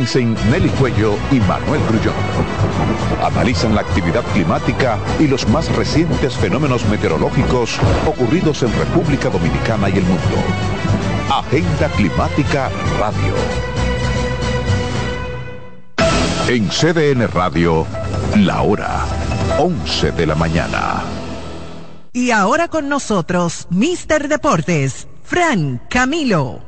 Jensen, Nelly Cuello y Manuel Grullón. Analizan la actividad climática y los más recientes fenómenos meteorológicos ocurridos en República Dominicana y el mundo. Agenda Climática Radio. En CDN Radio, la hora 11 de la mañana. Y ahora con nosotros, Mister Deportes, Fran Camilo.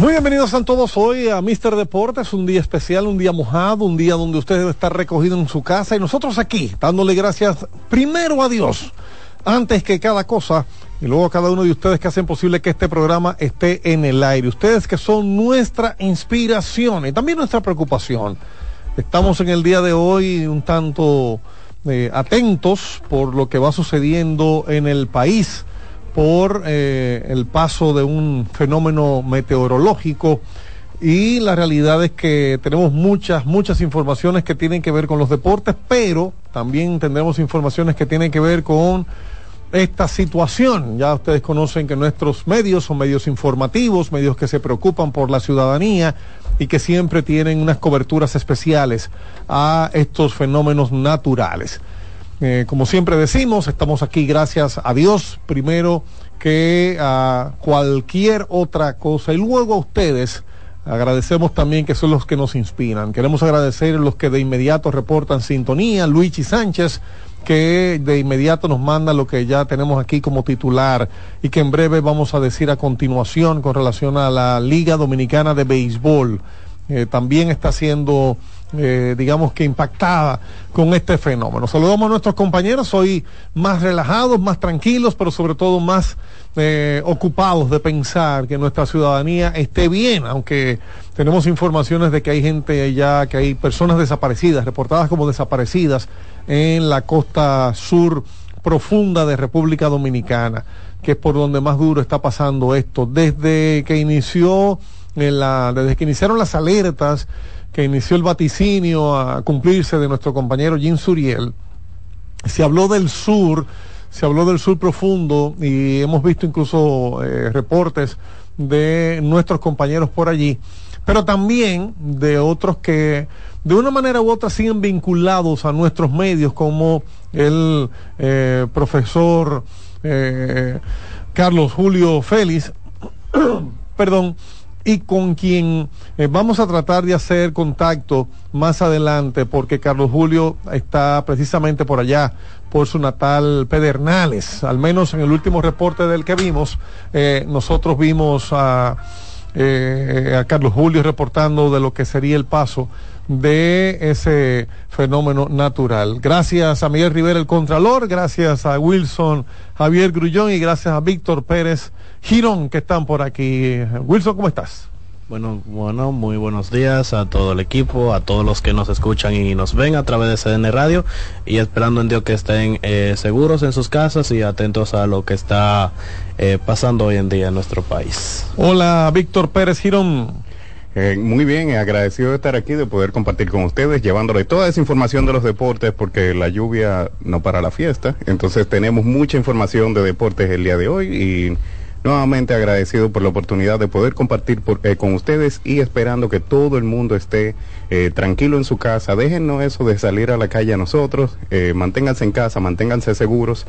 Muy bienvenidos a todos hoy a Mister Deportes, un día especial, un día mojado, un día donde usted debe estar recogido en su casa y nosotros aquí dándole gracias primero a Dios, antes que cada cosa, y luego a cada uno de ustedes que hacen posible que este programa esté en el aire. Ustedes que son nuestra inspiración y también nuestra preocupación. Estamos en el día de hoy un tanto eh, atentos por lo que va sucediendo en el país por eh, el paso de un fenómeno meteorológico y la realidad es que tenemos muchas, muchas informaciones que tienen que ver con los deportes, pero también tendremos informaciones que tienen que ver con esta situación. Ya ustedes conocen que nuestros medios son medios informativos, medios que se preocupan por la ciudadanía y que siempre tienen unas coberturas especiales a estos fenómenos naturales. Eh, como siempre decimos, estamos aquí gracias a Dios primero que a cualquier otra cosa y luego a ustedes. Agradecemos también que son los que nos inspiran. Queremos agradecer a los que de inmediato reportan sintonía, Luigi Sánchez, que de inmediato nos manda lo que ya tenemos aquí como titular y que en breve vamos a decir a continuación con relación a la Liga Dominicana de Béisbol. Eh, también está siendo eh, digamos que impactada con este fenómeno. Saludamos a nuestros compañeros hoy más relajados, más tranquilos, pero sobre todo más eh, ocupados de pensar que nuestra ciudadanía esté bien, aunque tenemos informaciones de que hay gente ya, que hay personas desaparecidas, reportadas como desaparecidas en la costa sur profunda de República Dominicana, que es por donde más duro está pasando esto. Desde que inició, desde que iniciaron las alertas, que inició el vaticinio a cumplirse de nuestro compañero Jim Suriel, se habló del sur, se habló del sur profundo y hemos visto incluso eh, reportes de nuestros compañeros por allí, pero también de otros que de una manera u otra siguen vinculados a nuestros medios, como el eh, profesor eh, Carlos Julio Félix, perdón, y con quien eh, vamos a tratar de hacer contacto más adelante, porque Carlos Julio está precisamente por allá, por su natal Pedernales. Al menos en el último reporte del que vimos, eh, nosotros vimos a, eh, a Carlos Julio reportando de lo que sería el paso de ese fenómeno natural. Gracias a Miguel Rivera, el Contralor, gracias a Wilson Javier Grullón y gracias a Víctor Pérez Girón que están por aquí. Wilson, ¿cómo estás? Bueno, bueno, muy buenos días a todo el equipo, a todos los que nos escuchan y nos ven a través de CDN Radio y esperando en Dios que estén eh, seguros en sus casas y atentos a lo que está eh, pasando hoy en día en nuestro país. Hola, Víctor Pérez Girón. Eh, muy bien, agradecido de estar aquí, de poder compartir con ustedes, llevándole toda esa información de los deportes, porque la lluvia no para la fiesta. Entonces tenemos mucha información de deportes el día de hoy y nuevamente agradecido por la oportunidad de poder compartir eh, con ustedes y esperando que todo el mundo esté eh, tranquilo en su casa. Déjenos eso de salir a la calle a nosotros, eh, manténganse en casa, manténganse seguros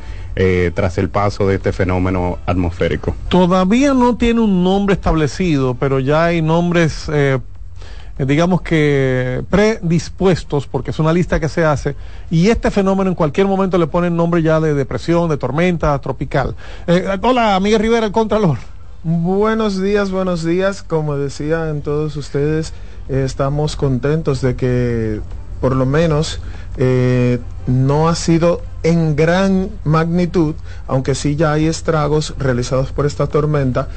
tras el paso de este fenómeno atmosférico. Todavía no tiene un nombre establecido, pero ya hay nombres digamos que predispuestos, porque es una lista que se hace, y este fenómeno en cualquier momento le ponen nombre ya de depresión, de tormenta tropical. Eh, hola, Miguel Rivera, el Contralor. Buenos días, buenos días. Como decían todos ustedes, eh, estamos contentos de que por lo menos no ha sido en gran magnitud, aunque sí ya hay estragos realizados por esta tormenta,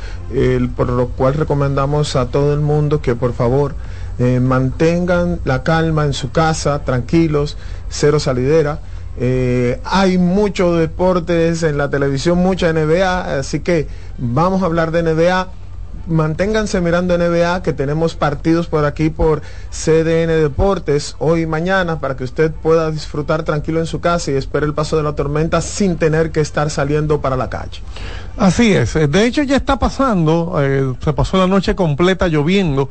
por lo cual recomendamos a todo el mundo que por favor eh, mantengan la calma en su casa, tranquilos, cero salidera. Eh, hay muchos deportes en la televisión, mucha NBA, así que vamos a hablar de NBA manténganse mirando NBA, que tenemos partidos por aquí por CDN Deportes hoy y mañana para que usted pueda disfrutar tranquilo en su casa y espere el paso de la tormenta sin tener que estar saliendo para la calle. Así es, de hecho ya está pasando, eh, se pasó la noche completa lloviendo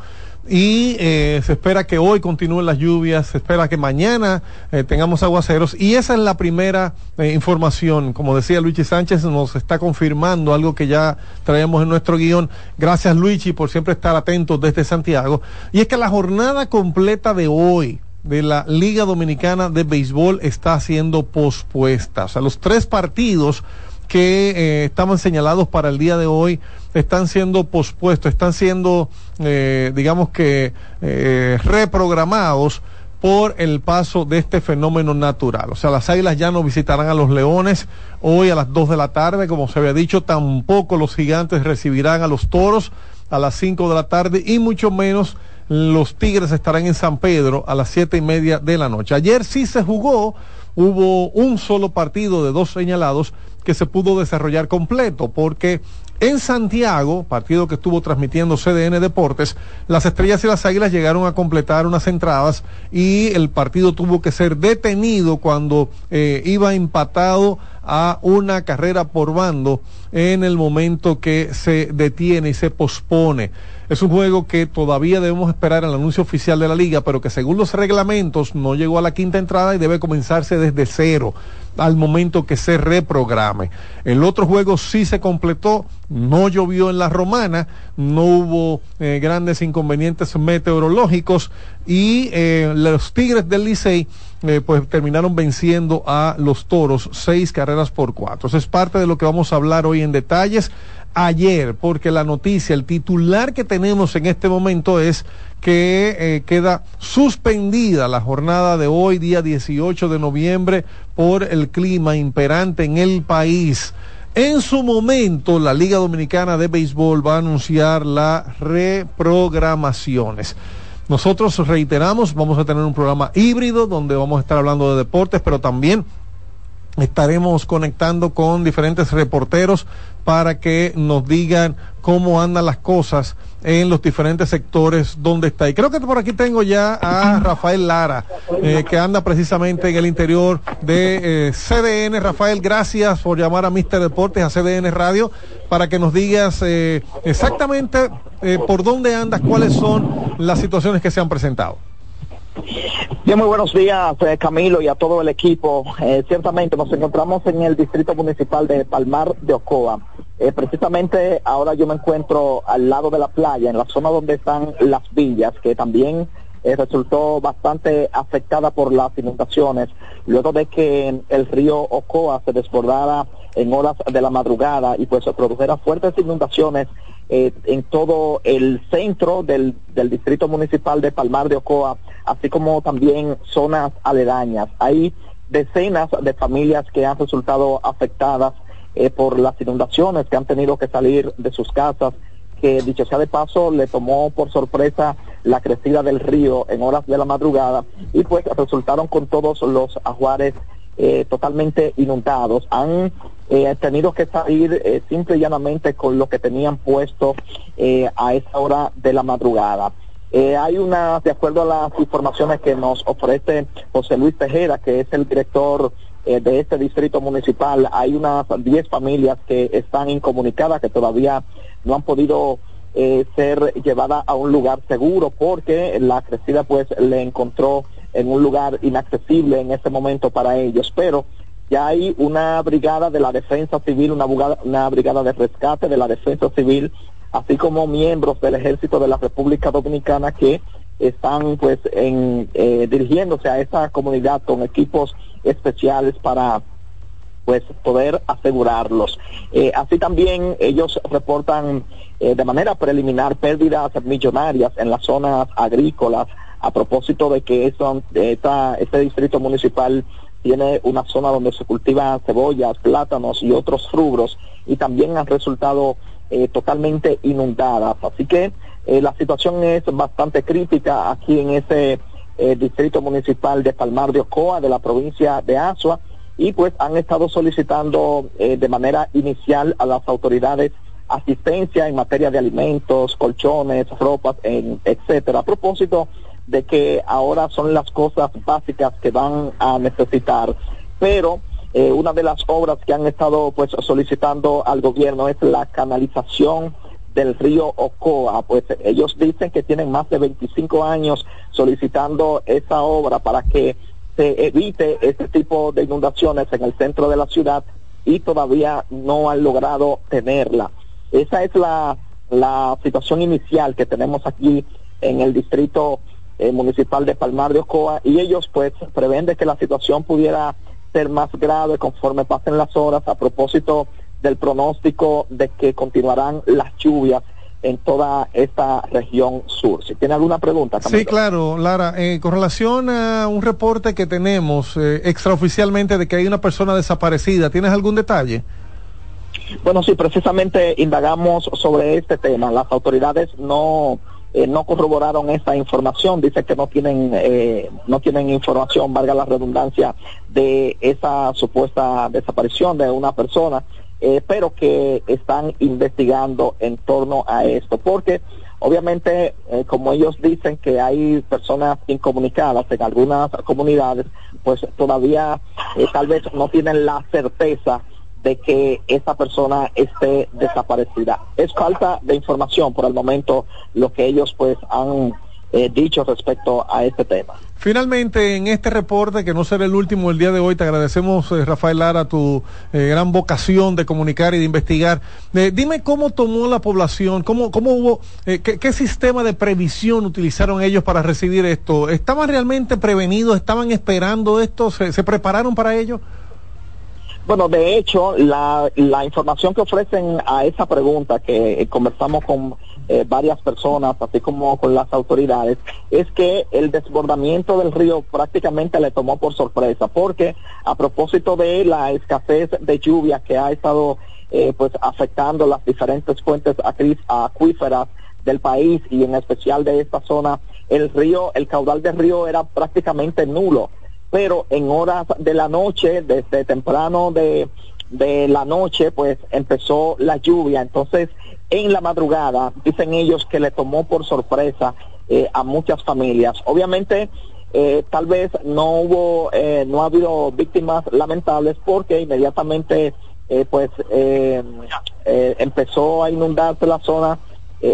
y eh, se espera que hoy continúen las lluvias, se espera que mañana eh, tengamos aguaceros y esa es la primera eh, información. Como decía Luigi Sánchez, nos está confirmando algo que ya traemos en nuestro guion. Gracias Luigi por siempre estar atentos desde Santiago. Y es que la jornada completa de hoy de la Liga Dominicana de Béisbol está siendo pospuesta. O sea, los tres partidos que eh, estaban señalados para el día de hoy están siendo pospuestos, están siendo, eh, digamos que, eh, reprogramados por el paso de este fenómeno natural. O sea, las águilas ya no visitarán a los leones hoy a las 2 de la tarde, como se había dicho, tampoco los gigantes recibirán a los toros a las 5 de la tarde y mucho menos los tigres estarán en San Pedro a las siete y media de la noche. Ayer sí se jugó, hubo un solo partido de dos señalados que se pudo desarrollar completo, porque en Santiago, partido que estuvo transmitiendo CDN Deportes, las Estrellas y las Águilas llegaron a completar unas entradas y el partido tuvo que ser detenido cuando eh, iba empatado a una carrera por bando en el momento que se detiene y se pospone. Es un juego que todavía debemos esperar el anuncio oficial de la liga, pero que según los reglamentos no llegó a la quinta entrada y debe comenzarse desde cero al momento que se reprograme. El otro juego sí se completó, no llovió en la romana, no hubo eh, grandes inconvenientes meteorológicos y eh, los Tigres del Licey eh, pues terminaron venciendo a los Toros seis carreras por cuatro. Eso es parte de lo que vamos a hablar hoy en detalles ayer, porque la noticia, el titular que tenemos en este momento es que eh, queda suspendida la jornada de hoy, día 18 de noviembre, por el clima imperante en el país. En su momento, la Liga Dominicana de Béisbol va a anunciar las reprogramaciones. Nosotros reiteramos, vamos a tener un programa híbrido donde vamos a estar hablando de deportes, pero también estaremos conectando con diferentes reporteros para que nos digan cómo andan las cosas en los diferentes sectores donde está. Y creo que por aquí tengo ya a Rafael Lara, eh, que anda precisamente en el interior de eh, CDN. Rafael, gracias por llamar a Mister Deportes, a CDN Radio, para que nos digas eh, exactamente por dónde andas, cuáles son las situaciones que se han presentado. Bien, muy buenos días, eh, Camilo, y a todo el equipo. Eh, ciertamente nos encontramos en el distrito municipal de Palmar de Ocoa. Eh, precisamente ahora yo me encuentro al lado de la playa, en la zona donde están las villas, que también resultó bastante afectada por las inundaciones, luego de que el río Ocoa se desbordara en horas de la madrugada y pues se produjera fuertes inundaciones eh, en todo el centro del, del, distrito municipal de Palmar de Ocoa, así como también zonas aledañas. Hay decenas de familias que han resultado afectadas eh, por las inundaciones, que han tenido que salir de sus casas, que dicho sea de paso, le tomó por sorpresa la crecida del río en horas de la madrugada y pues resultaron con todos los ajuares eh, totalmente inundados. Han eh, tenido que salir eh, simple y llanamente con lo que tenían puesto eh, a esa hora de la madrugada. hay una, de acuerdo a las informaciones que nos ofrece José Luis Tejera, que es el director de este distrito municipal, hay unas 10 familias que están incomunicadas, que todavía no han podido ser llevadas a un lugar seguro porque la crecida pues le encontró en un lugar inaccesible en este momento para ellos, pero ya hay una brigada de la defensa civil, una, una brigada de rescate de la defensa civil, así como miembros del ejército de la República Dominicana que están pues en, eh, dirigiéndose a esa comunidad con equipos especiales para pues poder asegurarlos. Eh, así también ellos reportan eh, de manera preliminar pérdidas millonarias en las zonas agrícolas, a propósito de que eso, esta, este distrito municipal tiene una zona donde se cultivan cebollas, plátanos y otros rubros y también han resultado eh, totalmente inundadas. Así que eh, la situación es bastante crítica aquí en ese eh, distrito municipal de Palmar de Ocoa, de la provincia de Asua, y pues han estado solicitando de manera inicial a las autoridades asistencia en materia de alimentos, colchones, ropas, en, etcétera. A propósito de que ahora son las cosas básicas que van a necesitar, pero eh, una de las obras que han estado pues solicitando al gobierno es la canalización del río Ocoa, pues ellos dicen que tienen más de 25 años solicitando esa obra para que se evite este tipo de inundaciones en el centro de la ciudad y todavía no han logrado tenerla. Esa es la, la situación inicial que tenemos aquí en el distrito eh, municipal de Palmar de Ocoa y ellos pues prevén que la situación pudiera ser más grave conforme pasen las horas a propósito del pronóstico de que continuarán las lluvias en toda esta región sur. Si tiene alguna pregunta. Sí, claro, Lara. Eh, con relación a un reporte que tenemos eh, extraoficialmente de que hay una persona desaparecida, ¿tienes algún detalle? Bueno, sí, precisamente indagamos sobre este tema. Las autoridades no eh, no corroboraron esta información. Dice que no tienen eh, no tienen información, valga la redundancia, de esa supuesta desaparición de una persona eh, pero que están investigando en torno a esto, porque obviamente, eh, como ellos dicen que hay personas incomunicadas en algunas comunidades, pues todavía eh, tal vez no tienen la certeza de que esa persona esté desaparecida. Es falta de información por el momento lo que ellos pues han dicho respecto a este tema. Finalmente, en este reporte, que no será el último el día de hoy, te agradecemos, eh, Rafael Lara, tu eh, gran vocación de comunicar y de investigar. Eh, dime cómo tomó la población, cómo, cómo hubo, qué, sistema de previsión utilizaron ellos para recibir esto. ¿Estaban realmente prevenidos? ¿Estaban esperando esto? ¿Se, prepararon para ello? Bueno, de hecho, la, la información que ofrecen a esa pregunta que conversamos con eh, varias personas, así como con las autoridades, es que el desbordamiento del río prácticamente le tomó por sorpresa, porque a propósito de la escasez de lluvia que ha estado eh, pues afectando las diferentes fuentes acuíferas del país y en especial de esta zona, el río, el caudal del río era prácticamente nulo, pero en horas de la noche, desde temprano de, de la noche, pues empezó la lluvia, entonces en la madrugada, dicen ellos que le tomó por sorpresa eh, a muchas familias. Obviamente, eh, tal vez no hubo, eh, no ha habido víctimas lamentables porque inmediatamente, pues, empezó a inundarse la zona,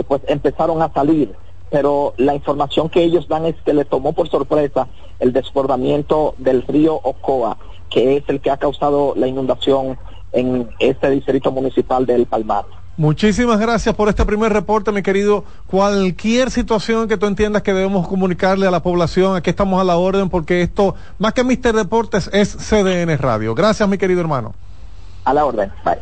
pues empezaron a salir. Pero la información que ellos dan es que le tomó por sorpresa el desbordamiento del río Ocoa, que es el que ha causado la inundación en este distrito municipal del Palmar. Muchísimas gracias por este primer reporte, mi querido. Cualquier situación que tú entiendas que debemos comunicarle a la población, aquí estamos a la orden, porque esto, más que Mister Deportes, es CDN Radio. Gracias, mi querido hermano. A la orden. Bye.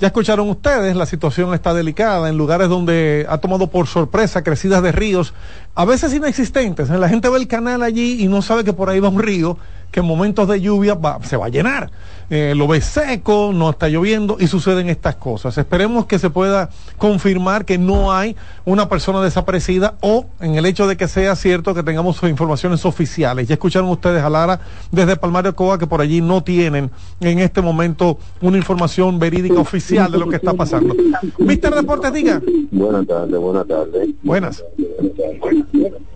Ya escucharon ustedes, la situación está delicada en lugares donde ha tomado por sorpresa crecidas de ríos, a veces inexistentes. La gente ve el canal allí y no sabe que por ahí va un río que en momentos de lluvia se va a llenar. Eh, lo ves seco, no está lloviendo y suceden estas cosas. Esperemos que se pueda confirmar que no hay una persona desaparecida o en el hecho de que sea cierto que tengamos informaciones oficiales. Ya escucharon ustedes a Lara desde Palmar de Coa que por allí no tienen en este momento una información verídica oficial de lo que está pasando. Mister Deportes, diga. Buenas tardes, buenas tardes. Buenas.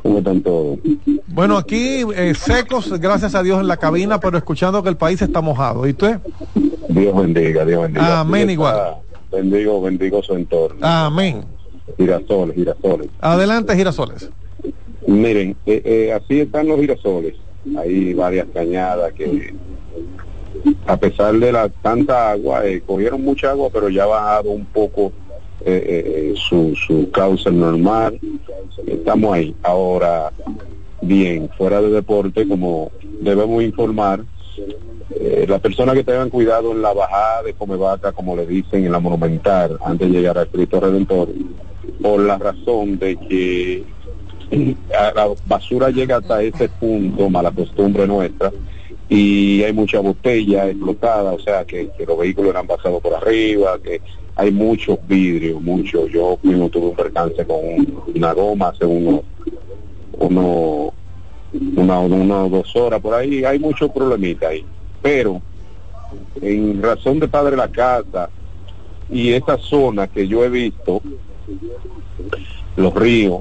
¿Cómo están todos? Bueno, aquí eh, secos, gracias a Dios en la cabina, pero escuchando que el país está mojado. ¿Y usted? Dios bendiga, Dios bendiga. Amén, igual. Bendigo, bendigo su entorno. Amén. Girasoles, girasoles. Adelante, girasoles. Miren, eh, eh, así están los girasoles. Hay varias cañadas que, a pesar de la tanta agua, cogieron mucha agua, pero ya ha bajado un poco su, su causa normal. Estamos ahí. Ahora, bien, fuera de deporte, como debemos informar, eh, las personas que tengan cuidado en la bajada de Comevaca, como le dicen en la Monumental, antes de llegar al Cristo Redentor, por la razón de que la basura llega hasta ese punto, mala costumbre nuestra, y hay mucha botella explotada, o sea que, los vehículos han pasado por arriba, que hay muchos vidrios, mucho. Yo mismo tuve un percance con una goma hace unos uno, una, una o dos horas por ahí, hay muchos problemitas ahí. Pero, en razón de padre la casa, y esa zona que yo he visto, los ríos,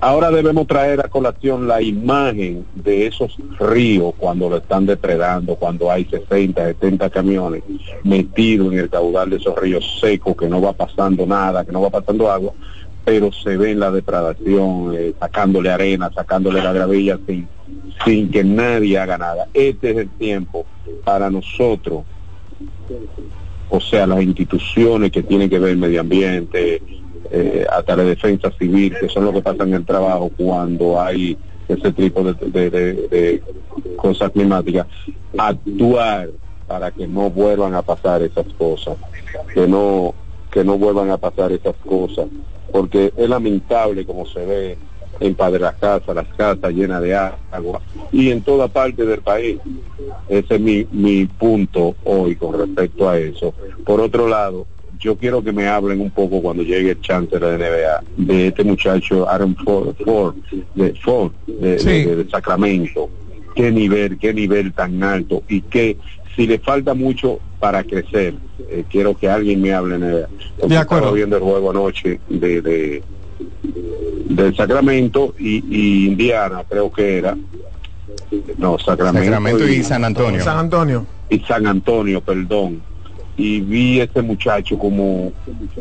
ahora debemos traer a colación la imagen de esos ríos cuando lo están depredando, cuando hay 60, 70 camiones metidos en el caudal de esos ríos secos, que no va pasando nada, que no va pasando agua, pero se ve la depredación, eh, sacándole arena, sacándole la gravilla sin, sin que nadie haga nada. Este es el tiempo para nosotros, o sea, las instituciones que tienen que ver el medio ambiente, eh, hasta la defensa civil, que son los que pasan el trabajo cuando hay ese tipo de cosas climáticas, actuar para que no vuelvan a pasar esas cosas, que no que no vuelvan a pasar esas cosas porque es lamentable como se ve en Padre las Casas, las casas llenas de agua y en toda parte del país. Ese es mi, mi punto hoy con respecto a eso. Por otro lado, yo quiero que me hablen un poco cuando llegue el chance de NBA de este muchacho Aaron Ford, de, Ford de, de, Sacramento. Qué nivel, qué nivel tan alto y que si le falta mucho para crecer, eh, quiero que alguien me hable. De, de acuerdo. viendo el juego anoche de, de, de Sacramento y, y, Indiana, creo que era. No, Sacramento, Sacramento y, y San Antonio. San Antonio. Y San Antonio, perdón y vi este muchacho como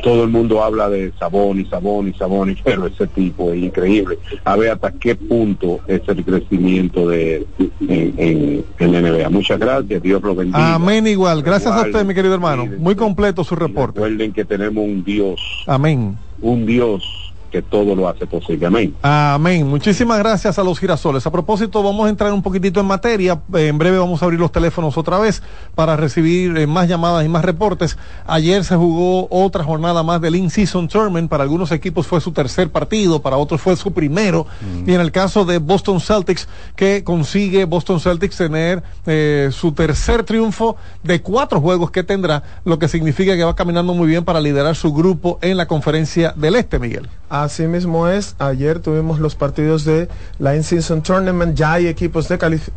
todo el mundo habla de Sabón y Sabón y Sabón, pero ese tipo es increíble. A ver hasta qué punto es el crecimiento de en, en, NBA. Muchas gracias, Dios lo bendiga. Amén igual. Gracias a usted, mi querido hermano. Muy completo su reporte. Recuerden que tenemos un Dios. Amén. Un Dios que todo lo hace posible. Amén. Amén. Muchísimas gracias a los girasoles. A propósito, vamos a entrar un poquitito en materia. En breve vamos a abrir los teléfonos otra vez para recibir eh, más llamadas y más reportes. Ayer se jugó otra jornada más del In-Season Tournament. Para algunos equipos fue su tercer partido, para otros fue su primero. Mm. Y en el caso de Boston Celtics, que consigue Boston Celtics tener eh, su tercer triunfo de cuatro juegos que tendrá, lo que significa que va caminando muy bien para liderar su grupo en la conferencia del Este, Miguel. Así mismo es, ayer tuvimos los partidos de la In-Season Tournament, ya hay equipos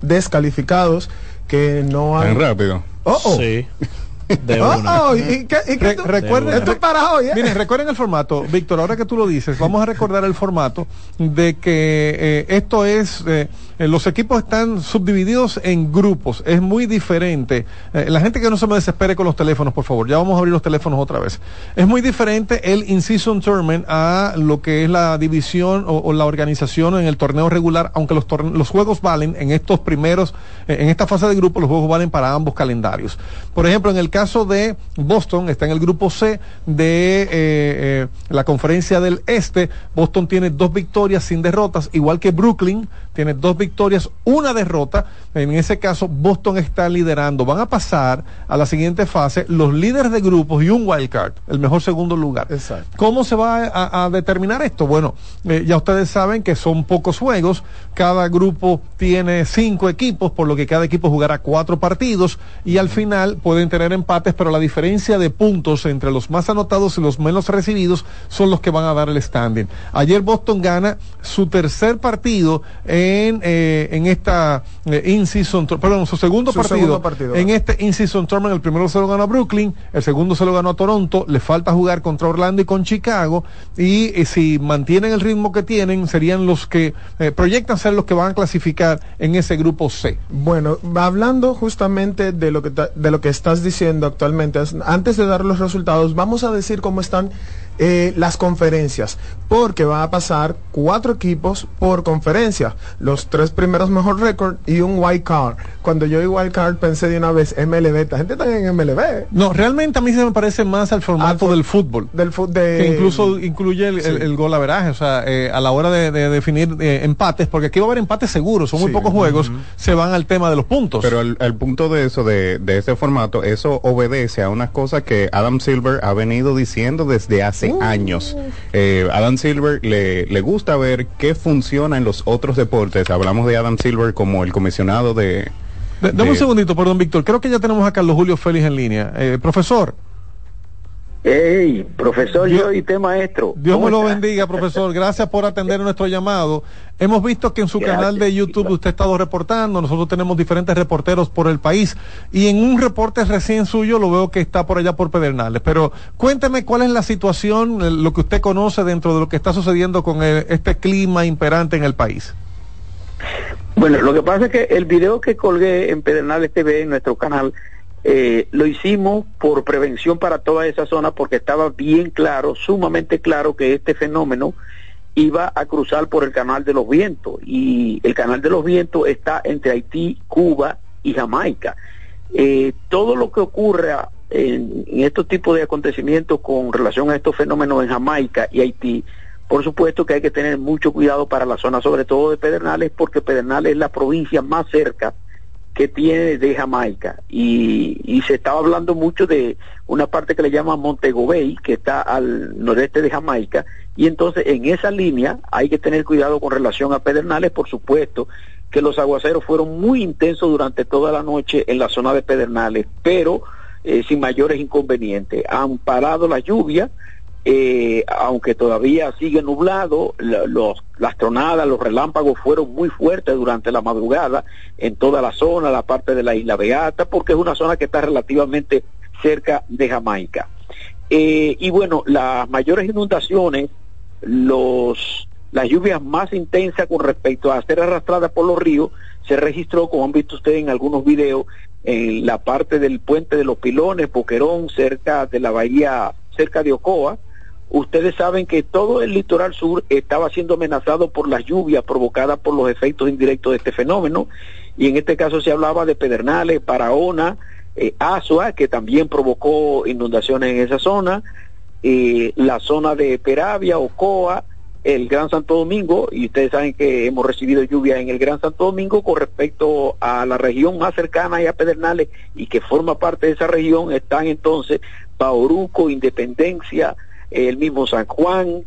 descalificados que no han... Tan rápido. Oh, oh. Sí. De. Oh, ¿y qué, y qué tú, recuerden, esto es para hoy, ¿eh? Miren, recuerden el formato, Víctor, ahora que tú lo dices, vamos a recordar el formato de que eh, esto es, eh, los equipos están subdivididos en grupos, es muy diferente. Eh, la gente que no se me desespere con los teléfonos, por favor, ya vamos a abrir los teléfonos otra vez. Es muy diferente el in-season tournament a lo que es la división o, la organización en el torneo regular, aunque los, los juegos valen en estos primeros, en esta fase de grupo, los juegos valen para ambos calendarios. Por ejemplo, en el caso de Boston, está en el grupo C de eh, eh, la conferencia del Este. Boston tiene dos victorias sin derrotas, igual que Brooklyn tiene dos victorias, una derrota. En ese caso, Boston está liderando. Van a pasar a la siguiente fase los líderes de grupos y un wild card, el mejor segundo lugar. Exacto. ¿Cómo se va a, a determinar esto? Bueno, eh, ya ustedes saben que son pocos juegos. Cada grupo tiene cinco equipos, por lo que cada equipo jugará cuatro partidos y al final pueden tener empates, pero la diferencia de puntos entre los más anotados y los menos recibidos son los que van a dar el standing. Ayer Boston gana su tercer partido en, eh, en esta eh, in-season, perdón, su, segundo, Su partido, segundo partido. en este in-season tournament. El primero se lo ganó a Brooklyn, el segundo se lo ganó a Toronto, le falta jugar contra Orlando y con Chicago y eh, si mantienen el ritmo que tienen, serían los que eh, proyectan ser los que van a clasificar en ese grupo C. Bueno, hablando justamente de lo que de lo que estás diciendo actualmente, es- antes de dar los resultados, vamos a decir cómo están eh, las conferencias, porque va a pasar cuatro equipos por conferencia, los tres primeros mejor récord y un wild card. Cuando yo digo wild card pensé de una vez MLB, esta gente está en MLB. No, realmente a mí se me parece más al formato Al del fútbol. Del de que incluso incluye el, el- el gol averaje, o sea, eh, a la hora de, de definir eh, empates, porque aquí va a haber empates seguros, son muy Sí. pocos juegos, se van al tema de los puntos. Pero el, el punto de eso, de, de ese formato, eso obedece a unas cosas que Adam Silver ha venido diciendo desde hace años. Eh, Adam Silver le, le gusta ver qué funciona en los otros deportes. Hablamos de Adam Silver como el comisionado de... Dame un segundito, perdón, Víctor. Creo que ya tenemos a Carlos Julio Félix en línea. Eh, profesor, Hey, profesor, yo y usted maestro. Dios me lo bendiga, profesor. Gracias por atender nuestro llamado. Hemos visto que en su canal de YouTube usted ha estado reportando. Nosotros tenemos diferentes reporteros por el país. Y en un reporte recién suyo lo veo que está por allá por Pedernales. Pero cuénteme cuál es la situación, lo que usted conoce dentro de lo que está sucediendo con este clima imperante en el país. Bueno, lo que pasa es que el video que colgué en Pedernales TV, en nuestro canal, eh, lo hicimos por prevención para toda esa zona porque estaba bien claro, sumamente claro que este fenómeno iba a cruzar por el canal de los vientos y el canal de los vientos está entre Haití, Cuba y Jamaica. Eh, todo lo que ocurre en, en estos tipos de acontecimientos con relación a estos fenómenos en Jamaica y Haití, por supuesto que hay que tener mucho cuidado para la zona, sobre todo de Pedernales, porque Pedernales es la provincia más cerca que tiene de Jamaica. Y, se estaba hablando mucho de una parte que le llama Montego Bay, que está al noreste de Jamaica, y entonces en esa línea hay que tener cuidado con relación a Pedernales, por supuesto que los aguaceros fueron muy intensos durante toda la noche en la zona de Pedernales, pero eh, sin mayores inconvenientes. Han parado la lluvia, eh, aunque todavía sigue nublado, los, las tronadas, los relámpagos fueron muy fuertes durante la madrugada en toda la zona, la parte de la isla Beata, porque es una zona que está relativamente cerca de Jamaica. Eh, y bueno, las mayores inundaciones, los, las lluvias más intensas con respecto a ser arrastradas por los ríos, se registró, como han visto ustedes en algunos videos, en la parte del puente de los pilones, Boquerón, cerca de la bahía, cerca de Ocoa, Ustedes saben que todo el litoral sur estaba siendo amenazado por las lluvias provocadas por los efectos indirectos de este fenómeno, y en este caso se hablaba de Pedernales, Paraona, eh, Azua, que también provocó inundaciones en esa zona, eh, la zona de Peravia, Ocoa, el Gran Santo Domingo, y ustedes saben que hemos recibido lluvia en el Gran Santo Domingo con respecto a la región más cercana y a Pedernales y que forma parte de esa región, están entonces Bauruco, Independencia, el mismo San Juan,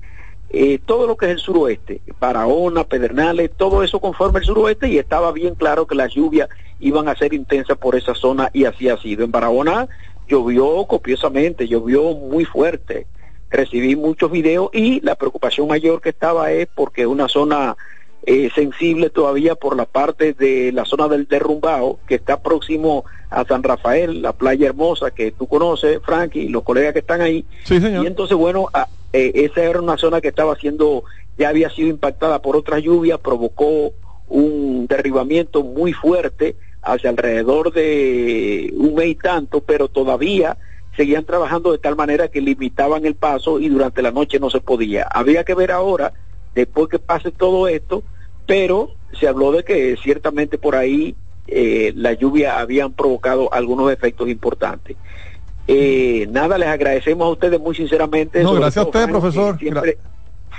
eh, todo lo que es el suroeste, Barahona, Pedernales, todo eso conforma el suroeste y estaba bien claro que las lluvias iban a ser intensas por esa zona y así ha sido. En Barahona llovió copiosamente, llovió muy fuerte, recibí muchos videos y la preocupación mayor que estaba es porque una zona eh, sensible todavía por la parte de la zona del derrumbado que está próximo a San Rafael, la playa hermosa que tú conoces, Frank, y los colegas que están ahí. Y entonces, bueno, eh, esa era una zona que estaba siendo, ya había sido impactada por otra lluvia, provocó un derribamiento muy fuerte hacia alrededor de un mes y tanto, pero todavía seguían trabajando de tal manera que limitaban el paso y durante la noche no se podía. Había que ver ahora, después que pase todo esto, pero se habló de que ciertamente por ahí eh, la lluvia habían provocado algunos efectos importantes. Eh, nada, les agradecemos a ustedes muy sinceramente. No, gracias a usted, profesor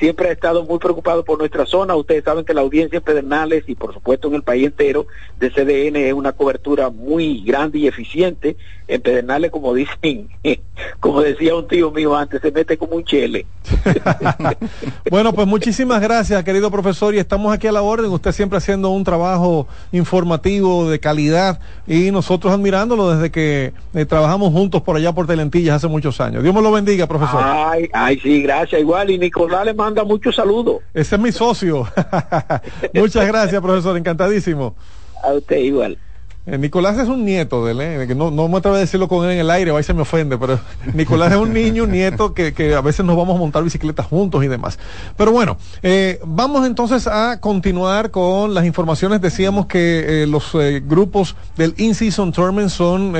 siempre ha estado muy preocupado por nuestra zona. Ustedes saben que la audiencia en Pedernales y por supuesto en el país entero de CDN es una cobertura muy grande y eficiente. En Pedernales, como dicen, como decía un tío mío antes, se mete como un chele. bueno, pues muchísimas gracias, querido profesor, y estamos aquí a la orden. Usted siempre haciendo un trabajo informativo de calidad y nosotros admirándolo desde que eh, trabajamos juntos por allá por Telentillas hace muchos años. Dios me lo bendiga, profesor. Ay, ay, sí, gracias. Igual, y Nicolás le manda muchos saludos. Ese es mi socio. Muchas gracias, profesor. Encantadísimo. A usted igual. Eh, Nicolás es un nieto de él, ¿eh? no, no me atrevo a decirlo con él en el aire, ahí se me ofende, pero Nicolás es un niño, un nieto que, que, a veces nos vamos a montar bicicletas juntos y demás. Pero bueno, eh, vamos entonces a continuar con las informaciones. Decíamos que los grupos del In-Season Tournament son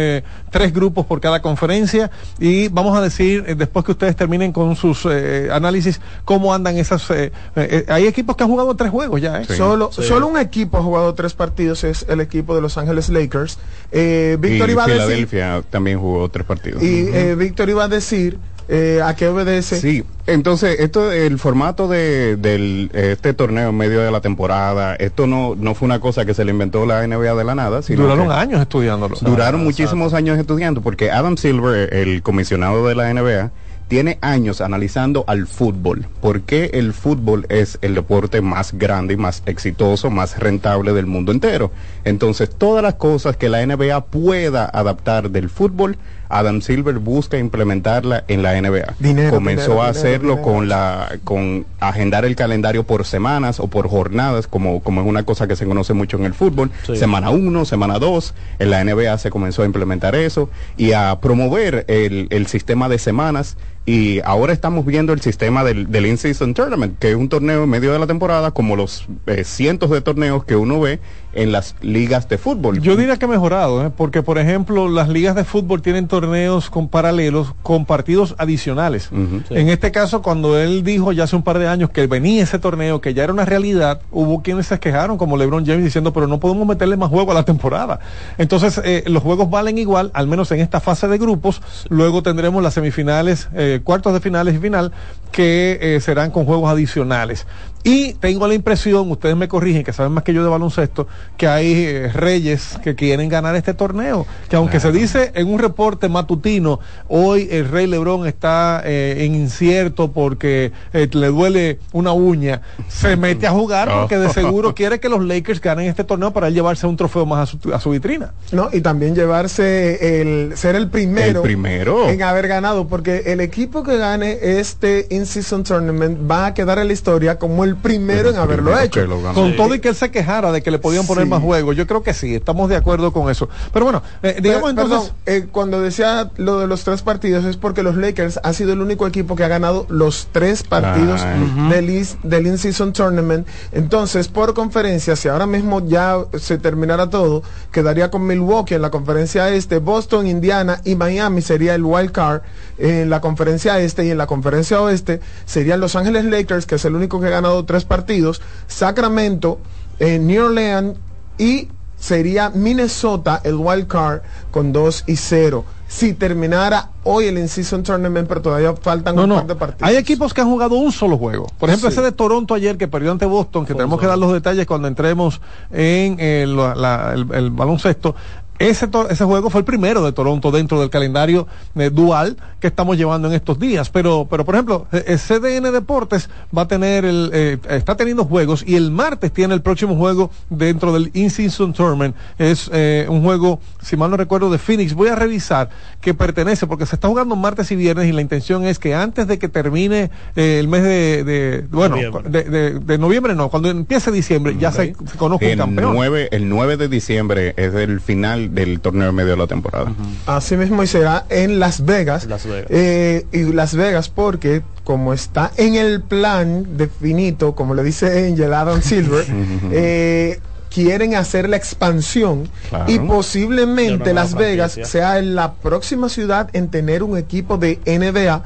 tres grupos por cada conferencia y vamos a decir, después que ustedes terminen con sus análisis, cómo andan esas... hay equipos que han jugado tres juegos ya, Solo, solo un equipo ha jugado tres partidos, es el equipo de Los Ángeles Lakers. Eh, Víctor iba a decir, también jugó tres partidos. Y eh, Víctor iba a decir eh, a qué obedece. Sí, entonces esto, el formato de, este torneo en medio de la temporada, esto no, no fue una cosa que se le inventó la NBA de la nada. Sino duraron años estudiándolo. Duraron muchísimos años estudiando, porque Adam Silver, el comisionado de la NBA, tiene años analizando al fútbol, por qué el fútbol es el deporte más grande y más exitoso, más rentable del mundo entero. Entonces, todas las cosas que la NBA pueda adaptar del fútbol, Adam Silver busca implementarla en la NBA. Dinero, Comenzó dinero, a hacerlo dinero. con la con agendar el calendario por semanas o por jornadas, como, como es una cosa que se conoce mucho en el fútbol. Sí. Semana 1, semana 2. En la NBA se comenzó a implementar eso y a promover el, el sistema de semanas. Y ahora estamos viendo el sistema del, del In-Season Tournament, que es un torneo en medio de la temporada, como los eh, cientos de torneos que uno ve en las ligas de fútbol. Yo diría que ha mejorado, ¿eh? porque por ejemplo las ligas de fútbol tienen torneos con paralelos con partidos adicionales. Sí. En este caso, cuando él dijo ya hace un par de años que venía ese torneo, que ya era una realidad, hubo quienes se quejaron, como LeBron James, diciendo, pero no podemos meterle más juego a la temporada. Entonces, eh, los juegos valen igual, al menos en esta fase de grupos. Luego tendremos las semifinales, eh, cuartos de finales y final, que eh, serán con juegos adicionales. Y tengo la impresión, ustedes me corrigen, que saben más que yo de baloncesto, que hay eh, reyes que quieren ganar este torneo. Que aunque se dice en un reporte matutino, hoy el rey Lebrón está eh, en incierto porque eh, le duele una uña, se mete a jugar porque de seguro quiere que los Lakers ganen este torneo para él llevarse un trofeo más a su, a su vitrina. ¿no? Y también llevarse el ser el primero, El primero. en haber ganado, porque el equipo que gane este in-season tournament va a quedar en la historia como el primero en haberlo primero hecho. lo. Con Sí. todo y que él se quejara de que le podían poner Sí. más juegos, yo creo que sí, estamos de acuerdo con eso. Pero bueno, eh, digamos entonces... perdón, eh, cuando decía lo de los tres partidos es porque los Lakers ha sido el único equipo que ha ganado los tres partidos Ay. del, is- del in-season tournament. Entonces, por conferencia, si ahora mismo ya se terminara todo, quedaría con Milwaukee en la conferencia este, Boston, Indiana y Miami sería el wild card en la conferencia este y en la conferencia oeste serían Los Ángeles Lakers, que es el único que ha ganado tres partidos, Sacramento, eh, New Orleans y sería Minnesota el wild card con 2 y 0. Si terminara hoy el in-season tournament, pero todavía faltan No, un no. par de partidos. Hay equipos que han jugado un solo juego. Por ejemplo, Sí. ese de Toronto ayer que perdió ante Boston, que tenemos que dar los detalles cuando entremos en eh, la- la- el, el baloncesto. Ese, ese juego fue el primero de Toronto dentro del calendario eh, dual que estamos llevando en estos días. Pero, pero por ejemplo, eh, eh, CDN Deportes va a tener el, eh, está teniendo juegos y el martes tiene el próximo juego dentro del In-Season Tournament. Es eh, un juego, si mal no recuerdo, de Phoenix. Voy a revisar que pertenece, porque se está jugando martes y viernes y la intención es que antes de que termine el mes de, de- bueno, Noviembre. de, de- de noviembre no, cuando empiece diciembre ya se, se conozca un El campeón. 9, el 9 de diciembre es el final del torneo en medio de la temporada. Así mismo y será en Las Vegas. Las Vegas. Eh, y Las Vegas porque como está en el plan definito, como le dice Angel Adam Silver, eh, quieren hacer la expansión Claro. y De posiblemente Las Vegas sea la próxima ciudad en tener un equipo de NBA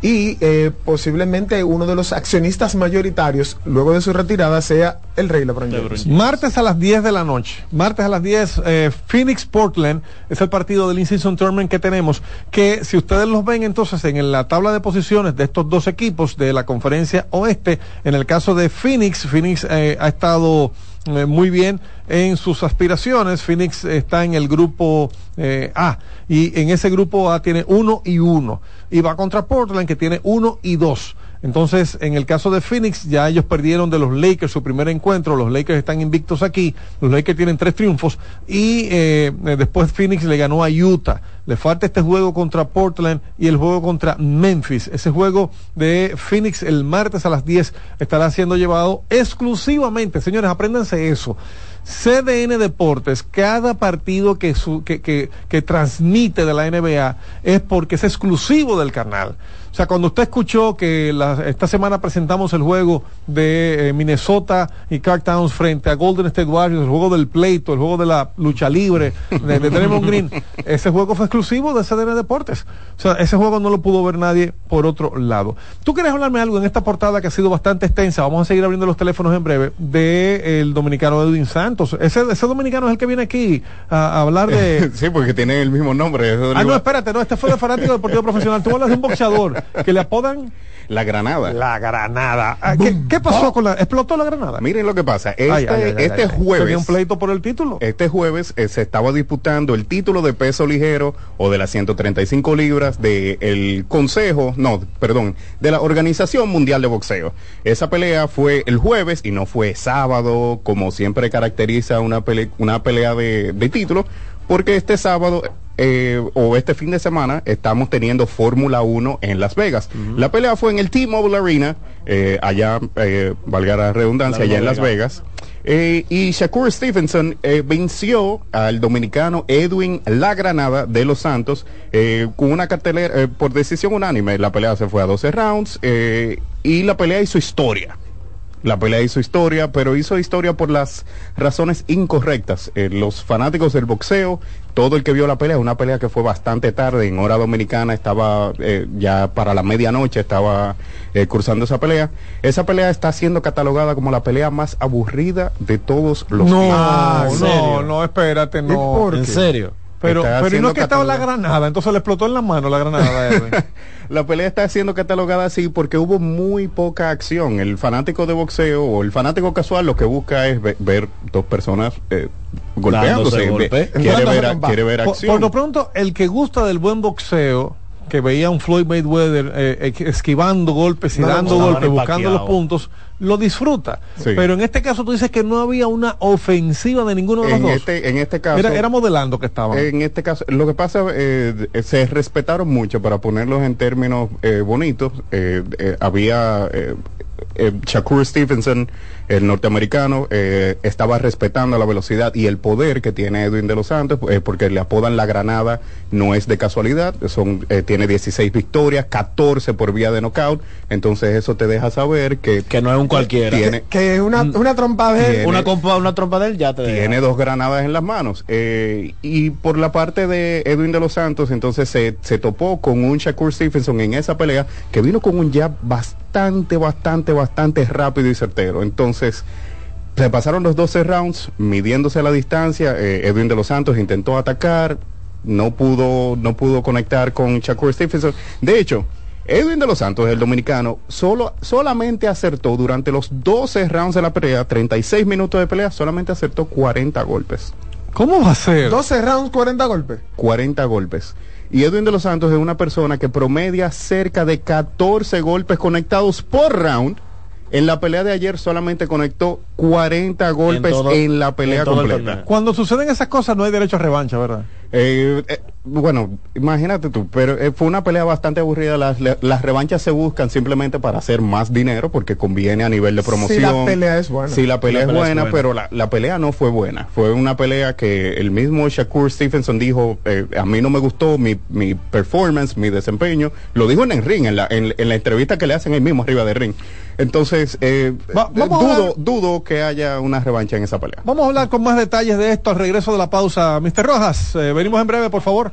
y eh, posiblemente uno de los accionistas mayoritarios luego de su retirada sea el Rey LeBron. James. Martes a las 10 de la noche. Martes a las 10, eh, Phoenix Portland es el partido del In-Season Tournament que tenemos. Que si ustedes los ven entonces en la tabla de posiciones de estos dos equipos de la conferencia oeste, en el caso de Phoenix, Phoenix eh, ha estado eh, muy bien en sus aspiraciones. Phoenix está en el grupo eh, A y en ese grupo A tiene uno y uno. Y va contra Portland que tiene uno y dos. Entonces, en el caso de Phoenix, ya ellos perdieron de los Lakers su primer encuentro. Los Lakers están invictos aquí. Los Lakers tienen tres triunfos. Y eh, después Phoenix le ganó a Utah. Le falta este juego contra Portland y el juego contra Memphis. Ese juego de Phoenix el martes a las 10 estará siendo llevado exclusivamente. Señores, apréndanse eso. CDN Deportes, cada partido que, su- que, que, que transmite de la NBA es porque es exclusivo del canal. O sea, cuando usted escuchó que la- esta semana presentamos el juego de eh, Minnesota y Clark Towns frente a Golden State Warriors, el juego del pleito, el juego de la lucha libre, de, de Draymond Green, ese juego fue exclusivo de CDN Deportes. O sea, ese juego no lo pudo ver nadie por otro lado. ¿Tú quieres hablarme algo en esta portada que ha sido bastante extensa? Vamos a seguir abriendo los teléfonos en breve de el dominicano Edwin Santos. Ese, ese dominicano es el que viene aquí a, a hablar de... sí, porque tienen el mismo nombre. Ah, no, espérate, no, este fue de fanático deportivo profesional. Tú hablas de un boxeador que le apodan La Granada. la granada. Ah, ¿Qué, qué pasó con la... explotó la granada? Miren lo que pasa. Este, Ay, ay, ay, ay, este jueves. Tenía un pleito por el título. Este jueves eh, se estaba disputando el título de peso ligero o de las 135 libras del Consejo, no, perdón, de la Organización Mundial de Boxeo. Esa pelea fue el jueves y no fue sábado, como siempre caracteriza una, pele- una pelea de, de título, porque este sábado eh, o este fin de semana estamos teniendo Fórmula 1 en Las Vegas. La pelea fue en el T-Mobile Arena, eh, allá, eh, valga la redundancia, allá en Las Vegas. Y Shakur Stevenson venció al dominicano Edwin La Granada de Los Santos con una cartelera por decisión unánime. La pelea se fue a 12 rounds y la pelea hizo historia. La pelea hizo historia, pero hizo historia por las razones incorrectas. Eh, los fanáticos del boxeo, todo el que vio la pelea, una pelea que fue bastante tarde, en hora dominicana, estaba eh, ya para la medianoche, estaba eh, cursando esa pelea. Esa pelea está siendo catalogada como la pelea más aburrida de todos los No, tiempos. no, no, espérate, no. por ¿En serio? Pero, pero y no es que estaba la granada, entonces le explotó en la mano la granada. La pelea está siendo catalogada así porque hubo muy poca acción. El fanático de boxeo o el fanático casual lo que busca es ve- ver dos personas eh, golpeándose. Dándose golpe. Ve- Quiere ver, quiere ver por, acción. por lo pronto, el que gusta del buen boxeo, que veía a un Floyd Mayweather eh, eh, esquivando golpes y No, dando no, golpes, no, buscando los puntos, lo disfruta. Sí. Pero en este caso tú dices que no había una ofensiva de ninguno de los en, dos. este, en este caso, era, era modelando que estaban. en este caso, lo que pasa, eh, eh, se respetaron mucho para ponerlos en términos eh, bonitos. Eh, eh, había eh, Shakur Stevenson, el norteamericano, eh, estaba respetando la velocidad y el poder que tiene Edwin de los Santos, eh, porque le apodan la granada, no es de casualidad, son, eh, tiene 16 victorias, 14 por vía de knockout, entonces eso te deja saber que, Que no es un cualquiera. tiene, Que una, una trompa de Tiene- Una, compa, una trompa de él ya te deja. tiene dos granadas en las manos. Eh, y por la parte de Edwin de los Santos, entonces se, se topó con un Shakur Stephenson en esa pelea que vino con un jab bastante, bastante, bastante rápido y certero. Entonces, se pasaron los 12 rounds midiéndose la distancia. eh, Edwin de los Santos intentó atacar, no pudo, no pudo conectar con Shakur Stephenson. De hecho, Edwin de los Santos, el dominicano, solo, solamente acertó durante los 12 rounds de la pelea, 36 minutos de pelea, solamente acertó 40 golpes. ¿Cómo va a ser? 12 rounds, 40 golpes. 40 golpes. Y Edwin de los Santos es una persona que promedia cerca de 14 golpes conectados por round. En la pelea de ayer solamente conectó 40 golpes en, todo- la pelea en completa. Cuando suceden esas cosas no hay derecho a revancha, ¿verdad? Eh, eh, bueno, imagínate tú, pero eh, fue una pelea bastante aburrida. Las, las revanchas se buscan simplemente para hacer más dinero porque conviene a nivel de promoción. Si la pelea es buena. Si la pelea, La pelea es, es buena, pero la, la pelea no fue buena. Fue una pelea que el mismo Shakur Stephenson dijo, eh, a mí no me gustó mi, mi performance, mi desempeño. Lo dijo en el ring, en la, en, en la entrevista que le hacen ahí mismo arriba del ring. Entonces, eh, Va- a dudo, hablar- dudo que haya una revancha en esa pelea. Vamos a hablar con más detalles de esto al regreso de la pausa. Mr. Rojas, eh, venimos en breve, por favor.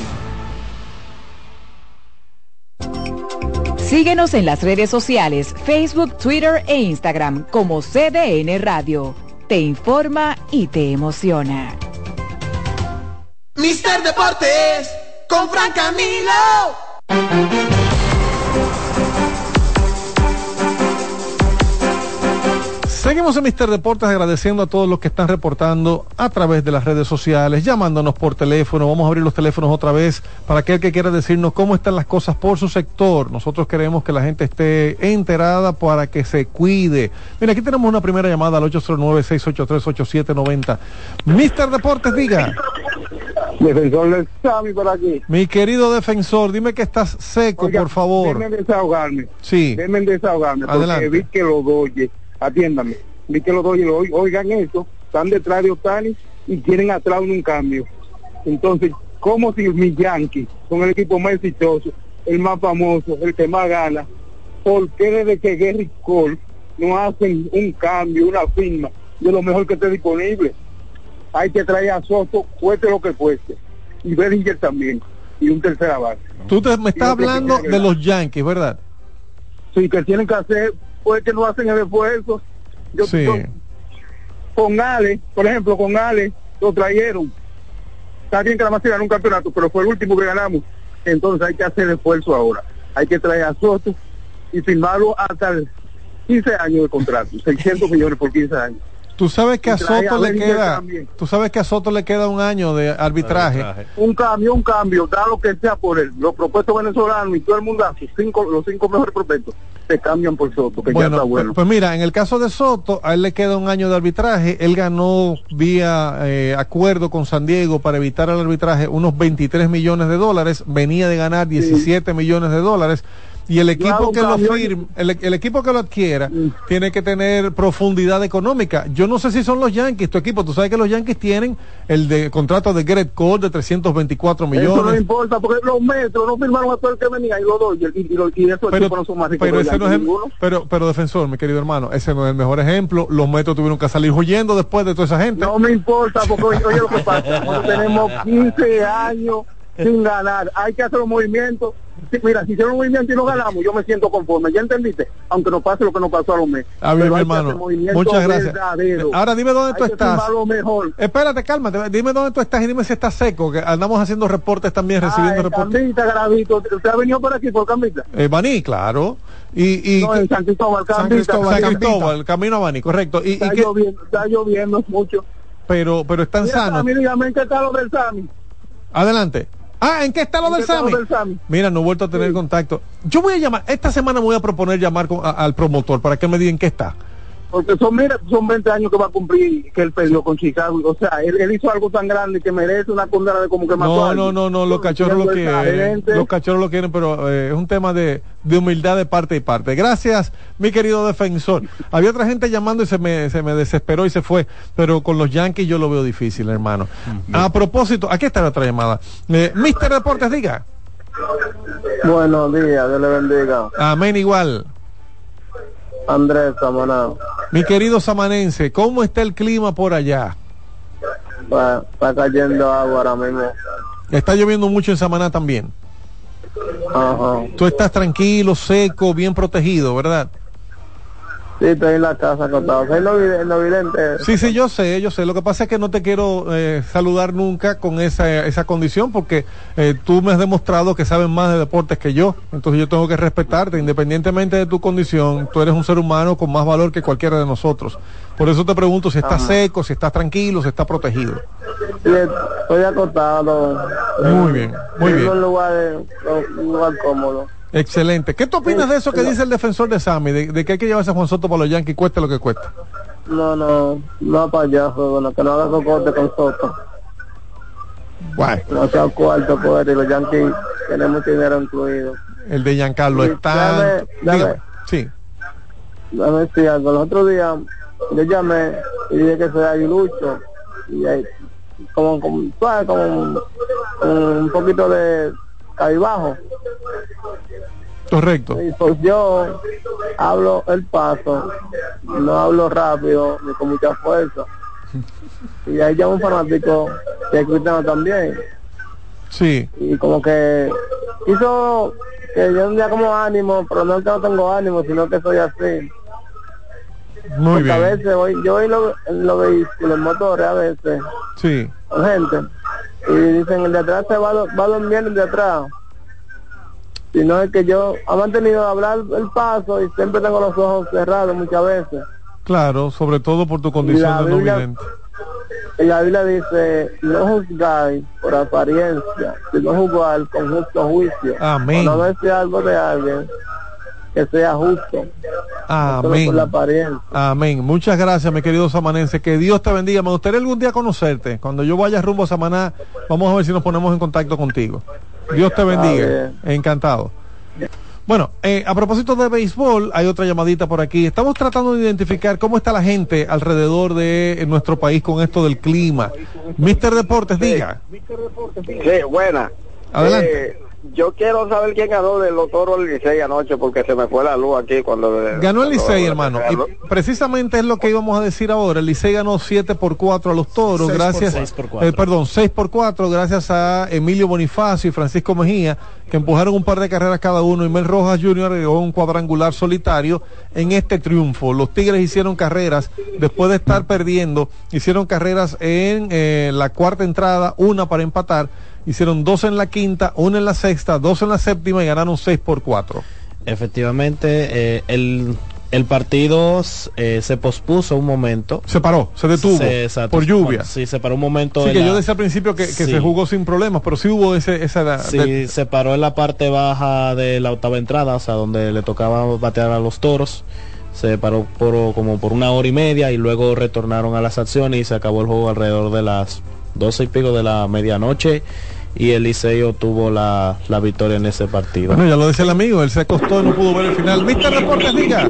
Síguenos en las redes sociales, Facebook, Twitter e Instagram como CDN Radio. Te informa y te emociona. Mister Deportes con Fran Camilo. Seguimos en Mister Deportes agradeciendo a todos los que están reportando a través de las redes sociales, llamándonos por teléfono. Vamos a abrir los teléfonos otra vez para aquel que quiera decirnos cómo están las cosas por su sector. Nosotros queremos que la gente esté enterada para que se cuide. Mira, aquí tenemos una primera llamada al 809-683-8790. Mister Deportes, diga. Defensor del Sami por aquí. Mi querido defensor, dime que estás seco, Oiga, por favor. Déjenme desahogarme. Sí. Déjenme desahogarme. Adelante. Porque vi que los doye, atiéndame, vi que los doye, lo oigan esto, están detrás de Otani y quieren atrás un cambio. Entonces, como si mis Yankees son el equipo más exitoso, el más famoso, el que más gana, ¿por qué desde que Gary Cole no hacen un cambio, una firma de lo mejor que esté disponible? Hay que traer a Soto, cueste lo que cueste. Y Bellinger también. Y un tercera base. Tú te, me estás hablando de los Yankees, ¿verdad? Sí, que tienen que hacer, pues que no hacen el esfuerzo. Yo, Sí. con Ale, por ejemplo, con Ale lo trajeron. Está bien que la más ganó un campeonato, pero fue el último que ganamos. Entonces hay que hacer esfuerzo ahora. Hay que traer a Soto y firmarlo hasta el 15 años de contrato, 600 millones por 15 años. Tú sabes que a Soto a le queda, también. tú sabes que a Soto le queda un año de arbitraje. Un cambio, un cambio, da lo que sea por él. Los propuestos venezolanos y todo el mundo, sus cinco, los cinco mejores propuestos, se cambian por Soto, que ya Bueno, está bueno. pues, pues mira, en el caso de Soto, a él le queda un año de arbitraje. Él ganó vía eh, acuerdo con San Diego para evitar el arbitraje unos 23 millones de dólares. Venía de ganar 17 millones de dólares. Y el equipo que lo firme, el, el equipo que lo adquiera, tiene que tener profundidad económica. Yo no sé si son los Yankees, tu equipo. Tú sabes que los Yankees tienen el de contrato de Garrett Cole de 324 Eso no millones. importa, porque los metros no firmaron a todo el que venía y los dos, y, y, y, y esos pero, no son más ricos pero ese no es el- pero, pero defensor, mi querido hermano, ese no es el mejor ejemplo. Los metros tuvieron que salir huyendo después de toda esa gente. No me importa, porque oye, oye lo que pasa, nosotros tenemos 15 años sin ganar, hay que hacer los movimientos. Mira, si hicieron un movimiento y no ganamos, yo me siento conforme, ¿ya entendiste? Aunque nos pase lo que nos pasó a los meses. Bien, Pero mi hermano. Muchas gracias. verdaderos. Ahora dime dónde Hay tú estás. lo mejor. Espérate, cálmate. Dime dónde tú estás y dime si estás seco, que andamos haciendo reportes también, recibiendo en reportes. Cambita, Gravito, ¿usted ha venido por aquí por Cambita? Eh, Baní, claro. Y, y No, en San Cristóbal, San. Cristóbal, San. Cristóbal, camino a Baní, correcto. Y, y Está que- lloviendo, está lloviendo mucho. pero, pero están Mira, sanos. Está lo del Sami. Adelante. Ah, ¿en qué está lo ¿En del Sami? del Sami? Mira, no he vuelto a tener contacto. Yo voy a llamar, esta semana voy a proponer llamar con- a- al promotor para que me diga en qué está. Porque son, mira, son 20 años que va a cumplir que él perdió con Chicago. O sea, él, él hizo algo tan grande que merece una condena de como que mató No, a no, no, no, los cachorros lo quieren. Los cachorros lo quieren, pero eh, es un tema de, de humildad de parte y parte. Gracias, mi querido defensor. Había otra gente llamando y se me, se me desesperó y se fue, pero con los Yankees yo lo veo difícil, hermano. A propósito, aquí está la otra llamada. Eh, Mister Deportes, diga. Buenos días, Dios le bendiga. Amén igual. Andrés Samaná, Mi querido samanense, ¿cómo está el clima por allá? está, está cayendo agua ahora mismo. Está lloviendo mucho en Samaná también. Ajá. Tú estás tranquilo, seco, bien protegido, ¿verdad? Sí, estoy en la casa acostado. Soy no, no vidente. Sí, sí, yo sé, yo sé. Lo que pasa es que no te quiero eh, saludar nunca con esa, esa condición porque eh, tú me has demostrado que sabes más de deportes que yo. Entonces yo tengo que respetarte independientemente de tu condición. Tú eres un ser humano con más valor que cualquiera de nosotros. Por eso te pregunto si estás Ajá. seco, si estás tranquilo, si estás protegido. Sí, estoy acostado. Muy bien, muy en bien. un lugar, un lugar cómodo. Excelente. ¿Qué tú opinas de eso que dice el defensor de Sammy? De, de que hay que llevarse a Juan Soto para los Yankees, cueste lo que cueste. No, no, no payaso, bueno, que no haga cocote con Soto. Bueno, No sea cuarto poder y los Yankees tienen mucho dinero incluido. el de Giancarlo Sí, está... dame- dame. Sí. Dame decir algo. Los otros días yo llamé y dije que soy aguilucho y hay como, como, ¿sabes? como un, un poquito de bajo Correcto. Pues yo hablo el paso, no hablo rápido ni con mucha fuerza. Y ahí llama un fanático que es cristiano también. Sí. Y como que hizo que yo un día como ánimo, pero no es que no tengo ánimo, sino que soy así. Muy Porque a bien. veces voy, yo voy los en los vehículos, en motores a veces, Sí. con gente, y dicen el de atrás se va, va durmiendo el de atrás. Sino es que yo he mantenido hablar el paso y siempre tengo los ojos cerrados muchas veces. Claro, sobre todo por tu condición la de no vidente. Y la Biblia dice, no juzgáis por apariencia, sino juzgar con justo juicio. Amén. Cuando decir algo de alguien, que sea justo. no Amén. por la apariencia. Amén. Muchas gracias, mi querido samanense. Que Dios te bendiga. Me gustaría algún día conocerte. Cuando yo vaya rumbo a Samaná, vamos a ver si nos ponemos en contacto contigo. Dios te bendiga. Encantado. Bueno, eh, a propósito de béisbol, hay otra llamadita por aquí. Estamos tratando de identificar cómo está la gente alrededor de nuestro país con esto del clima. Mister Deportes, diga. Sí, buena. Adelante. Eh, yo quiero saber quién ganó de los toros del Licey anoche porque se me fue la luz aquí cuando... Ganó el Licey, hermano. Y precisamente es lo que íbamos a decir ahora. El Licey ganó 7 por 4 a los toros, Seis por gracias. seis por cuatro. eh, perdón, 6 por 4, gracias a Emilio Bonifacio y Francisco Mejía, que empujaron un par de carreras cada uno. Y Mel Rojas Jr. agregó un cuadrangular solitario en este triunfo. Los Tigres hicieron carreras después de estar perdiendo. Hicieron carreras en eh, la cuarta entrada, una para empatar. Hicieron dos en la quinta, una en la sexta, dos en la séptima y ganaron 6 por 4. Efectivamente, eh, el, el partido eh, se pospuso un momento. Se paró, se detuvo exacto. por lluvia. Sí, se paró un momento. Sí, que la- yo decía al principio que, que Sí. se jugó sin problemas, pero sí hubo ese, esa... Sí, de- se paró en la parte baja de la octava entrada, o sea, donde le tocaba batear a los toros. Se paró por, como por una hora y media y luego retornaron a las acciones y se acabó el juego alrededor de las doce y pico de la medianoche y el Liceo tuvo la, la victoria en ese partido. Bueno, ya lo decía el amigo, él se acostó y no pudo ver el final. Mister Deportes, diga.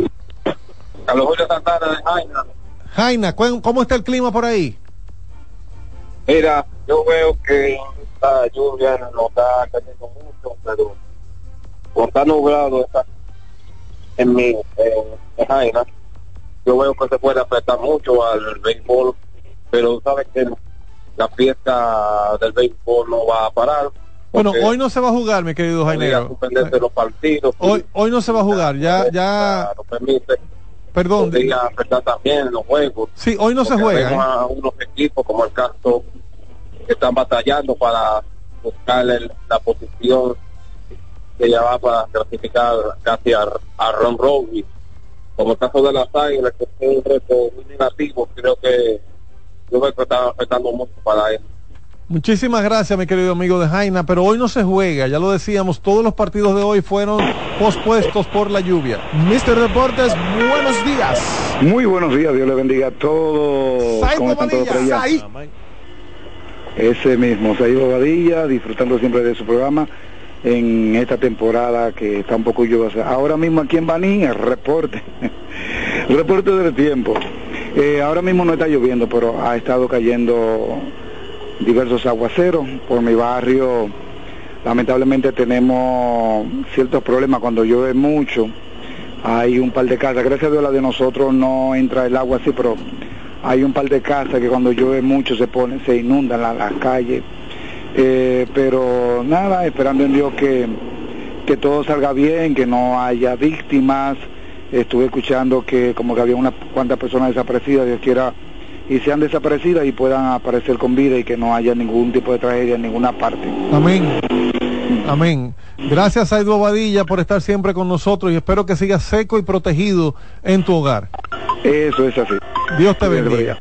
Carlos Julio Santana de Jaina. Jaina, ¿cu- ¿cómo está el clima por ahí? Mira, yo veo que esta lluvia no está cayendo mucho, pero como está nublado está en mi en, en Jaina, yo veo que se puede afectar mucho al béisbol, pero sabes que la fiesta del béisbol no va a parar. Bueno, hoy no se va a jugar, mi querido los partidos. Hoy, hoy no se va a jugar, ya, ya, no permite. perdón. También los juegos. Sí, hoy no se juega. ¿eh? a unos equipos como el caso que están batallando para buscar el- la posición que ya va para clasificar casi a, a Ron Rowley. Como el caso de las águilas, que es un reto muy negativo, creo que yo creo que está afectando mucho para él. Muchísimas gracias, mi querido amigo de Jaina, pero hoy no se juega, ya lo decíamos, todos los partidos de hoy fueron pospuestos por la lluvia. Mister Deportes, buenos días. Muy buenos días, Dios le bendiga a todos. ¿Cómo están todos por allá? Ese mismo, Saí Bobadilla, disfrutando siempre de su programa en esta temporada que está un poco lluviosa. Ahora mismo aquí en Baní, el reporte, el reporte del tiempo. Eh, ahora mismo no está lloviendo, pero ha estado cayendo diversos aguaceros por mi barrio. Lamentablemente tenemos ciertos problemas cuando llueve mucho. Hay un par de casas, gracias a Dios la de nosotros no entra el agua así, pero hay un par de casas que cuando llueve mucho se pone, se inundan la- las calles. Eh, pero nada, esperando en Dios que, que todo salga bien, que no haya víctimas. Estuve escuchando que como que había unas cuantas personas desaparecidas, Dios quiera, y sean desaparecidas y puedan aparecer con vida y que no haya ningún tipo de tragedia en ninguna parte. Amén. Amén. Gracias, Aido Badilla, por estar siempre con nosotros y espero que sigas seco y protegido en tu hogar. Eso es así. Dios te bendiga.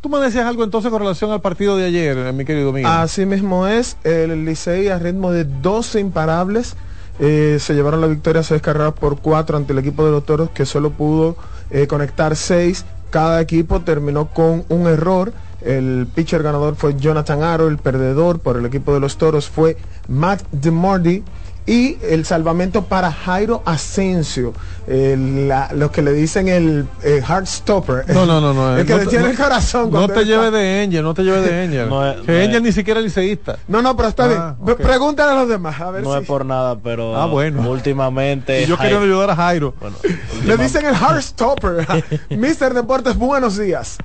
Tú me decías algo entonces con relación al partido de ayer, eh, mi querido amigo. Así mismo es, el Licey a ritmo de 12 imparables eh, se llevaron la victoria seis carreras por cuatro ante el equipo de los Toros que solo pudo eh, conectar seis. Cada equipo terminó con un error. El pitcher ganador fue Jonathan Aro, el perdedor por el equipo de los Toros fue Matt DeMardi y el salvamento para Jairo Asensio, el- la- lo que le dicen el eh, heart stopper. No, no, no, no. el que no, detiene no- el corazón. No te lleves de Angel, no te lleves de Angel. No es- que no es- Angel ni siquiera es liceísta. No, no, pero está Ah, bien. Pregúntale a los demás, a ver No si... es por nada, pero Ah, bueno. últimamente Y yo quería Jairo- ayudar a Jairo. bueno, Le dicen el heart stopper. Mister Deportes, buenos días.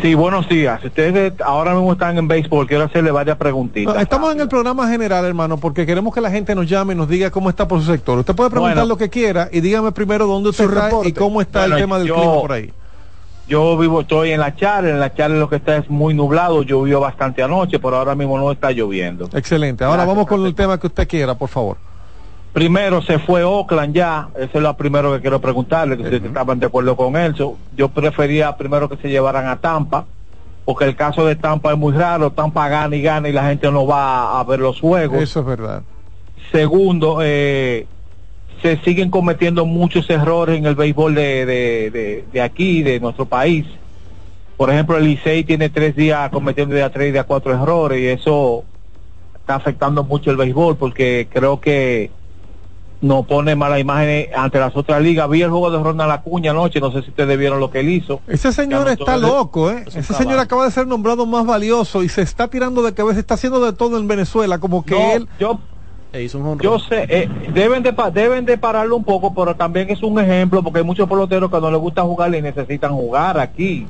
Sí, buenos días. Ustedes ahora mismo están en béisbol. Quiero hacerle varias preguntitas. No, estamos en el programa general, hermano, porque queremos que la gente nos llame y nos diga cómo está por su sector. Usted puede preguntar Bueno. lo que quiera y dígame primero dónde usted está reporte. y cómo está Bueno, el tema del yo- clima por ahí. Yo vivo, estoy en la charla. En la charla lo que está es muy nublado. Llovió bastante anoche, pero ahora mismo no está lloviendo. Excelente. Ahora Gracias, vamos con el tema que usted quiera, por favor. Primero se fue Oakland ya. Eso es lo primero que quiero preguntarle. Que ustedes estaban de acuerdo con eso. Yo prefería primero que se llevaran a Tampa. Porque el caso de Tampa es muy raro. Tampa gana y gana y la gente no va a ver los juegos. Eso es verdad. Segundo, eh, se siguen cometiendo muchos errores en el béisbol de, de, de, de aquí, de nuestro país. Por ejemplo, el Licey tiene tres días cometiendo de a tres y de a cuatro errores y eso está afectando mucho el béisbol porque creo que nos pone mala imagen ante las otras ligas. Vi el juego de Ronald Acuña anoche, no sé si ustedes vieron lo que él hizo. Ese señor no está loco, ¿eh? es Ese señor acaba de ser nombrado más valioso y se está tirando de cabeza, está haciendo de todo en Venezuela, como que No, él... yo e hizo un Yo sé, eh, deben de deben de pararlo un poco, pero también es un ejemplo porque hay muchos peloteros que no les gusta jugar y necesitan jugar aquí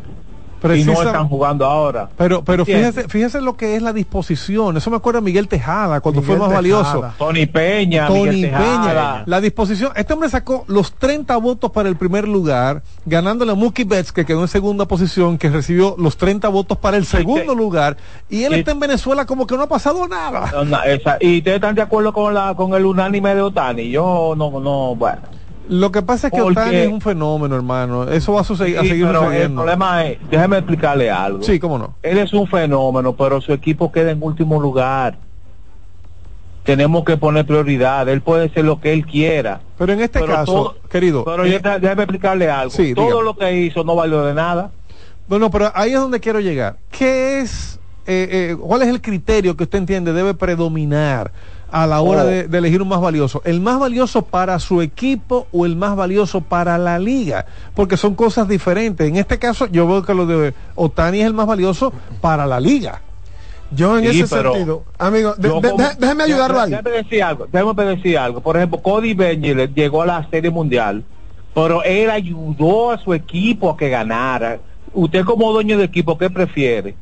y no están jugando ahora. Pero, pero fíjese, fíjese lo que es la disposición. Eso me acuerda a Miguel Tejada cuando Miguel fue más Tejada. valioso. Tony Peña, Tony Miguel Tejada. Peña, la disposición. Este hombre sacó los 30 votos para el primer lugar, ganándole a Mookie Betts, que quedó en segunda posición, que recibió los 30 votos para el segundo lugar. Y él y- está en Venezuela como que no ha pasado nada. No, no, esa- y ustedes están de acuerdo con la con el unánime de Otani. Yo no no bueno. Lo que pasa es que Porque- Otani es un fenómeno, hermano. Eso va a, suceder, a Sí, seguir pero el problema es, déjeme explicarle algo. Sí, cómo no. Él es un fenómeno, pero su equipo queda en último lugar. Tenemos que poner prioridad. Él puede ser lo que él quiera. Pero en este Pero caso, todo- querido. Pero eh, déjame explicarle algo. Sí, Todo dígame. lo que hizo no valió de nada. No, no, pero ahí es donde quiero llegar. ¿Qué es, eh, eh, cuál es el criterio que usted entiende debe predominar a la hora Oh. de, de elegir un más valioso? ¿El más valioso para su equipo o el más valioso para la liga? Porque son cosas diferentes. En este caso, yo veo que lo de Otani es el más valioso para la liga. Yo en Sí, ese sentido, amigo, de- Yo de- como- de- déjeme ayudarlo ahí. Déjame decir algo. Déjame decir algo. Por ejemplo, Cody Bellinger llegó a la Serie Mundial, pero él ayudó a su equipo a que ganara. Usted como dueño de equipo, ¿qué prefiere?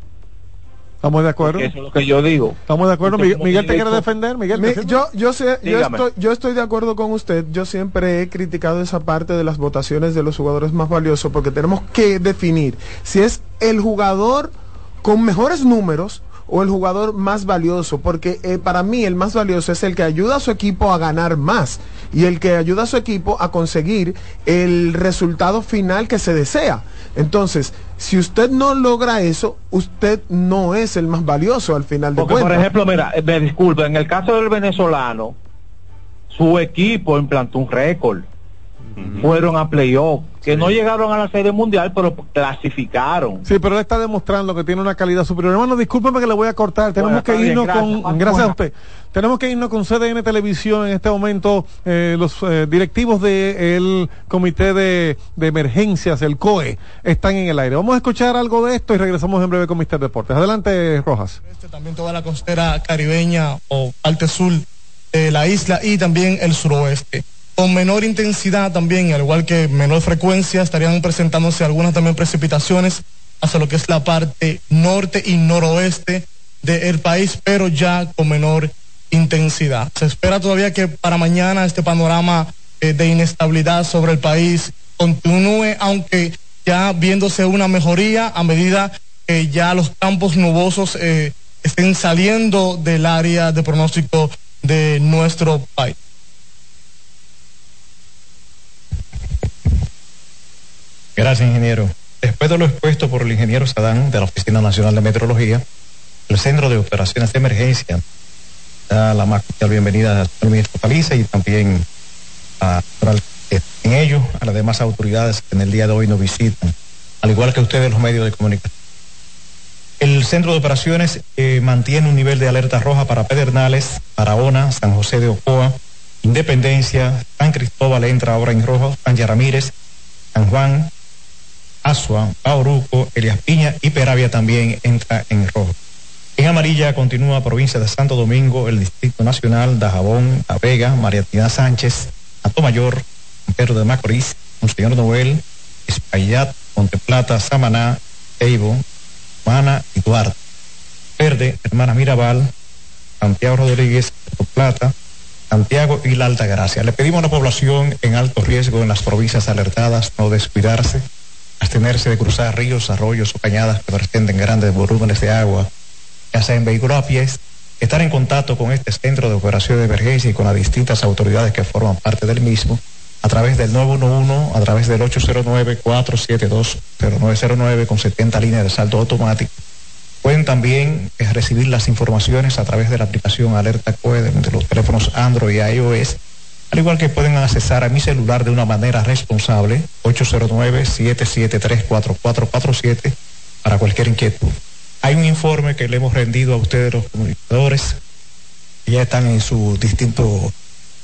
¿Estamos de acuerdo? Eso es lo que yo digo. ¿Estamos de acuerdo? Miguel, te quiere defender, Miguel. Mi- yo, yo, sé, yo, estoy, yo estoy de acuerdo con usted. Yo siempre he criticado esa parte de las votaciones de los jugadores más valiosos porque tenemos que definir si es el jugador con mejores números o el jugador más valioso, porque eh, para mí el más valioso es el que ayuda a su equipo a ganar más y el que ayuda a su equipo a conseguir el resultado final que se desea. Entonces, si usted no logra eso, usted no es el más valioso al final de Porque, por cuentas. ejemplo, mira, eh, me disculpa, en el caso del venezolano, su equipo implantó un récord. Fueron a playoff, que no llegaron a la serie mundial, pero clasificaron. Sí, pero él está demostrando que tiene una calidad superior. Hermano, discúlpeme que le voy a cortar. Tenemos Bueno, que bien, irnos gracias. con, gracias a usted. Tenemos que irnos con CDN Televisión en este momento. eh, los eh, directivos del Comité de, de Emergencias, el COE, están en el aire. Vamos a escuchar algo de esto y regresamos en breve con Mister Deportes. Adelante, Rojas. también toda la costera caribeña o parte sur de la isla y también el suroeste. Con menor intensidad también, al igual que menor frecuencia, estarían presentándose algunas también precipitaciones hacia lo que es la parte norte y noroeste del país, pero ya con menor intensidad. Se espera todavía que para mañana este panorama eh, de inestabilidad sobre el país continúe, aunque ya viéndose una mejoría a medida que ya los campos nubosos eh, estén saliendo del área de pronóstico de nuestro país. Gracias, ingeniero. Después de lo expuesto por el ingeniero Sadán de la Oficina Nacional de Meteorología, el Centro de Operaciones de Emergencia da la más cordial bienvenida al ministro Paliza y también a, en ello a las demás autoridades que en el día de hoy nos visitan, al igual que ustedes los medios de comunicación. El Centro de Operaciones eh, mantiene un nivel de alerta roja para Pedernales, Barahona, San José de Ocoa, Independencia, San Cristóbal entra ahora en rojo, San Ramírez, San Juan, Asua, Bauruco, Elias Piña y Peravia también entra en rojo. En amarilla continúa provincia de Santo Domingo, el Distrito Nacional, Dajabón, La Vega, María Trinidad Sánchez, Atomayor, San Pedro de Macorís, Monseñor Noel, Espaillat, Monteplata, Samaná, Eibo, Mana y. Verde, Hermana Mirabal, Santiago Rodríguez, Plata, Santiago y la Alta Gracia. Le pedimos a la población en alto riesgo en las provincias alertadas no descuidarse, abstenerse de cruzar ríos, arroyos o cañadas que presenten grandes volúmenes de agua, ya sea en vehículos a pies, estar en contacto con este centro de operación de emergencia y con las distintas autoridades que forman parte del mismo a través del 911, a través del 809-472-0909 con 70 líneas de saldo automático. Pueden también eh, recibir las informaciones a través de la aplicación Alerta COE de los teléfonos Android y iOS, al igual que pueden accesar a mi celular de una manera responsable, 809-773-4447, para cualquier inquietud. Hay un informe que le hemos rendido a ustedes los comunicadores, que ya están en su distinto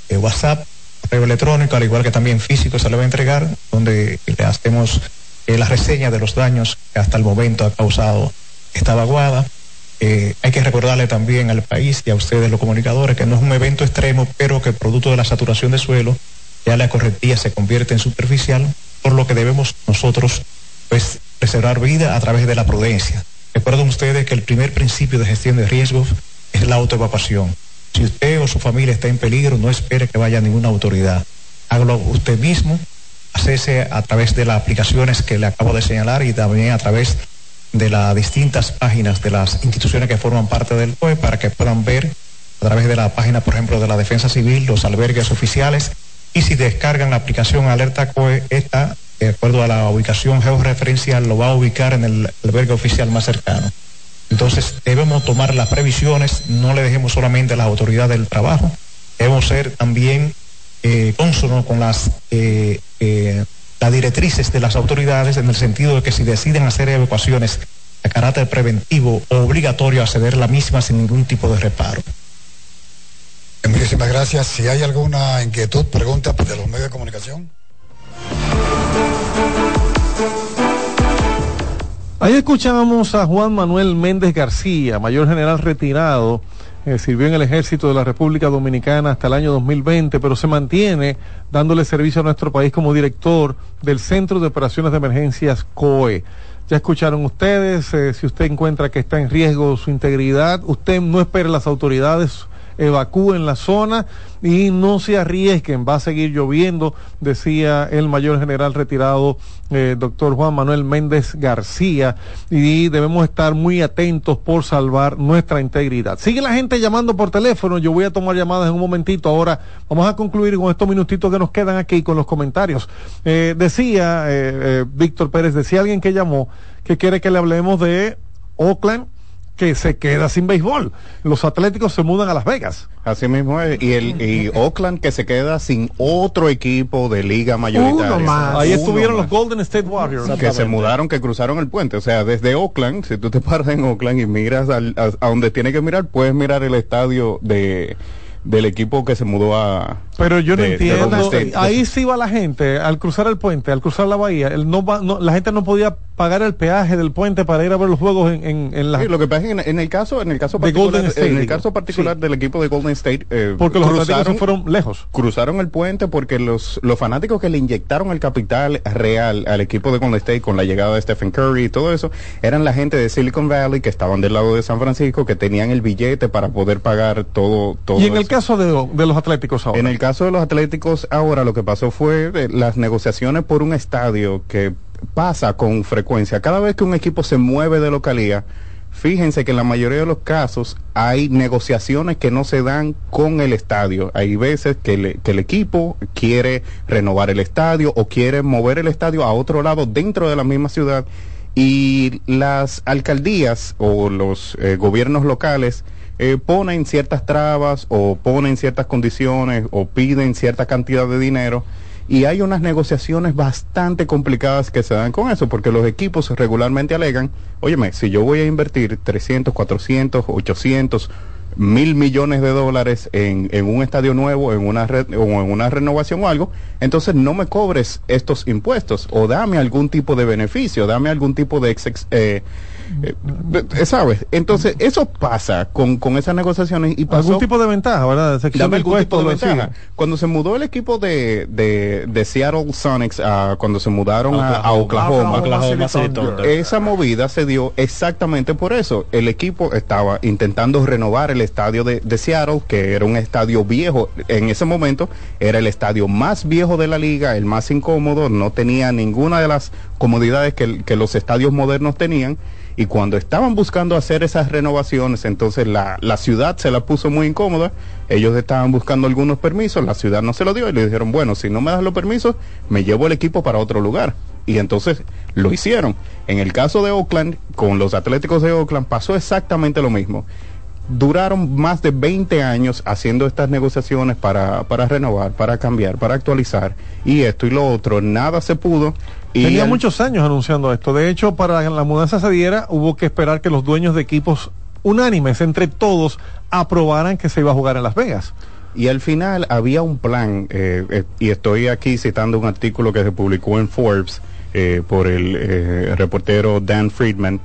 eh, WhatsApp, correo electrónico, al igual que también físico se le va a entregar, donde le hacemos eh, la reseña de los daños que hasta el momento ha causado esta vaguada. Eh, hay que recordarle también al país y a ustedes los comunicadores que no es un evento extremo, pero que producto de la saturación de suelo, ya la correntía se convierte en superficial, por lo que debemos nosotros pues preservar vida a través de la prudencia. Recuerden ustedes que el primer principio de gestión de riesgos es la autoevacuación. Si usted o su familia está en peligro, no espere que vaya ninguna autoridad. Hágalo usted mismo, hacese a través de las aplicaciones que le acabo de señalar y también a través de las distintas páginas de las instituciones que forman parte del COE para que puedan ver a través de la página, por ejemplo, de la Defensa Civil, los albergues oficiales y si descargan la aplicación Alerta COE, esta de acuerdo a la ubicación georreferencial, lo va a ubicar en el albergue oficial más cercano. Entonces debemos tomar las previsiones, no le dejemos solamente a las autoridades del trabajo, debemos ser también eh, con las, eh, eh, las directrices de las autoridades en el sentido de que si deciden hacer evacuaciones de carácter preventivo o obligatorio, acceder la misma sin ningún tipo de reparo. Muchísimas gracias. Si hay alguna inquietud, pregunta de los medios de comunicación. Ahí escuchábamos a Juan Manuel Méndez García, mayor general retirado, eh, sirvió en el ejército de la República Dominicana hasta el año 2020, pero se mantiene dándole servicio a nuestro país como director del Centro de Operaciones de Emergencias COE. Ya escucharon ustedes, eh, si usted encuentra que está en riesgo su integridad, usted no espere las autoridades evacúen la zona y no se arriesguen, va a seguir lloviendo, decía el mayor general retirado, eh, doctor Juan Manuel Méndez García, y debemos estar muy atentos por salvar nuestra integridad. Sigue la gente llamando por teléfono, yo voy a tomar llamadas en un momentito, ahora vamos a concluir con estos minutitos que nos quedan aquí con los comentarios. Eh, decía eh, Víctor Pérez, decía alguien que llamó que quiere que le hablemos de Oakland que se queda sin béisbol. Los Atléticos se mudan a Las Vegas. Así mismo es. Y, el, y Oakland que se queda sin otro equipo de liga mayoritaria. Ahí estuvieron los Golden State Warriors. Que se mudaron, que cruzaron el puente. O sea, desde Oakland, si tú te paras en Oakland y miras a, a donde tienes que mirar, puedes mirar el estadio de del equipo que se mudó a pero yo no entiendo ahí sí va la gente al cruzar el puente al cruzar la bahía el no, no la gente no podía pagar el peaje del puente para ir a ver los juegos en, en, en la sí, lo que pasa es que en, el caso en el caso particular, State, en el caso particular del equipo de Golden State eh, porque los cruzaron fueron lejos. cruzaron el puente porque los los fanáticos que le inyectaron el capital real al equipo de Golden State con la llegada de Stephen Curry y todo eso eran la gente de Silicon Valley que estaban del lado de San Francisco que tenían el billete para poder pagar todo todo y en el caso de, de, los Atléticos ahora? En el caso de los Atléticos ahora lo que pasó fue eh, las negociaciones por un estadio que pasa con frecuencia. Cada vez que un equipo se mueve de localía, fíjense que en la mayoría de los casos hay negociaciones que no se dan con el estadio. Hay veces que, el equipo quiere renovar el estadio o quiere mover el estadio a otro lado dentro de la misma ciudad y las alcaldías o los eh, gobiernos locales eh, ponen ciertas trabas o ponen ciertas condiciones o piden cierta cantidad de dinero y hay unas negociaciones bastante complicadas que se dan con eso porque los equipos regularmente alegan, óyeme, si yo voy a invertir 300, 400, 800 mil millones de dólares en, en un estadio nuevo, en una o en una renovación o algo, entonces no me cobres estos impuestos o dame algún tipo de beneficio, dame algún tipo de ex- eh, eh, ¿sabes? Entonces, eso pasa con, con esas negociaciones y pasó... Algún tipo de ventaja, ¿verdad? De algún tipo de ventaja. Cuando se mudó el equipo de, de, de Seattle Sonics, a- cuando se mudaron a, a Oklahoma. Oklahoma, Oklahoma City Thunder. esa movida se dio exactamente por eso. El equipo estaba intentando renovar el estadio de, de Seattle, que era un estadio viejo. En ese momento era el estadio más viejo de la liga, el más incómodo, no tenía ninguna de las comodidades que, que los estadios modernos tenían. Y cuando estaban buscando hacer esas renovaciones, entonces la, la ciudad se la puso muy incómoda. Ellos estaban buscando algunos permisos, la ciudad no se lo dio y le dijeron, bueno, si no me das los permisos, me llevo el equipo para otro lugar. Y entonces lo hicieron. En el caso de Oakland, con los Atléticos de Oakland, pasó exactamente lo mismo. Duraron más de 20 años haciendo estas negociaciones para, para renovar, para cambiar, para actualizar. Y esto y lo otro, nada se pudo. Y Tenía muchos años anunciando esto. De hecho, para que la mudanza se diera, hubo que esperar que los dueños de equipos unánimes, entre todos, aprobaran que se iba a jugar en Las Vegas. Y al final había un plan, eh, eh, y estoy aquí citando un artículo que se publicó en Forbes eh, por el eh, reportero Dan Friedman,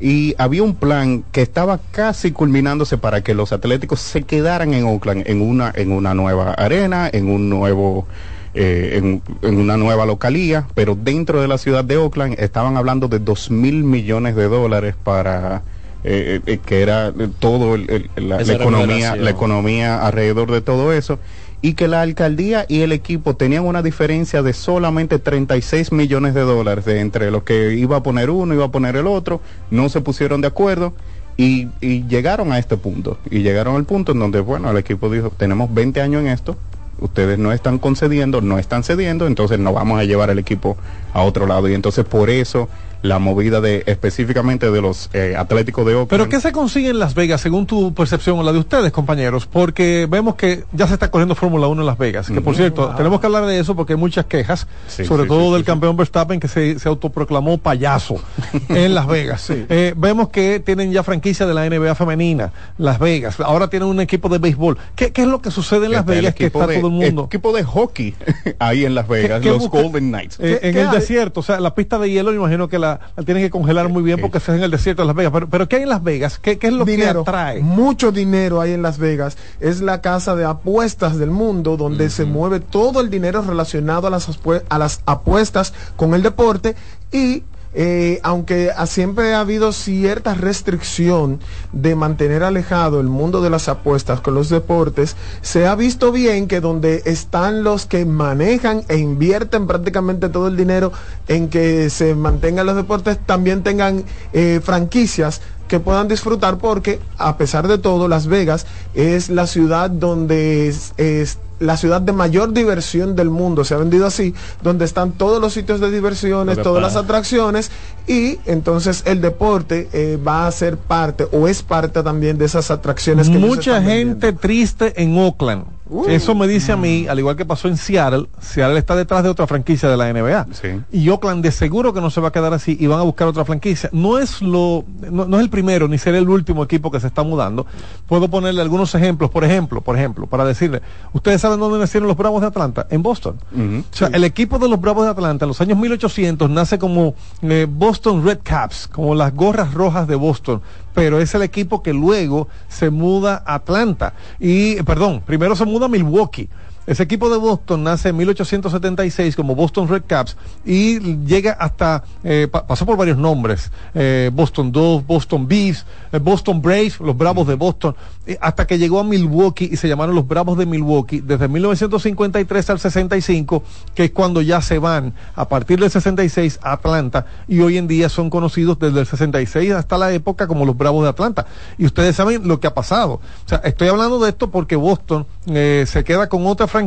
y había un plan que estaba casi culminándose para que los atléticos se quedaran en Oakland, en una, en una nueva arena, en un nuevo... eh, en, en una nueva localía, pero dentro de la ciudad de Oakland estaban hablando de dos mil millones de dólares para eh, eh, que era eh, todo el- el- la, economía, la economía alrededor de todo eso y que la alcaldía y el equipo tenían una diferencia de solamente 36 millones de dólares de entre lo que iba a poner uno, iba a poner el otro, no se pusieron de acuerdo y, y llegaron a este punto. Y llegaron al punto en donde, bueno, el equipo dijo, tenemos 20 años en esto, ustedes no están concediendo, no están cediendo, entonces no vamos a llevar el equipo a otro lado. Y entonces por eso la movida de específicamente de los eh, Atléticos de Oakland. Pero ¿qué se consigue en Las Vegas según tu percepción o la de ustedes, compañeros? Porque vemos que ya se está corriendo Fórmula 1 en Las Vegas. Que por cierto, tenemos que hablar de eso porque hay muchas quejas, Sí, sobre sí, todo sí, del sí, campeón Verstappen que se, se autoproclamó payaso en Las Vegas. Eh, vemos que tienen ya franquicia de la NBA femenina, Las Vegas. Ahora tienen un equipo de béisbol. ¿Qué, qué es lo que sucede en Las Está Vegas que está de- todo el mundo? equipo de hockey ahí en Las Vegas, ¿Qué- qué los busca- Golden Knights. Eh, en qué el hay? desierto, o sea, la pista de hielo, me imagino que la, la tienen que congelar muy bien porque se es en el desierto de Las Vegas. Pero, pero ¿qué hay en Las Vegas? ¿Qué, qué es lo dinero, que atrae? mucho dinero hay en Las Vegas. Es la casa de apuestas del mundo donde se mueve todo el dinero relacionado a las, a las apuestas con el deporte y eh, aunque siempre ha habido cierta restricción de mantener alejado el mundo de las apuestas con los deportes, se ha visto bien que donde están los que manejan e invierten prácticamente todo el dinero en que se mantengan los deportes, también tengan eh, franquicias que puedan disfrutar porque a pesar de todo Las Vegas es la ciudad donde es, es la ciudad de mayor diversión del mundo, se ha vendido así, donde están todos los sitios de diversiones, todas las atracciones y entonces el deporte eh, va a ser parte o es parte también de esas atracciones que Mucha gente triste en Oakland. Uh. Eso me dice a mí, al igual que pasó en Seattle, Seattle está detrás de otra franquicia de la NBA. Sí. Y Oakland de seguro que no se va a quedar así y van a buscar otra franquicia. No es lo, no, no es el primero ni será el último equipo que se está mudando. Puedo ponerle algunos ejemplos, por ejemplo, por ejemplo, para decirle, ustedes saben dónde nacieron los Bravos de Atlanta, en Boston. O sea, el equipo de los Bravos de Atlanta en los años 1800 nace como eh, Boston Red Caps, como las gorras rojas de Boston, pero es el equipo que luego se muda a Atlanta. Y, perdón, primero se muda a Milwaukee. Ese equipo de Boston nace en 1876 como Boston Red Caps y llega hasta, eh, pa- pasó por varios nombres, eh, Boston Dolphins, Boston Bees, eh, Boston Braves, los Bravos de Boston, hasta que llegó a Milwaukee y se llamaron los Bravos de Milwaukee desde 1953 al 65, que es cuando ya se van a partir del 66 a Atlanta y hoy en día son conocidos desde el 66 hasta la época como los Bravos de Atlanta. Y ustedes saben lo que ha pasado. O sea, estoy hablando de esto porque Boston se queda con otra franquicia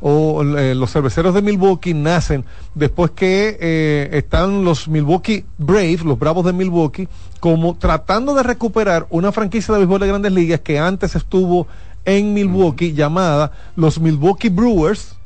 o eh, los cerveceros de Milwaukee nacen después que eh, están los Milwaukee Braves, los Bravos de Milwaukee, como tratando de recuperar una franquicia de béisbol de grandes ligas que antes estuvo en Milwaukee llamada los Milwaukee Brewers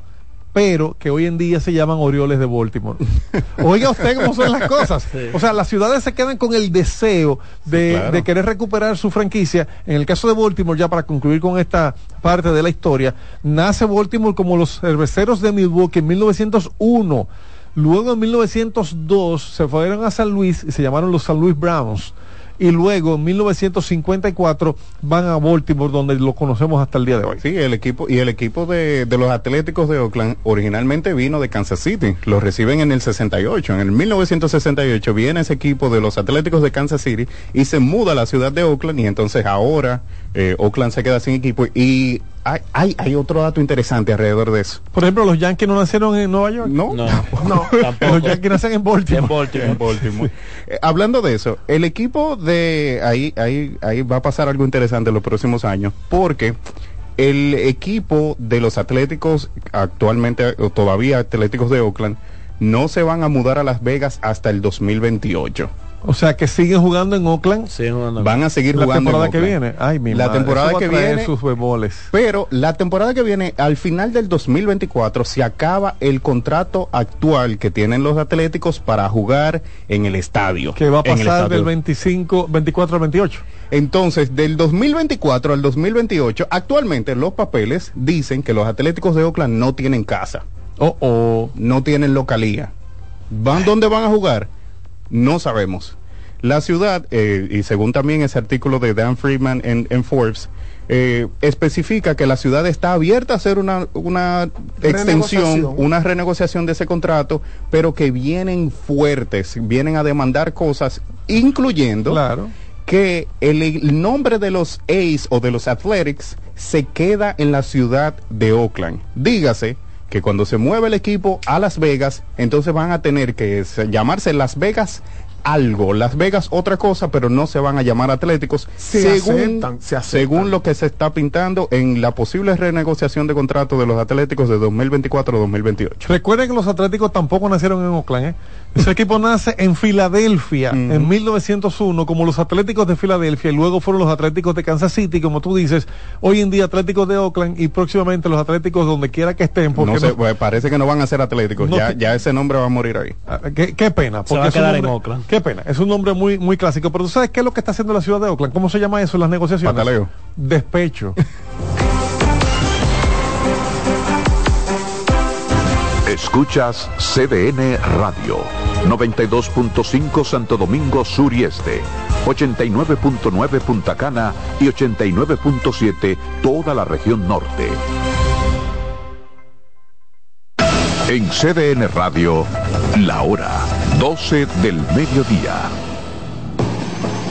pero que hoy en día se llaman Orioles de Baltimore. Oiga usted cómo son las cosas. O sea, las ciudades se quedan con el deseo de, claro. de querer recuperar su franquicia. En el caso de Baltimore, ya para concluir con esta parte de la historia, nace Baltimore como los cerveceros de Milwaukee en 1901. Luego en 1902 se fueron a San Luis y se llamaron los San Luis Browns. Y luego en 1954 van a Baltimore donde lo conocemos hasta el día de hoy. Sí, el equipo y el equipo de, de los Atléticos de Oakland originalmente vino de Kansas City. Lo reciben en el 68. En el 1968 viene ese equipo de los Atléticos de Kansas City y se muda a la ciudad de Oakland y entonces ahora eh, Oakland se queda sin equipo y hay, hay, hay otro dato interesante alrededor de eso. Por ejemplo, los Yankees no nacieron en Nueva York. No, no. los Yankees nacen en Baltimore. En Baltimore. En Baltimore. Eh, hablando de eso, el equipo de ahí, ahí, ahí va a pasar algo interesante en los próximos años, porque el equipo de los Atléticos, actualmente, o todavía Atléticos de Oakland, no se van a mudar a Las Vegas hasta el 2028. O sea que siguen jugando en Oakland. Van a seguir la jugando. temporada en que viene. Ay, mi la madre, temporada eso va que a traer viene. sus bemoles. Pero la temporada que viene, al final del 2024, se acaba el contrato actual que tienen los Atléticos para jugar en el estadio. Que va a pasar del 25, 24 al 28. Entonces, del 2024 al 2028, actualmente los papeles dicen que los Atléticos de Oakland no tienen casa. Oh, oh. No tienen localía. ¿Van dónde van a jugar? No sabemos. La ciudad, eh, y según también ese artículo de Dan Freeman en, en Forbes, eh, especifica que la ciudad está abierta a hacer una, una extensión, una renegociación de ese contrato, pero que vienen fuertes, vienen a demandar cosas, incluyendo Claro. que el, el nombre de los A's o de los Athletics se queda en la ciudad de Oakland. Dígase que cuando se mueve el equipo a Las Vegas, entonces van a tener que se- llamarse Las Vegas algo, Las Vegas otra cosa, pero no se van a llamar Atléticos, Se según, aceptan, se aceptan. según lo que se está pintando en la posible renegociación de contrato de los Atléticos de 2024-2028. Recuerden que los Atléticos tampoco nacieron en Oakland. ¿eh? Ese equipo nace en Filadelfia en 1901 como los Atléticos de Filadelfia y luego fueron los Atléticos de Kansas City, como tú dices, hoy en día Atléticos de Oakland y próximamente los Atléticos donde quiera que estén. Porque No sé, no- pues, parece que no van a ser Atléticos, No ya, te- ya ese nombre va a morir ahí. Ah, Qué, qué pena. Se va a porque quedar en Oakland. Qué pena. Es un nombre muy, muy clásico. Pero tú sabes qué es lo que está haciendo la ciudad de Oakland. ¿Cómo se llama eso en las negociaciones? Pataleo. Despecho. Escuchas CDN Radio, 92.5 Santo Domingo Sur y Este, 89.9 Punta Cana y 89.7 toda la región norte. En CDN Radio, la hora 12 del mediodía.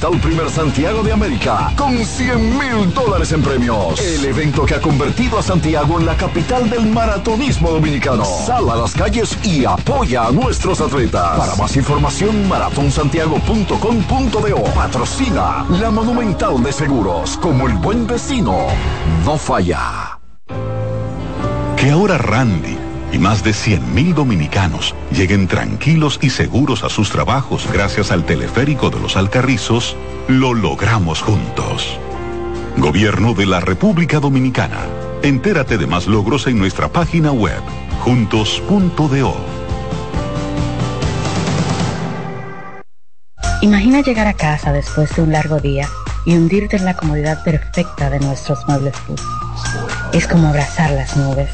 Primer Santiago de América. Con 100 mil dólares en premios. El evento que ha convertido a Santiago en la capital del maratonismo dominicano. Sal a las calles y apoya a nuestros atletas. Para más información, maratonsantiago.com.do. Patrocina la Monumental de Seguros. Como el buen vecino, no falla. Que ahora Randy y más de 100.000 dominicanos lleguen tranquilos y seguros a sus trabajos gracias al teleférico de los Alcarrizos, lo logramos juntos. Gobierno de la República Dominicana. Entérate de más logros en nuestra página web, juntos.do. Imagina llegar a casa después de un largo día y hundirte en la comodidad perfecta de nuestros muebles. Es como abrazar las nubes,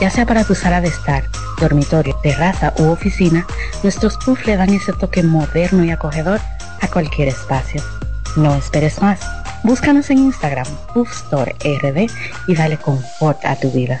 Ya sea para tu sala de estar, dormitorio, terraza u oficina, nuestros puffs le dan ese toque moderno y acogedor a cualquier espacio. No esperes más. Búscanos en Instagram, Puff Store RD y dale confort a tu vida.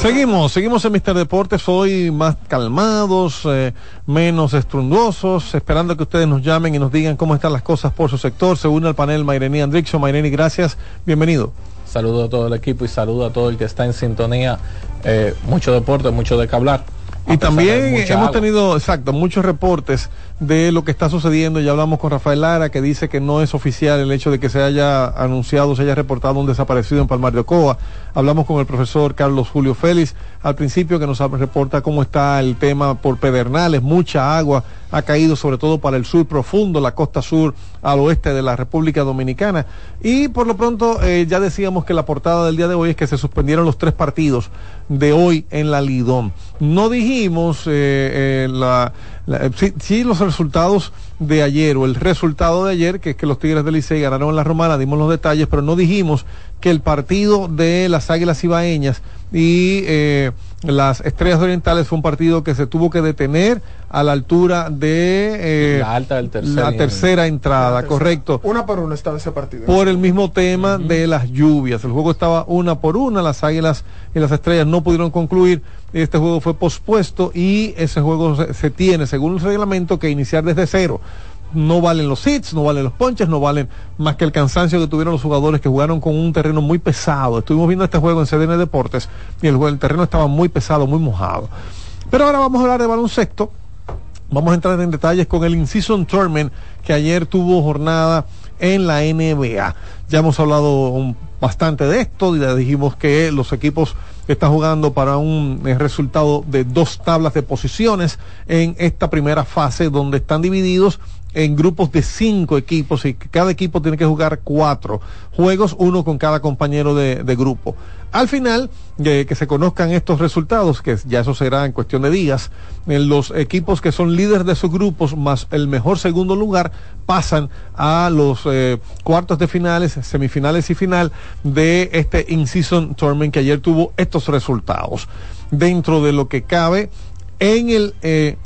Seguimos, seguimos en Mister Deportes, hoy más calmados, eh, menos estruendosos, esperando que ustedes nos llamen y nos digan cómo están las cosas por su sector. Se une al panel Mayrení Andrickson. Mayrení, gracias, bienvenido. Saludo a todo el equipo y saludo a todo el que está en sintonía. Eh, mucho deporte, mucho de qué hablar. Y también hemos tenido, exacto, muchos reportes de lo que está sucediendo. Ya hablamos con Rafael Lara, que dice que no es oficial el hecho de que se haya anunciado, se haya reportado un desaparecido en Palmar de Ocoa. Hablamos con el profesor Carlos Julio Félix al principio, que nos reporta cómo está el tema por Pedernales. Mucha agua ha caído, sobre todo para el sur profundo, la costa sur al oeste de la República Dominicana. Y por lo pronto, eh, ya decíamos que la portada del día de hoy es que se suspendieron los tres partidos de hoy en la Lidón. No dijimos eh, eh, la, sí, sí, los resultados de ayer o el resultado de ayer, que es que los Tigres del Licey ganaron en la Romana, dimos los detalles, pero no dijimos que el partido de las Águilas Ibaeñas y eh, las Estrellas Orientales fue un partido que se tuvo que detener a la altura de eh, la, alta del tercer la tercera entrada, La tercera. correcto. Una por una estaba ese partido. Por el mismo tema de las lluvias. El juego estaba una por una, las Águilas y las Estrellas no pudieron concluir. Este juego fue pospuesto y ese juego se, se tiene, según el reglamento, que iniciar desde cero no valen los hits, no valen los ponches, no valen más que el cansancio que tuvieron los jugadores que jugaron con un terreno muy pesado. Estuvimos viendo este juego en CDN Deportes y el, el terreno estaba muy pesado, muy mojado. Pero ahora vamos a hablar de baloncesto. Vamos a entrar en detalles con el In-Season Tournament que ayer tuvo jornada en la NBA. Ya hemos hablado bastante de esto, ya dijimos que los equipos están jugando para un eh, resultado de dos tablas de posiciones en esta primera fase donde están divididos en grupos de cinco equipos y cada equipo tiene que jugar cuatro juegos, uno con cada compañero de, grupo. Al final, eh, que se conozcan estos resultados, que ya eso será en cuestión de días, eh, los equipos que son líderes de sus grupos más el mejor segundo lugar pasan a los eh, cuartos de finales, semifinales y final de este In-Season Tournament que ayer tuvo estos resultados. Dentro de lo que cabe en el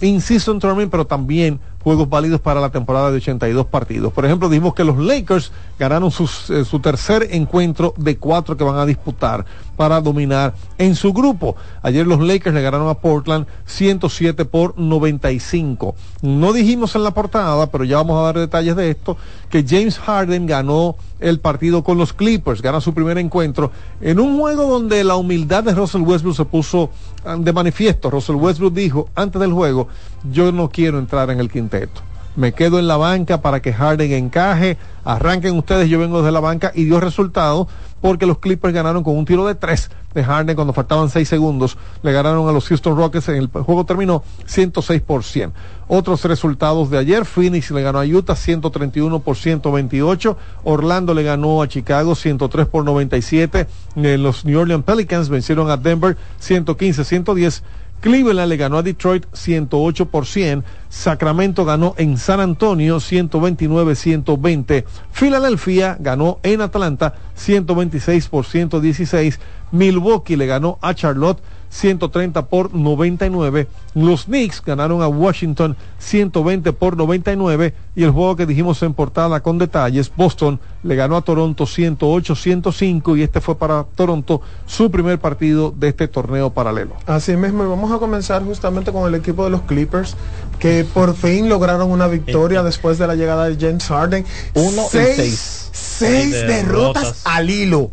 In-Season Tournament, pero también juegos válidos para la temporada de 82 partidos. Por ejemplo, dijimos que los Lakers ganaron eh, su tercer encuentro de cuatro que van a disputar para dominar en su grupo. Ayer los Lakers le ganaron a Portland 107 por 95. No dijimos en la portada, pero ya vamos a dar detalles de esto, que James Harden ganó el partido con los Clippers, gana su primer encuentro en un juego donde la humildad de Russell Westbrook se puso ah, de manifiesto. Russell Westbrook dijo antes del juego, yo no quiero entrar en el quinteto. Me quedo en la banca para que Harden encaje. Arranquen ustedes, yo vengo desde la banca y dio resultado porque los Clippers ganaron con un tiro de tres de Harden cuando faltaban seis segundos. Le ganaron a los Houston Rockets. En el juego terminó 106 por 100. Otros resultados de ayer: Phoenix le ganó a Utah 131 por 128. Orlando le ganó a Chicago 103 por 97. Eh, los New Orleans Pelicans vencieron a Denver 115 110. Cleveland le ganó a Detroit 108 por 100. Sacramento ganó en San Antonio 129-120. Filadelfia ganó en Atlanta 126 por 116. Milwaukee le ganó a Charlotte 130 por 99. Los Knicks ganaron a Washington 120 por 99. Y el juego que dijimos en portada con detalles, Boston le ganó a Toronto 108-105 y este fue para Toronto su primer partido de este torneo paralelo. Así mismo, y vamos a comenzar justamente con el equipo de los Clippers, que por fin lograron una victoria después de la llegada de James Harden. Uno seis. seis Seis derrotas derrotas. al hilo.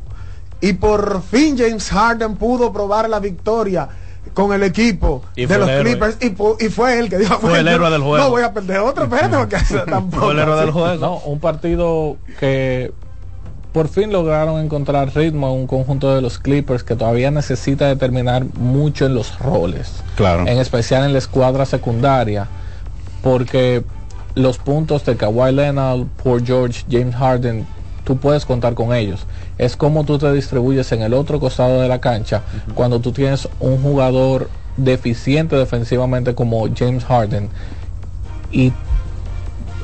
Y por fin James Harden pudo probar la victoria con el equipo Y de fue los el héroe. Clippers y, fue él que dijo Fue el "Bueno, héroe del juego". no voy a perder otro espérate porque tampoco Fue el héroe del juego. No, un partido que por fin lograron encontrar ritmo a un conjunto de los Clippers que todavía necesita determinar mucho en los roles. Claro. En especial en la escuadra secundaria, porque los puntos de Kawhi Leonard, Paul George, James Harden, tú puedes contar con ellos. Es como tú te distribuyes en el otro costado de la cancha cuando tú tienes un jugador deficiente defensivamente como James Harden y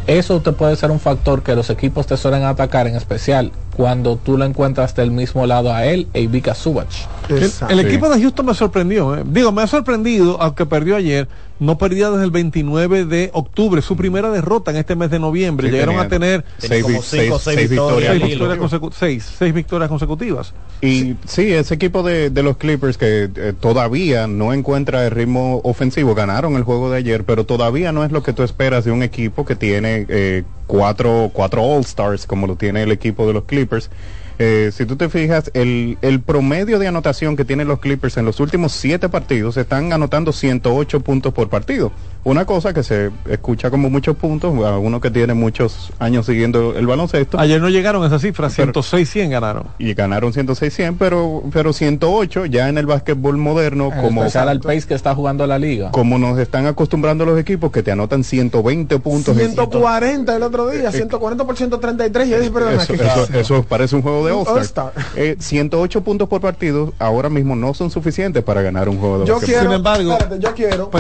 eso te puede ser un factor que los equipos te suelen atacar en especial cuando tú lo encuentras del mismo lado a él e Ivica Subach. El, el equipo de Houston me sorprendió. ¿eh? Digo, me ha sorprendido, aunque perdió ayer, no perdía desde el 29 de octubre, su primera derrota en este mes de noviembre. Sí, Llegaron tenía- a tener como cinco victorias victorias seis victorias consecutivas. Y sí, ese equipo de, de los Clippers que eh, todavía no encuentra el ritmo ofensivo, ganaron el juego de ayer, pero todavía no es lo que tú esperas de un equipo que tiene eh, cuatro, cuatro All-Stars como lo tiene el equipo de los Clippers. Eh, si tú te fijas, el, el promedio de anotación que tienen los Clippers en los últimos siete partidos están anotando 108 puntos por partido. Una cosa que se escucha como muchos puntos, a uno que tiene muchos años siguiendo el baloncesto. Ayer no llegaron a esa cifra, 106-100 ganaron. Y ganaron 106-100, pero, pero 108 ya en el básquetbol moderno, En como, especial al pace que está jugando la liga. como nos están acostumbrando los equipos que te anotan 120 puntos. 140 el otro día, 140 por 133. Y yo dije, perdón, Eso, eso- eso parece un juego de All-Star. Eh, 108 puntos por partido ahora mismo no son suficientes para ganar un juego de Yo básquetbol. quiero, espérate, yo quiero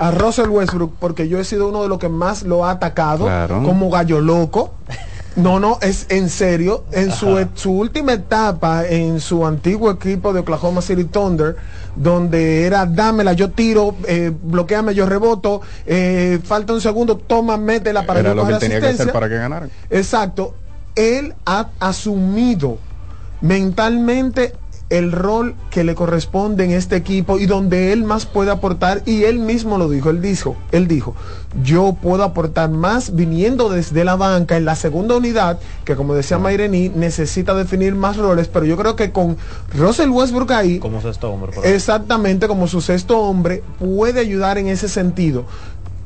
a Russell Westbrook porque yo he sido uno de los que más lo ha atacado Claro. como gallo loco. No, no, es en serio. En su, e- su última etapa en su antiguo equipo de Oklahoma City Thunder, donde era dámela, yo tiro, eh, bloqueame, yo reboto, eh, falta un segundo, toma, métela para Era yo lo que tenía que hacer para que ganaran. Exacto. Él ha asumido mentalmente el rol que le corresponde en este equipo y donde él más puede aportar y él mismo lo dijo, él dijo, él dijo, yo puedo aportar más viniendo desde la banca en la segunda unidad, que como decía Mairení, necesita definir más roles, pero yo creo que con Russell Westbrook ahí, Como sexto hombre. exactamente como su sexto hombre, puede ayudar en ese sentido.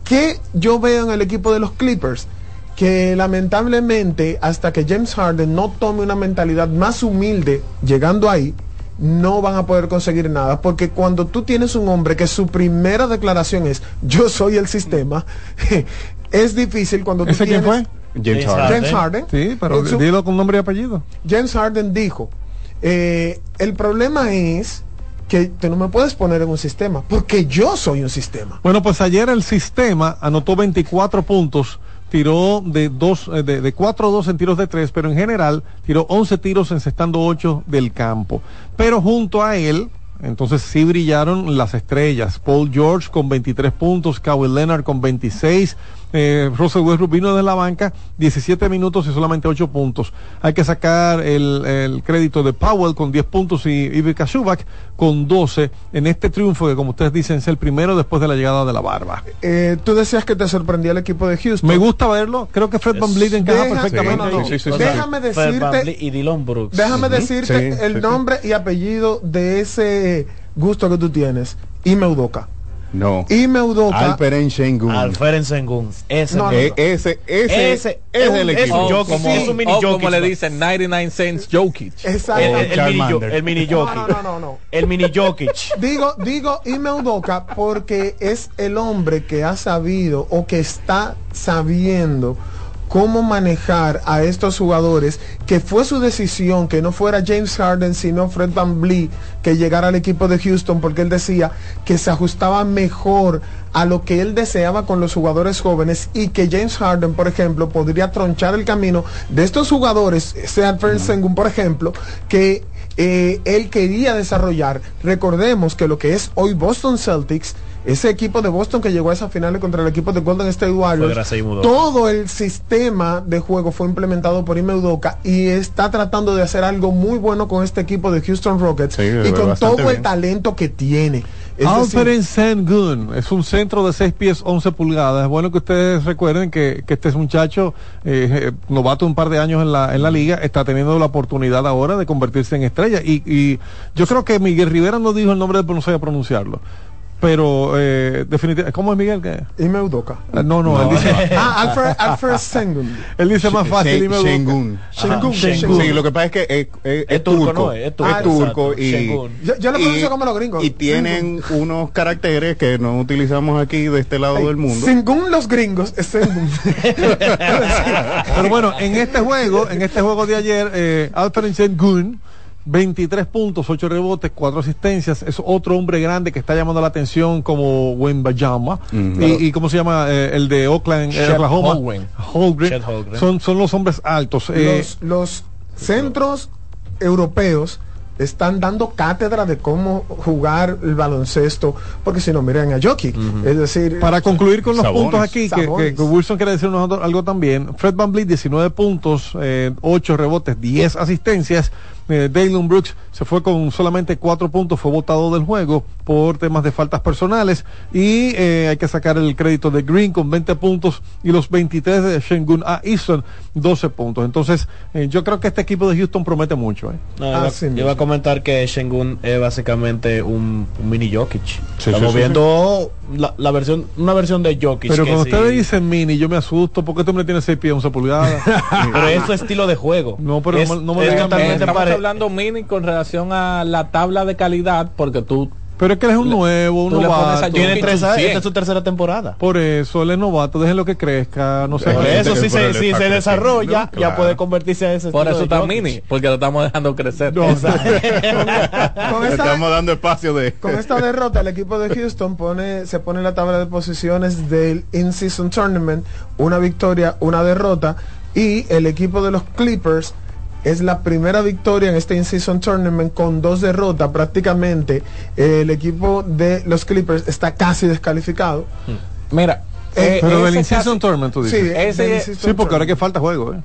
¿Qué yo veo en el equipo de los Clippers? Que lamentablemente hasta que James Harden no tome una mentalidad más humilde llegando ahí, no van a poder conseguir nada. Porque cuando tú tienes un hombre que su primera declaración es yo soy el sistema, es difícil cuando tú ¿Ese quién fue? James Harden. James Harden. Sí, pero su- dilo con nombre y apellido. James Harden dijo, eh, el problema es que tú no me puedes poner en un sistema, porque yo soy un sistema. Bueno, pues ayer el sistema anotó 24 puntos, tiró de dos, eh, de, de 4 a 2 en tiros de 3, pero en general tiró 11 tiros encestando 8 del campo. Pero junto a él, entonces sí brillaron las estrellas. Paul George con 23 puntos, Kawhi Leonard con 26, eh, Russell Westbrook vino de la banca 17 minutos y solamente 8 puntos. Hay que sacar el, el crédito de Powell con 10 puntos y Ivica Subak con 12 en este triunfo que como ustedes dicen es el primero después de la llegada de la barba. Eh, tú decías que te sorprendía el equipo de Houston. Me gusta verlo, creo que Fred Van Vliet encaja Deja- perfectamente. ahí. Déjame decirte, y Dylan Brooks. déjame decirte Sí, el sí, sí. nombre y apellido de ese gusto que tú tienes. Ime Udoka. No. Ime Udoka. Alperen Sengun. Alferen Sengun. Ese, No, no, no. ese, ese, Ese es un- el es equipo. un es un mini o Jokic, como le dicen 99 cents Jokic. Exacto. El, el- el mini, el mini Jokic. no, no, no, no. El mini Jokic. Digo, digo Ime Udoka porque es el hombre que ha sabido o que está sabiendo cómo manejar a estos jugadores, que fue su decisión que no fuera James Harden, sino Fred Van Vliet, que llegara al equipo de Houston, porque él decía que se ajustaba mejor a lo que él deseaba con los jugadores jóvenes y que James Harden, por ejemplo, podría tronchar el camino de estos jugadores, sea Sengun, por ejemplo, que eh, él quería desarrollar. Recordemos que lo que es hoy Boston Celtics, ese equipo de Boston que llegó a esa final contra el equipo de Golden State Warriors, todo el sistema de juego fue implementado por Ime Udoka y está tratando de hacer algo muy bueno con este equipo de Houston Rockets Sí, y con todo el talento que tiene. Es Alperen Sengun es un centro de 6 pies 11 pulgadas. Es bueno que ustedes recuerden que, que este muchacho, eh, eh, novato un par de años en la, en la liga, está teniendo la oportunidad ahora de convertirse en estrella. Y, y yo creo que Miguel Rivera no dijo el nombre, pero no sabía pronunciarlo. Pero eh, definitivamente, ¿cómo es Miguel? que Ime Udoka. No, no, él dice, Ah, Alfred, Alfred Sengun. él dice más fácil. Ime Udoka. Shengun. Shengun, Ajá. Shengun. Sí, lo que pasa es que es, es- es turco, turco, ¿no? Es turco. Es turco Exacto, y. Yo, yo lo y- pronuncio como los gringos. y tienen unos caracteres que no utilizamos aquí de este lado del mundo. Según los gringos, es Sengun. Pero bueno, en este juego, en este juego de ayer, eh, Alperen Sengun, 23 puntos, 8 rebotes, 4 asistencias, es otro hombre grande que está llamando la atención como Wembayama Ujú. y, y cómo se llama eh, el de Oakland, eh, Oklahoma, Holmgren. Son, son los hombres altos. eh, los, los centros europeos están dando cátedra de cómo jugar el baloncesto, porque si no, miren a Jokic. Es decir, Para concluir con los puntos aquí, que, Sabonis. que- que Wilson quiere decirnos algo- también. Fred Van Vliet, 19 puntos, eh, 8 rebotes, 10 asistencias. Eh, Dalen Brooks se fue con solamente 4 puntos, fue votado del juego por temas de faltas personales. Y eh, hay que sacar el crédito de Green con 20 puntos y los 23 de Shengun A. Easton, 12 puntos. Entonces, eh, yo creo que este equipo de Houston promete mucho. eh. No, iba, Así yo iba mismo. a comentar que Shengun es básicamente un, un mini Jokic. Sí, Estamos sí, sí, viendo La, la versión, una versión de Jokic. Pero que cuando sí- ustedes dicen mini, yo me asusto porque este hombre tiene 6 pies, 11 pulgadas. pero es su estilo de juego. No, pero Es- no, me- no me es. Estamos pare- hablando mini con relación a la tabla de calidad, porque tú Pero es que él es un nuevo, un novato. Tiene tres años, 100. esta es su tercera temporada. Por eso, él es novato, déjenlo que crezca, no sé. Por eso, si se, si se desarrolla, ya claro. puede convertirse a ese por eso está Jokic. mini, porque lo estamos dejando crecer. No, con Le esta, Estamos dando espacio de. con esta derrota, el equipo de Houston pone, se pone en la tabla de posiciones del In-Season Tournament, una victoria, una derrota, y el equipo de los Clippers es la primera victoria en este In-Season Tournament con dos derrotas. Prácticamente eh, el equipo de los Clippers está casi descalificado. Mira, Eh, eh, Pero del In-Season Tournament, tú Sí, dices. Ese- in-season Sí, porque ahora que falta juego, ¿eh?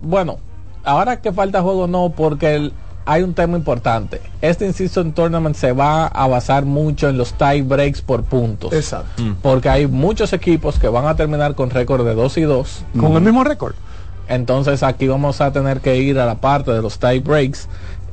Bueno, ahora que falta juego no, porque el- hay un tema importante. Este in-season tournament se va a basar mucho en los tie breaks por puntos. Exacto. Porque hay muchos equipos que van a terminar con récord de 2 y 2. Con el mismo récord. Entonces aquí vamos a tener que ir a la parte de los tie breaks.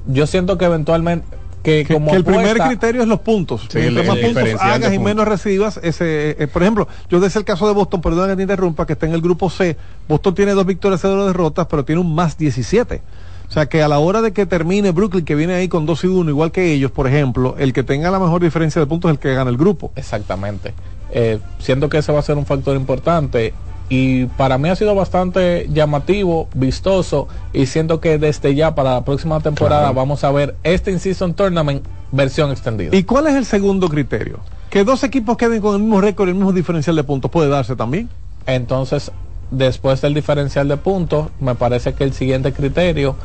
Yo siento que eventualmente que, Que, como que el primer criterio es los puntos. Sí, el- más el puntos de hagas y menos recibas, ese, eh, por ejemplo, yo desde el caso de Boston, perdón que te interrumpa, que está en el grupo C, Boston tiene dos victorias y dos derrotas, pero tiene un más 17. O sea que a la hora de que termine Brooklyn, que viene ahí con 2 y 1, igual que ellos, por ejemplo, el que tenga la mejor diferencia de puntos es el que gana el grupo. Exactamente. Eh, siento que ese va a ser un factor importante y para mí ha sido bastante llamativo, vistoso y siento que desde ya para la próxima temporada Claro. vamos a ver este in-season tournament versión extendida. ¿Y cuál es el segundo criterio? Que dos equipos queden con el mismo récord y el mismo diferencial de puntos puede darse también. Entonces, después del diferencial de puntos, me parece que el siguiente criterio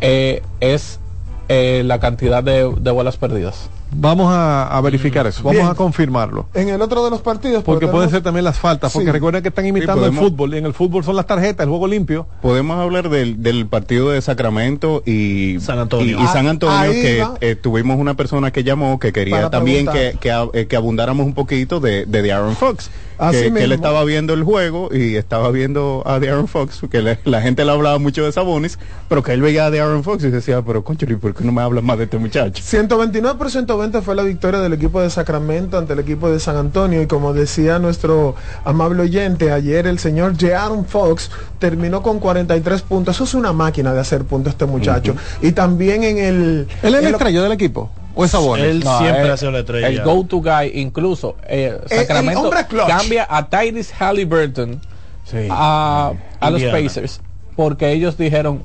eh, es eh, la cantidad de, de bolas perdidas. Vamos a, a verificar eso, vamos Bien. a confirmarlo. En el otro de los partidos, Porque pueden tenemos- ser también las faltas, porque Sí. recuerden que están imitando el podemos- fútbol, y en el fútbol son las tarjetas, el juego limpio. Podemos hablar del, del partido de Sacramento y San Antonio. y, y San Ah, Antonio, ahí que eh, tuvimos una persona que llamó que quería Para también que, eh, que abundáramos un poquito de, de De'Aaron Fox. Así Que, que él estaba viendo el juego y estaba viendo a De'Aaron Fox, que le- la gente le hablaba mucho de Sabonis, pero que él veía a De'Aaron Fox y decía, pero concho, ¿y por qué no me hablas más de este muchacho? 129 por 120 fue la victoria del equipo de Sacramento ante el equipo de San Antonio y como decía nuestro amable oyente, ayer el señor Je'Aaron Fox terminó con 43 puntos. Eso es una máquina de hacer puntos este muchacho. Y también en el... ¿Él es lo- estrella del equipo? ¿O es Sabonis? Él No, siempre eh, ha sido la estrella. El go-to guy, incluso eh, el Sacramento cambia a Tyrese Halliburton Sí. a, a los. Pacers porque ellos dijeron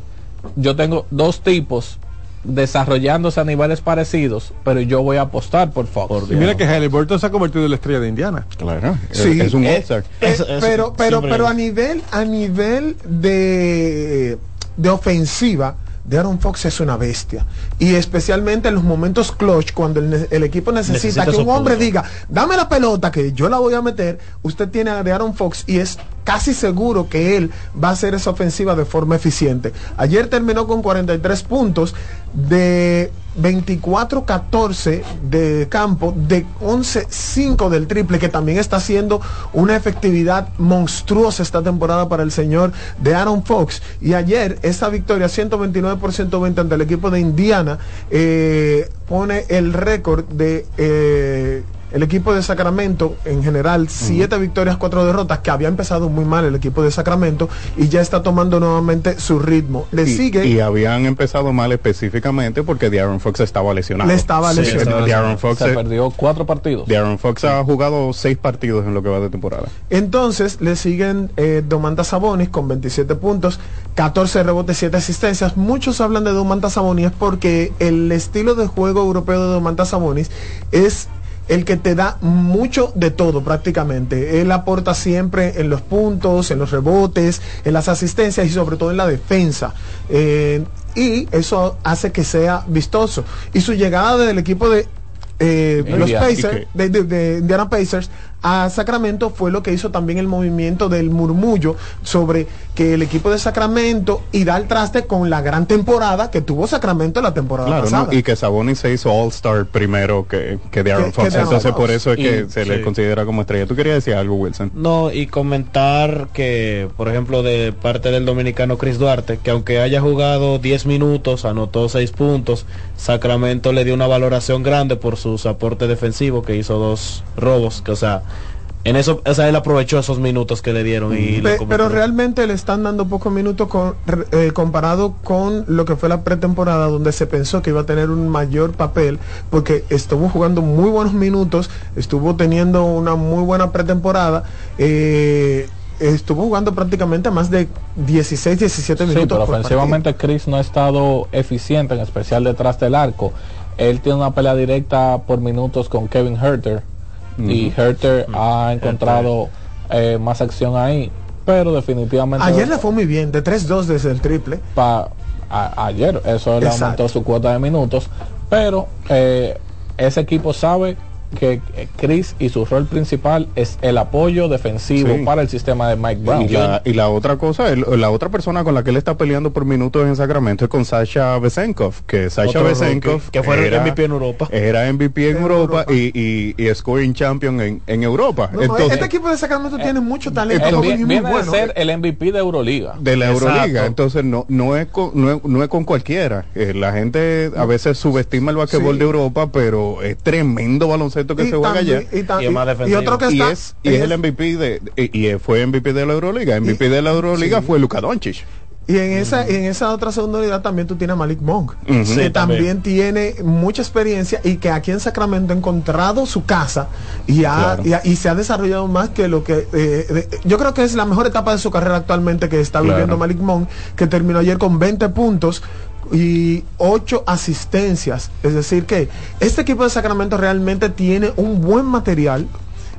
yo tengo dos tipos desarrollándose a niveles parecidos pero yo voy a apostar por Fox Y mira que Halliburton se ha convertido en la estrella de Indiana. Claro, Sí. es un Eh. Eh, eso pero pero pero es. a nivel a nivel de de ofensiva de Aaron Fox es una bestia. Y especialmente en los momentos clutch cuando el, equipo necesita, Necesita que un hombre diga dame la pelota que yo la voy a meter usted tiene a de Aaron Fox y es casi seguro que él va a hacer esa ofensiva de forma eficiente. Ayer terminó con 43 puntos de 24-14 de campo, de 11-5 del triple, que también está haciendo una efectividad monstruosa esta temporada para el señor de Aaron Fox. Y ayer esa victoria 129 por 120 ante el equipo de Indiana eh, pone el récord de... eh, el equipo de Sacramento, en general, siete victorias, cuatro derrotas, que había empezado muy mal el equipo de Sacramento y ya está tomando nuevamente su ritmo. Le y, sigue. y habían empezado mal específicamente porque De'Aaron Fox estaba lesionado. Le estaba Sí, lesionado. De'Aaron Fox, Se perdió cuatro partidos. De'Aaron Fox ha jugado seis partidos en lo que va de temporada. Entonces le siguen eh, Domantas Sabonis con 27 puntos, 14 rebotes, 7 asistencias. Muchos hablan de Domantas Sabonis porque el estilo de juego europeo de Domantas Sabonis es el que te da mucho de todo prácticamente. Él aporta siempre en los puntos, en los rebotes, en las asistencias y sobre todo en la defensa. Eh, y eso hace que sea vistoso. Y su llegada del equipo de eh, los. Pacers, de, de- de Indiana Pacers a Sacramento fue lo que hizo también el movimiento del murmullo sobre que el equipo de Sacramento irá al traste con la gran temporada que tuvo Sacramento la temporada Claro, pasada. ¿no? y que Sabonis se hizo All-Star primero que, que De'Aaron Que- Fox. Entonces, por eso es que Y- se le considera como estrella. ¿Tú querías decir algo, Wilson? No, y comentar que, por ejemplo, de parte del dominicano Chris Duarte, que aunque haya jugado 10 minutos, anotó 6 puntos, Sacramento le dio una valoración grande por sus aportes defensivos, que hizo dos robos, que o sea, en eso, o sea, él aprovechó esos minutos que le dieron y Pe- pero realmente le están dando pocos minutos con, eh, comparado con lo que fue la pretemporada donde se pensó que iba a tener un mayor papel porque estuvo jugando muy buenos minutos, estuvo teniendo una muy buena pretemporada, eh, estuvo jugando prácticamente más de 16, 17 Sí, minutos. pero por ofensivamente Chris no ha estado eficiente, en especial detrás del arco. Él tiene una pelea directa por minutos con Kevin Herter y Herter ha encontrado eh, más acción ahí, pero definitivamente Ayer le fue muy bien, de 3-2 desde el triple. pa- a- ayer eso le Exacto. aumentó su cuota de minutos, pero eh, ese equipo sabe que eh, Chris y su rol principal es el apoyo defensivo Sí. para el sistema de Mike Brown. Y la, y la otra cosa, el- la otra persona con la que él está peleando por minutos en Sacramento es con Sasha Besenkov, que Sasha Besenkov que fue era, MVP en Europa. Era MVP en, Europa, Y, y, y scoring champion en, en Europa. No, Entonces, este equipo de Sacramento tiene mucho talento viene, viene bueno. de ser el MVP de Euroliga. de la Exacto. Euroliga, entonces no no es con, no es, no es con cualquiera. Eh, la gente a veces subestima el basquetbol Sí. de Europa, pero es tremendo baloncesto que Y se juega también- allá. y ta- Y es más y- y defensivo. otro que Y está es, y es el MVP de, y, y fue MVP de la Euroliga. MVP de la Euroliga sí. fue Luka Doncic. Y en esa, en esa otra segunda unidad también tú tienes a Malik Monk, que Sí, también también. tiene mucha experiencia y que aquí en Sacramento ha encontrado su casa y, ha- Claro. y, ha- y se ha desarrollado más que lo que... eh, de- yo creo que es la mejor etapa de su carrera actualmente que está Claro. viviendo Malik Monk, que terminó ayer con 20 puntos y 8 asistencias. Es decir, que este equipo de Sacramento realmente tiene un buen material.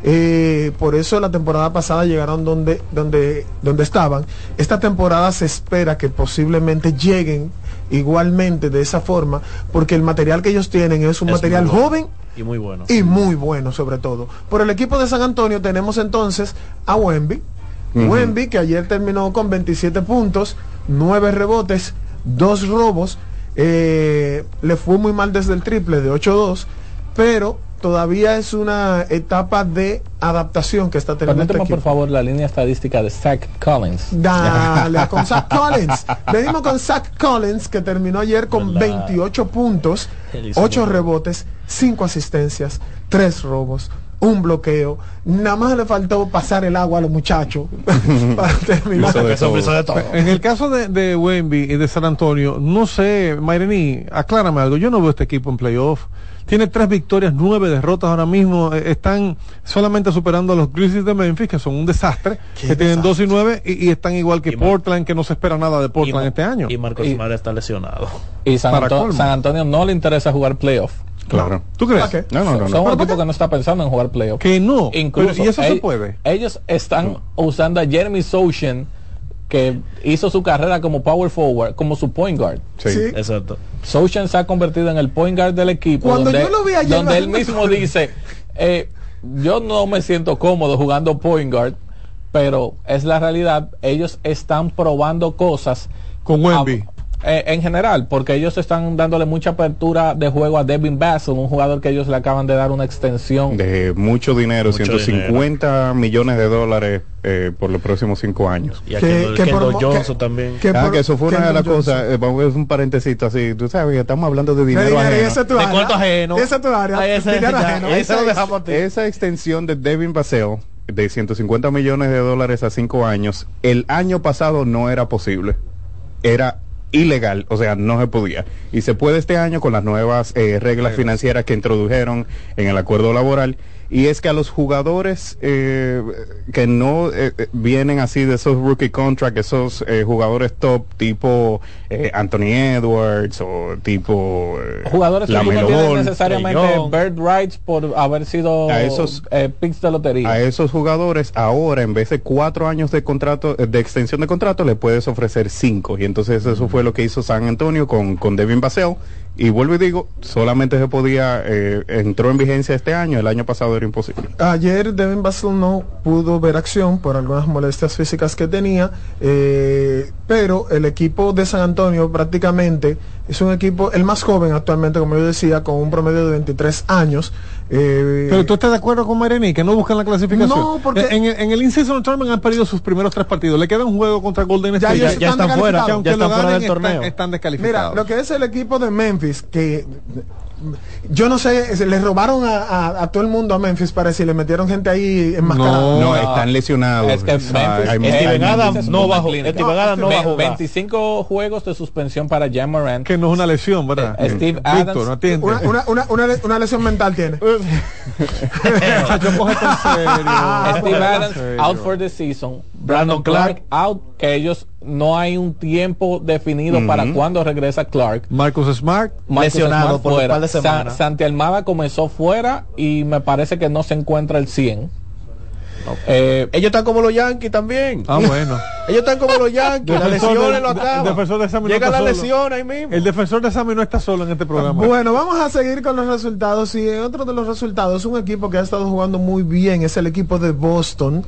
Eh, por eso la temporada pasada llegaron donde, donde, donde estaban. Esta temporada se espera que posiblemente lleguen igualmente de esa forma, porque el material que ellos tienen es un Es material bueno. joven Y muy bueno. y muy bueno sobre todo. Por el equipo de San Antonio tenemos entonces a Wemby. Ujú. Wemby que ayer terminó con 27 puntos, 9 rebotes, 2 robos. Eh, le fue muy mal desde el triple de 8-2, pero todavía es una etapa de adaptación que está teniendo este por favor la línea estadística de Zach Collins. Dale, con Zach Collins. Venimos con Zach Collins, que terminó ayer con ¿Verdad? 28 puntos, Él hizo 8 muy bien. rebotes, 5 asistencias, 3 robos, un bloqueo. Nada más le faltó pasar el agua a los muchachos para terminar. De Eso todo. hizo de todo. En el caso de, de Wemby y de San Antonio, no sé, Mayreni, aclárame algo. Yo no veo este equipo en playoff. Tiene tres victorias, nueve derrotas ahora mismo. Eh, están solamente superando a los Grizzlies de Memphis, que son un desastre, Qué que tienen desastre. dos y nueve, y, y están igual que Y Mar- Portland, que no se espera nada de Portland y, este año. Y Marcos Smart está lesionado. Y San, Anto-. San Antonio no le interesa jugar playoff. Claro. ¿Tú crees? ¿Para qué? No, no, no. Son no. un equipo que no está pensando en jugar playoff. Que no. Incluso Pero- y eso se puede. Ellos están usando a Jeremy Sochan, que hizo su carrera como power forward, como su point guard. Sí. Sí. Exacto. Sochan se ha convertido en el point guard del equipo. Cuando donde, yo lo vi ayer donde él mismo dice, eh, yo no me siento cómodo jugando point guard, pero es la realidad. Ellos están probando cosas Con Wemby. Eh, en general, porque ellos están dándole mucha apertura de juego a Devin Bassel, un jugador que ellos le acaban de dar una extensión. De mucho dinero, Mucho 150 millones de dólares eh, por los próximos cinco años. Y a Kendall- Kendall Johnson también. ah, por- que eso fue una de las cosas, eh, vamos a ver un paréntesis así, tú sabes que estamos hablando de dinero dinero, ajeno. esa es tu De área. cuarto ajeno. Esa es tu área. Ahí ese- Dinero ya, ajeno. ese lo Esa, extensión de Devin Basel de 150 millones de dólares a cinco años, el año pasado no era posible. Era ilegal, o sea, no se podía. Y se puede este año con las nuevas eh, reglas financieras que introdujeron en el acuerdo laboral. Y es que a los jugadores eh, que no eh, eh, vienen así de esos rookie contracts, esos eh, jugadores top tipo eh, Anthony Edwards o tipo eh, Jugadores que no Ball, necesariamente bird rights por haber sido A esos- eh, picks de lotería. a esos jugadores ahora en vez de cuatro años de contrato de extensión de contrato le puedes ofrecer cinco y entonces eso fue lo que hizo San Antonio con, con Devin Basel y vuelvo y digo solamente se podía eh, entró en vigencia este año el año pasado era imposible Ayer Devin Basel no pudo ver acción por algunas molestias físicas que tenía, eh, pero el equipo de San Antonio prácticamente es un equipo, el más joven actualmente, como yo decía, con un promedio de 23 años. Eh, Pero tú estás de acuerdo con Marení que no buscan la clasificación. No, porque- en, en- el in-season tournament han perdido sus primeros tres partidos. Le queda un juego contra Golden Ya State. están aunque Ya lo están fuera ganen, del torneo. Están, están descalificados. Mira, lo que es el equipo de Memphis, que yo no sé, se le robaron a, a- a todo el mundo a Memphis, parece, y le metieron gente ahí enmascarada. no, están lesionados Es que Memphis- hay- Steven hay- Adams no va a Steven jugar. Adams no jugar. 25 juegos de suspensión para Jan Morant. Que no es una lesión, ¿verdad? Eh, Steve Adams. no atiende. Una, una, una, una, le- una lesión mental tiene. En serio. Steve Adams out for the season. Brandon Clark out, que ellos no hay un tiempo definido para cuándo regresa Clark. Marcus Smart. Marcus Lesionado Smart por un fuera. par de Sa-. Santi Almada comenzó fuera y me parece que no se encuentra el 100. Eh, Ellos están como los Yankees también. Ah, bueno. Ellos están como los Yankees. Las lesiones de- lo de- acaban. defensor de Sammy no Llega está la solo. lesión ahí mismo. El defensor de Sammy no está solo en este programa. Bueno, vamos a seguir con los resultados. Y otro de los resultados, un equipo que ha estado jugando muy bien es el equipo de Boston.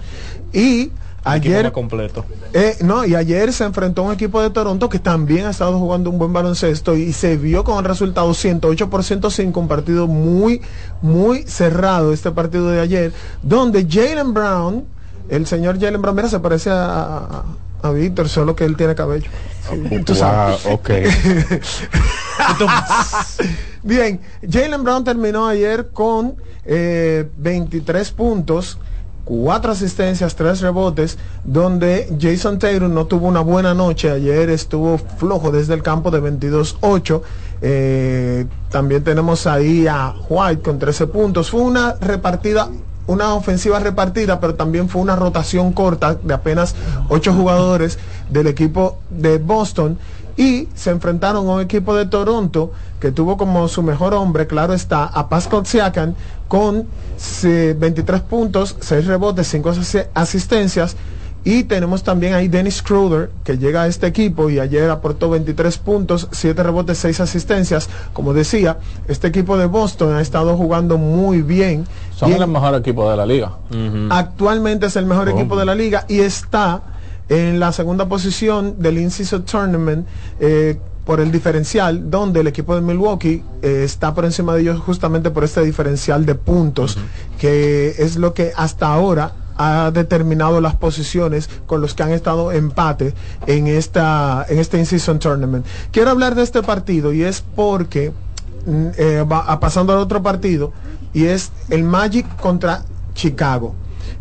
Y ayer, completo. eh, no, y ayer se enfrentó a un equipo de Toronto que también ha estado jugando un buen baloncesto y se vio con el resultado 108 por 105, un partido muy, muy cerrado este partido de ayer, donde Jalen Brown, el señor Jalen Brown, mira, se parece a, a- a Víctor, solo que él tiene cabello. Sí, tú sabes. Wow, ok. Bien, Jalen Brown terminó ayer con eh, 23 puntos, 4 asistencias, 3 rebotes, donde Jason Taylor no tuvo una buena noche. Ayer estuvo flojo desde el campo de 22-8. Eh, también tenemos ahí a White con 13 puntos. Fue una repartida una ofensiva repartida, pero también fue una rotación corta de apenas ocho jugadores del equipo de Boston y se enfrentaron a un equipo de Toronto que tuvo como su mejor hombre, claro está, a Pascal Siakam con eh, 23 puntos, 6 rebotes, 5 asistencias y tenemos también ahí Dennis Schroeder, que llega a este equipo y ayer aportó 23 puntos, 7 rebotes, 6 asistencias. Como decía, este equipo de Boston ha estado jugando muy bien. son Y el mejor equipo de la liga. Actualmente es el mejor equipo de la liga y está en la segunda posición del Inciso Tournament eh, por el diferencial, donde el equipo de Milwaukee eh, está por encima de ellos justamente por este diferencial de puntos, que es lo que hasta ahora ha determinado las posiciones con los que han estado empate en esta en este in-season tournament. Quiero hablar de este partido y es porque mm, eh, va pasando al otro partido y es el Magic contra Chicago.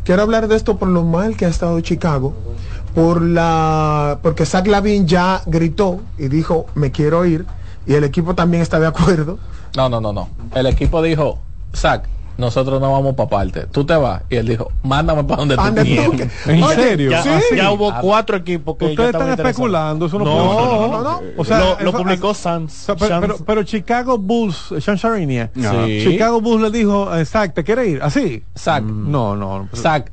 Quiero hablar de esto por lo mal que ha estado Chicago, por la porque Zach Lavin ya gritó y dijo me quiero ir y el equipo también está de acuerdo. No, no, no, no. El equipo dijo, Zach, nosotros no vamos para parte. Tú te vas. Y él dijo, mándame para donde tú que- ¿En serio? Ya, ¿Así? ya hubo cuatro equipos que Ustedes están especulando, eso no, No, no, no, no. O sea, Lo- lo eso- publicó o Sans- pero, pero, pero Chicago Bulls, Sean Sharinia, Sí. Chicago Bulls le dijo, Zach, ¿te quiere ir? ¿Así? Zach, No, no. Zach,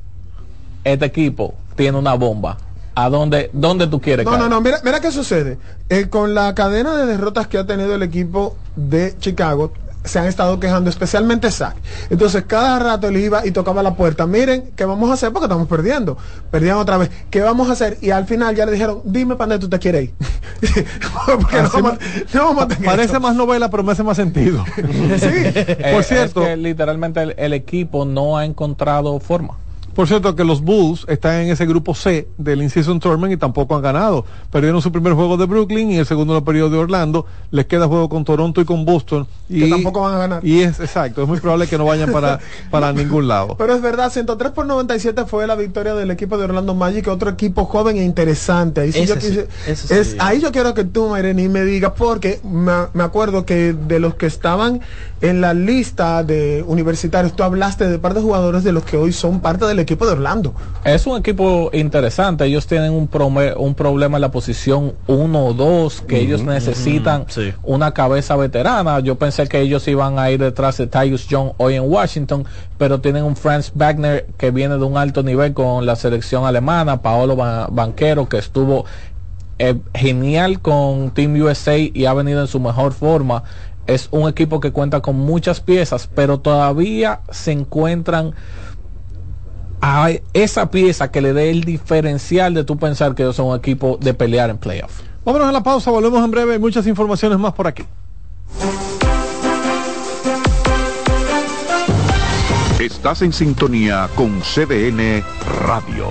este equipo tiene una bomba. ¿A dónde, dónde tú quieres No, caer? no, no, mira, mira qué sucede. Eh, con la cadena de derrotas que ha tenido el equipo de Chicago, se han estado quejando, especialmente Zach. Entonces cada rato él iba y tocaba la puerta, miren, ¿qué vamos a hacer? Porque estamos perdiendo. Perdían otra vez, ¿qué vamos a hacer? Y al final ya le dijeron, dime para dónde tú te quieres ir. Porque no Así vamos, no vamos a tener Parece más novela, pero me hace más sentido. Eh, Por es cierto, que literalmente el, el equipo no ha encontrado forma. Por cierto, que los Bulls están en ese grupo C del In-Season Tournament y tampoco han ganado. Perdieron su primer juego de Brooklyn y el segundo lo perdió de Orlando. Les queda juego con Toronto y con Boston. Y, Que tampoco van a ganar. Y es exacto, es muy probable que no vayan para, para ningún lado. Pero es verdad, 103 por 97 fue la victoria del equipo de Orlando Magic, otro equipo joven e interesante. Ahí, sí yo quise- ese sí. es, ahí yo quiero que tú, Mayreni, me digas, porque me, me acuerdo que de los que estaban en la lista de universitarios, tú hablaste de par de jugadores de los que hoy son parte del equipo de Orlando. Es un equipo interesante. Ellos tienen un, un problema en la posición 1 o 2 que ellos necesitan sí. una cabeza veterana. Yo pensé que ellos iban a ir detrás de Tyus Young hoy en Washington, pero tienen un Franz Wagner que viene de un alto nivel con la selección alemana, Paolo Ba- Banquero que estuvo eh, genial con Team USA y ha venido en su mejor forma. Es un equipo que cuenta con muchas piezas, pero todavía se encuentran a esa pieza que le dé el diferencial de tú pensar que ellos son un equipo de pelear en playoff. Vámonos a la pausa, volvemos en breve. Muchas informaciones más por aquí. Estás en sintonía con CDN Radio.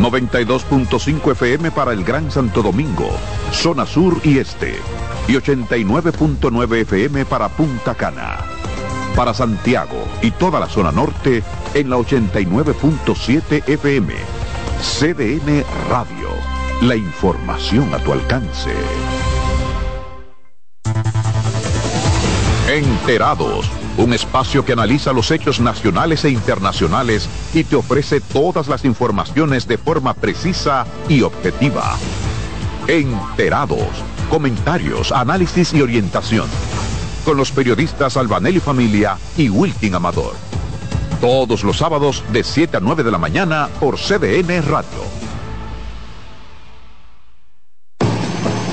92.5 FM para el Gran Santo Domingo, zona sur y este. Y 89.9 FM para Punta Cana. Para Santiago y toda la zona norte en la 89.7 FM. CDN Radio. La información a tu alcance. Enterados, un espacio que analiza los hechos nacionales e internacionales y te ofrece todas las informaciones de forma precisa y objetiva. Enterados, comentarios, análisis y orientación. Con los periodistas Albanelli Familia y Wilkin Amador. Todos los sábados de 7 a 9 de la mañana por CDN Radio.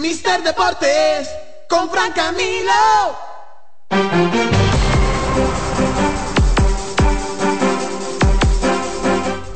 Mister Deportes con Fran Camilo.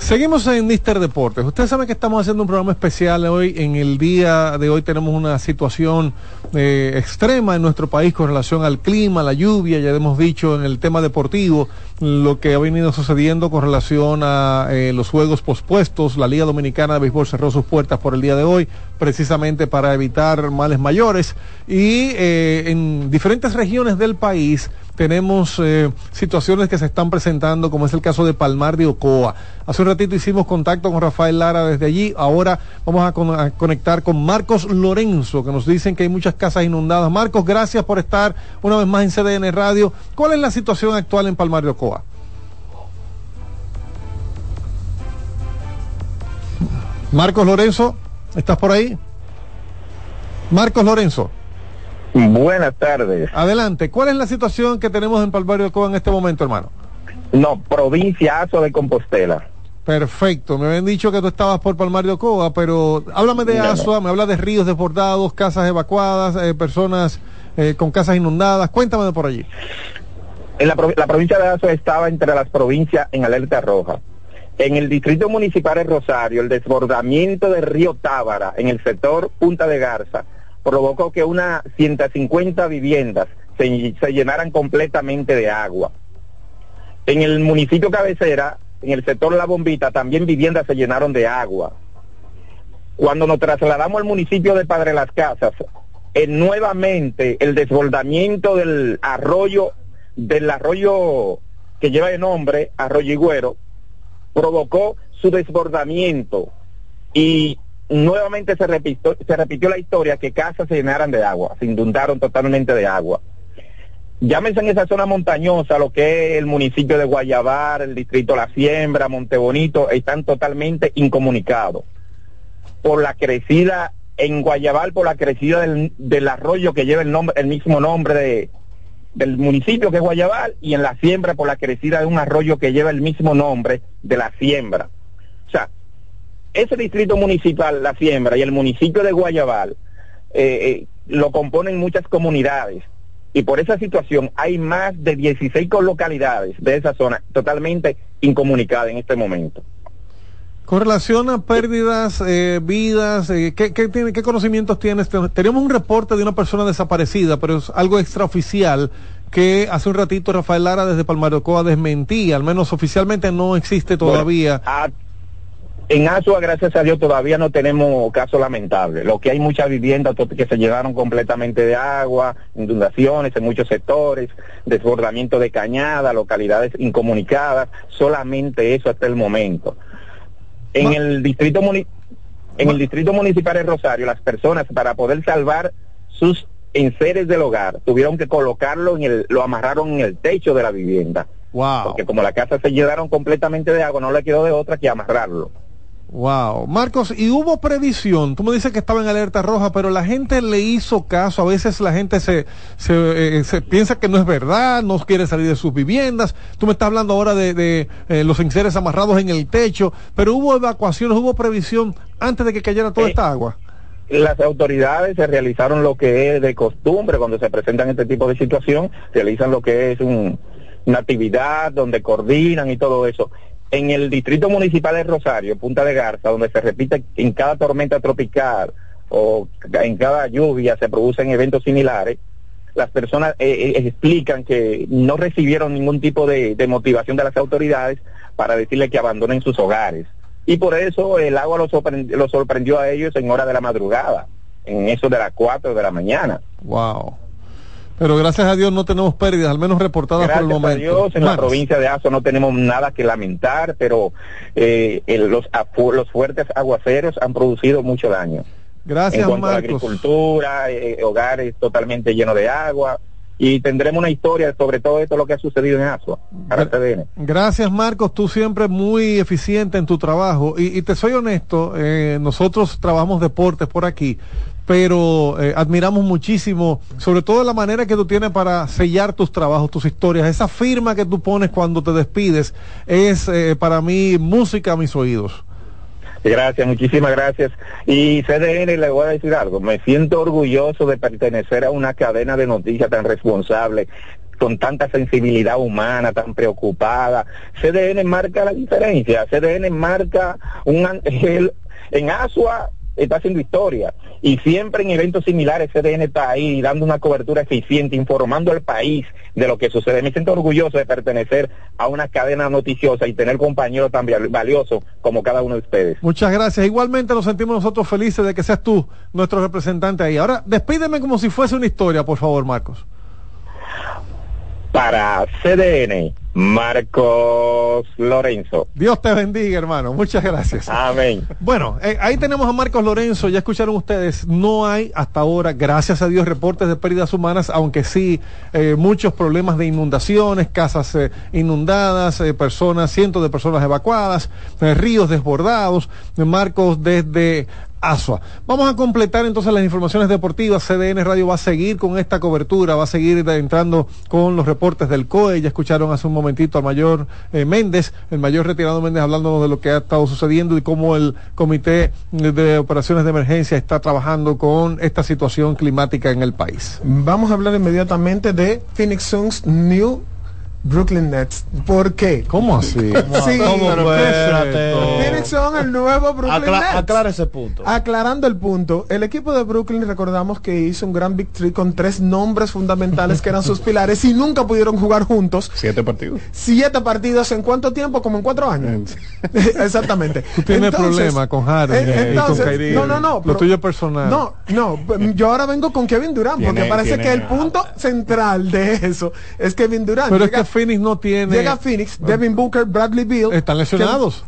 Seguimos en Mister Deportes. Ustedes saben que estamos haciendo un programa especial hoy. En el día de hoy tenemos una situación eh, extrema en nuestro país con relación al clima, la lluvia. Ya hemos dicho en el tema deportivo lo que ha venido sucediendo con relación a eh, los juegos pospuestos. La Liga Dominicana de Béisbol cerró sus puertas por el día de hoy, precisamente para evitar males mayores. Y eh, en diferentes regiones del país tenemos eh, situaciones que se están presentando, como es el caso de Palmar de Ocoa. Hace un ratito hicimos contacto con Rafael Lara desde allí. Ahora vamos a, a conectar con Marcos Lorenzo, que nos dicen que hay muchas casas inundadas. Marcos, gracias por estar una vez más en CDN Radio. ¿Cuál es la situación actual en Palmar de Ocoa? Marcos Lorenzo, ¿estás por ahí? Marcos Lorenzo. Buenas tardes. Adelante, ¿cuál es la situación que tenemos en Palmar de Ocoa en este momento, hermano? No, provincia Azo de Compostela. Perfecto, me habían dicho que tú estabas por Palmar de Ocoa, pero háblame de No, no. Asua, me habla de ríos desbordados, casas evacuadas, eh, personas eh, con casas inundadas, cuéntame de por allí. En la, la provincia de Azo estaba entre las provincias en alerta roja. En el distrito municipal de Rosario, el desbordamiento del río Tábara en el sector Punta de Garza provocó que unas 150 viviendas se, llenaran completamente de agua. En el municipio cabecera, en el sector La Bombita, también viviendas se llenaron de agua. Cuando nos trasladamos al municipio de Padre Las Casas, eh, nuevamente el desbordamiento del arroyo, del arroyo que lleva de nombre Arroyo Higüero, provocó su desbordamiento y nuevamente se repitió, se repitió la historia que casas se llenaran de agua, se inundaron totalmente de agua. llámense en esa zona montañosa, lo que es el municipio de Guayabar, el distrito La Siembra, Montebonito, están totalmente incomunicados. Por la crecida, en Guayabar, por la crecida del, del arroyo que lleva el nombre, el mismo nombre de, del municipio que es Guayabal, y en La Siembra por la crecida de un arroyo que lleva el mismo nombre de La Siembra. O sea, ese distrito municipal, La Siembra, y el municipio de Guayabal, eh, eh, lo componen muchas comunidades y por esa situación hay más de 16 localidades de esa zona totalmente incomunicadas en este momento. Con relación a pérdidas, eh, vidas, eh, ¿qué, qué, tiene, ¿qué conocimientos tienes? Tenemos un reporte de una persona desaparecida, pero es algo extraoficial que hace un ratito Rafael Lara desde Palmarocoa desmentía, al menos oficialmente no existe todavía. Bueno, en Asua, gracias a Dios, todavía no tenemos casos lamentables. Lo que hay muchas viviendas que se llenaron completamente de agua, inundaciones en muchos sectores, desbordamiento de cañada, localidades incomunicadas, solamente eso hasta el momento. En Ma el distrito en el distrito municipal de Rosario, las personas para poder salvar sus enseres del hogar tuvieron que colocarlo en el, lo amarraron en el techo de la vivienda. Wow. Porque como la casa se llenaron completamente de agua, no le quedó de otra que amarrarlo. Wow, Marcos, y hubo previsión. Tú me dices que estaba en alerta roja, pero la gente le hizo caso. A veces la gente se, se, eh, se piensa que no es verdad, no quiere salir de sus viviendas. Tú me estás hablando ahora de, de eh, los enseres amarrados en el techo, pero hubo evacuaciones, hubo previsión antes de que cayera toda eh, esta agua. Las autoridades se realizaron lo que es de costumbre cuando se presentan este tipo de situación, realizan lo que es un, una actividad donde coordinan y todo eso en el distrito municipal de Rosario, Punta de Garza, donde se repite en cada tormenta tropical o en cada lluvia se producen eventos similares, las personas eh, eh, explican que no recibieron ningún tipo de, motivación de las autoridades para decirle que abandonen sus hogares. Y por eso el agua los sorprendió, lo sorprendió a ellos en hora de la madrugada, en eso de las 4 de la mañana. Wow. Pero gracias a Dios no tenemos pérdidas, al menos reportadas gracias por el momento. Gracias a Dios, en Max. la provincia de Azo no tenemos nada que lamentar, pero eh, el, los, los fuertes aguaceros han producido mucho daño. Gracias, en cuanto Marcos. a la agricultura, eh, hogares totalmente llenos de agua. Y tendremos una historia sobre todo esto lo que ha sucedido en Asua para. Gracias Marcos, tú siempre muy eficiente en tu trabajo y, y te soy honesto, eh, nosotros trabajamos deportes por aquí, pero eh, admiramos muchísimo, sobre todo la manera que tú tienes para sellar tus trabajos, tus historias. Esa firma que tú pones cuando te despides es eh, para mí música a mis oídos. Gracias, muchísimas gracias. Y CDN, le voy a decir algo, me siento orgulloso de pertenecer a una cadena de noticias tan responsable, con tanta sensibilidad humana, tan preocupada. CDN marca la diferencia, CDN marca un ángel en Asua está haciendo historia y siempre en eventos similares CDN está ahí dando una cobertura eficiente, informando al país de lo que sucede. Me siento orgulloso de pertenecer a una cadena noticiosa y tener compañeros tan valiosos como cada uno de ustedes. Muchas gracias. Igualmente nos sentimos nosotros felices de que seas tú nuestro representante ahí. Ahora, despídeme como si fuese una historia, por favor, Marcos. Para CDN, Marcos Lorenzo. Dios te bendiga, hermano. Muchas gracias. Amén. Bueno, eh, ahí tenemos a Marcos Lorenzo. Ya escucharon ustedes. No hay hasta ahora, gracias a Dios, reportes de pérdidas humanas, aunque sí eh, muchos problemas de inundaciones, casas eh, inundadas, personas, cientos de personas evacuadas, ríos desbordados. Marcos desde Asua. Vamos a completar entonces las informaciones deportivas. CDN Radio va a seguir con esta cobertura, va a seguir entrando con los reportes del COE. Ya escucharon hace un momentito al mayor eh, Méndez, el mayor retirado Méndez, hablándonos de lo que ha estado sucediendo y cómo el Comité de Operaciones de Emergencia está trabajando con esta situación climática en el país. Vamos a hablar inmediatamente de Phoenix Suns New Brooklyn Nets. ¿Por qué? ¿Cómo así? sí, ¿Cómo Phoenix son el nuevo Brooklyn Acla Nets. Aclara ese punto. Aclarando el punto, el equipo de Brooklyn recordamos que hizo un gran victory con tres nombres fundamentales que eran sus pilares y nunca pudieron jugar juntos. Siete partidos. Siete partidos en cuánto tiempo? Como en cuatro años. Exactamente. Tú tienes problema con Harden eh, entonces, y con Kyrie. No, no, no. Lo pero, tuyo personal. No, no. Yo ahora vengo con Kevin Durant porque parece que el punto central de eso es Kevin Durant. Pero es Llega- que Phoenix no tiene. Llega Phoenix, Devin Booker, Bradley Beal. Están lesionados.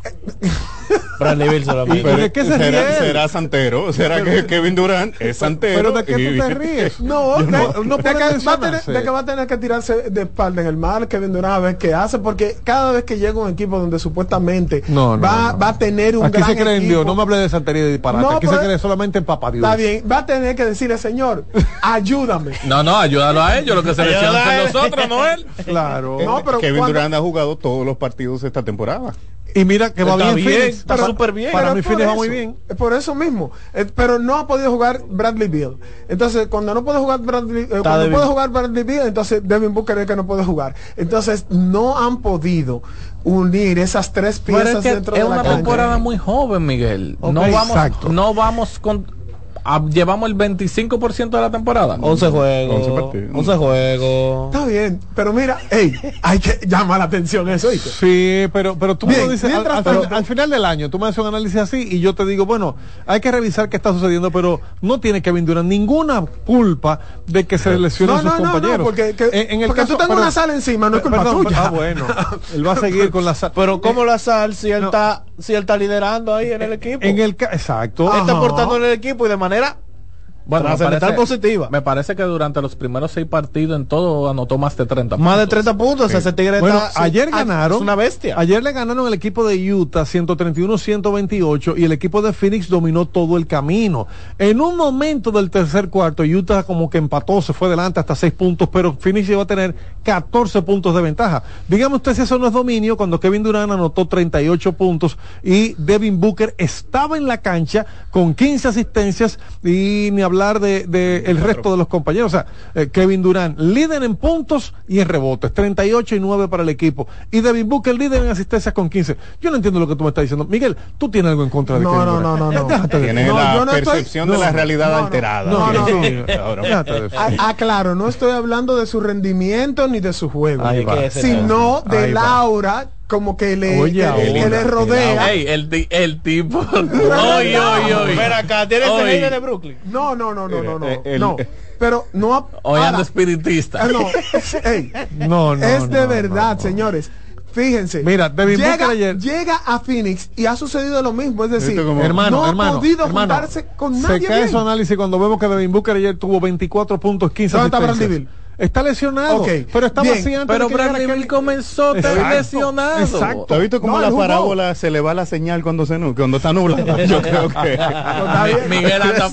Bradley Bill solamente. Pero ¿De qué se será, ríe será santero, será que Kevin Durant es santero. Pero ¿de qué y- tú te ríes? No, de, no- no de que va a tener, mencionarse. de que va a tener que tirarse de espalda en el mar Kevin Durant a ver qué hace, porque cada vez que llega un equipo donde supuestamente No, no, va, no. va a tener un Aquí gran se cree en equipo, Dios, no me hable de santería y de disparate. No, Aquí se cree solamente en papá Dios. Está bien, va a tener que decirle, señor, ayúdame. No, no, ayúdalo a ellos, lo que se Ayúdalo lesionan a son nosotros, no él. Claro. No, pero Kevin cuando- Durant ha jugado todos los partidos esta temporada. Y mira que va bien, bien, Phoenix. está súper bien. Para mí Phoenix va muy bien. es Por eso mismo. Eh, pero no ha podido jugar Bradley Beal. Entonces, cuando no puede jugar Bradley, eh, cuando puede jugar Bradley Beal, entonces Devin Booker es que no puede jugar. Entonces, no han podido unir esas tres Pero piezas es que dentro es de la una cancha. temporada muy joven, Miguel. No vamos, exacto. no vamos con a- llevamos el 25% de la temporada. 11 juegos. 11 partidos. 11 juegos. Está bien, pero mira, hey, hay que llamar la atención eso. Sí, pero, pero tú me lo dices al, final del año, tú me haces un análisis así y yo te digo, bueno, hay que revisar qué está sucediendo, pero no tiene Kevin Durant ninguna culpa de que se lesionen No, sus no, no, compañeros. no, porque, que- En- en el porque caso- tú tengas pero- una sala encima, no es culpa Perdón, tuya. Ah, bueno. Él va a seguir con la sal. Pero ¿cómo la sal si él No. está si él está liderando ahí en el equipo? En el exacto. Él está aportando en el equipo y de manera Bueno, me trascendental parece- positiva. Me parece que durante los primeros seis partidos en todo anotó más de 30 Más de puntos. 30 puntos. Ese tigre Bueno, está- ayer sí, ganaron. Es una bestia. Ayer le ganaron el equipo de Utah 131-128 y el equipo de Phoenix dominó todo el camino. En un momento del tercer cuarto, Utah como que empató, se fue adelante hasta 6 puntos, pero Phoenix llegó a tener 14 puntos de ventaja. Dígame usted si eso no es dominio cuando Kevin Durant anotó 38 puntos y Devin Booker estaba en la cancha con 15 asistencias y ni hablar de, de el resto de los compañeros. O sea, eh, Kevin Durant líder en puntos y en rebotes, 38 y 9 para el equipo. Y Devin Booker líder en asistencias con 15. Yo no entiendo lo que tú me estás diciendo. Miguel, tú tienes algo en contra de No, Kevin no, Durant. no, no, no. De- Tienes No, la yo no estoy- percepción de no, la realidad no, no, alterada. no, no, no. De. Ah, ah, claro, no estoy hablando de su rendimiento ni de su juego, Ahí va. que ese sino Ahí del va. Como que le, Oye, que, que le rodea. Ey, el, el tipo. no, Oy, oy, oy. Ven acá, tiene ese Oy. hater de Brooklyn. No, no, no, no, no, no. Eh, el- no. Pero no. Hoy ando espiritista. Ah, no, ey, No, no, es de no, verdad, señores. Fíjense. Mira, Devin llega, Booker ayer- llega a Phoenix y ha sucedido lo mismo. Es decir, como- hermano, no hermano, ha podido hermano, juntarse con se nadie. cae bien. su análisis cuando vemos que Devin Booker ayer tuvo 24 puntos, 15 ¿Dónde está? Está lesionado, Ok, pero estaba bien, así antes Pero Bradley Bill comenzó también lesionado. exacto. ¿Tú has visto cómo No, la parábola se le va la señal cuando se nu- cuando está nublada? Yo creo que. Miguel anda.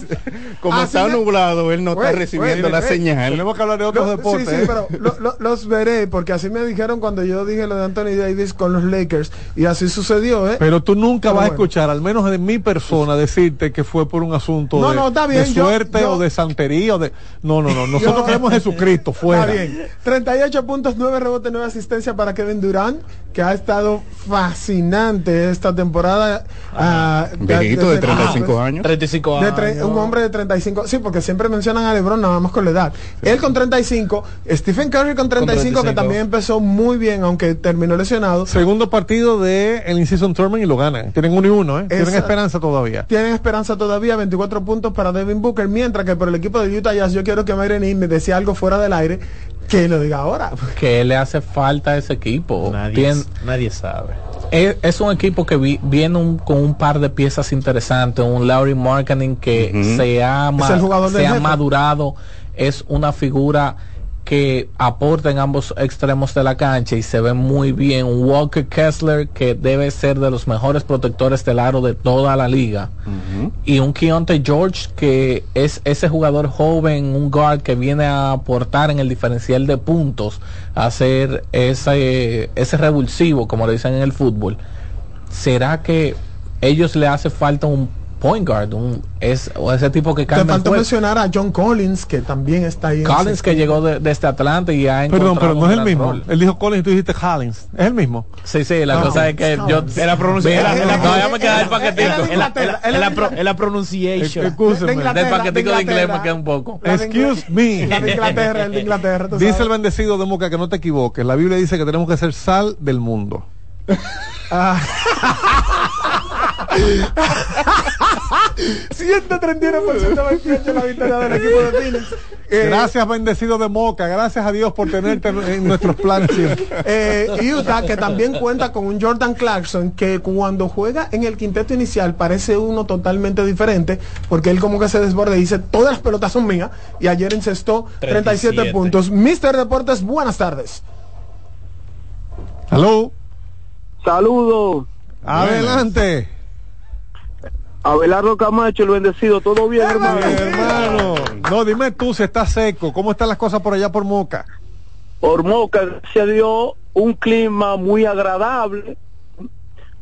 como Así está nublado, él no está recibiendo la señal. Tenemos que hablar de otros Lo- deportes. Sí, sí, ¿eh? pero lo- lo- los veré, porque así me dijeron cuando yo dije lo de Anthony Davis con los Lakers, y así sucedió, ¿eh? Pero tú nunca Pero vas a escuchar, al menos de mi persona, decirte que fue por un asunto No, de, no, está bien, suerte yo- o de santería o de. No, no, no. Nosotros Yo- creemos en Fuera. Está bien. 38 puntos, 9 rebotes, 9 asistencia para Kevin Durant, que ha estado fascinante esta temporada. ah, Viejito de desde- 35 ah, años. 35 de años. tre- un hombre de 35, sí, porque siempre mencionan a LeBron nada más con la edad. Él con 35, Stephen Curry con 35, que 35. también empezó muy bien, aunque terminó lesionado. Segundo partido de el In-Season Tournament y lo ganan. Tienen uno y uno, ¿eh? Tienen Esa- esperanza todavía. Tienen esperanza todavía, 24 puntos para Devin Booker, mientras que por el equipo de Utah Jazz yo quiero que Mayren me decía algo fuera del aire, que lo diga ahora. que le hace falta a ese equipo. Nadie, Tien- nadie sabe. es, es un equipo que vi- viene un- con un par de piezas interesantes, un Laurie Marketing que Ujú. se ha, ma- se ha madurado, es una figura que aporta en ambos extremos de la cancha y se ve muy bien. Un Walker Kessler que debe ser de los mejores protectores del aro de toda la liga. Y un Keontae George que es ese jugador joven, un guard que viene a aportar en el diferencial de puntos, a hacer ese, ese revulsivo, como le dicen en el fútbol. ¿Será que ellos le hace falta un point guard, un, es, o ese tipo que Te cambia el faltó mencionar a John Collins, que también está ahí. en Collins que llegó de- desde Atlanta y ha Perdón, pero no es el mismo. rol. Él dijo Collins y tú dijiste Collins. Es el mismo. Sí, sí, la Ah, cosa es que yo Collins. Era pronunciación. Mira, Era- todavía me queda el paquetico. era la, de pro- Inglaterra. en la pronunciation. Excúseme. de Inglaterra, Del paquetico de inglés Inglaterra. me queda un poco. Excuse me. La de Inglaterra, el de Inglaterra. tú Dice el bendecido de Moca que no te equivoques. La Biblia dice que tenemos que ser sal del mundo. Ah. 131% 28 la victoria del equipo de Phoenix. Eh, Gracias, bendecido de Moca. Gracias a Dios por tenerte en, en nuestros planes siempre. Eh, Utah que también cuenta con un Jordan Clarkson que cuando juega en el quinteto inicial parece uno totalmente diferente porque él como que se desborda y dice todas las pelotas son mías y ayer encestó 37 37. puntos. Mister Deportes, buenas tardes. Aló. Saludos. Adelante. Abelardo Camacho, el bendecido, ¿todo bien, hermano? hermano. No, dime tú si está seco. ¿Cómo están las cosas por allá por Moca? Por Moca, gracias a Dios, un clima muy agradable,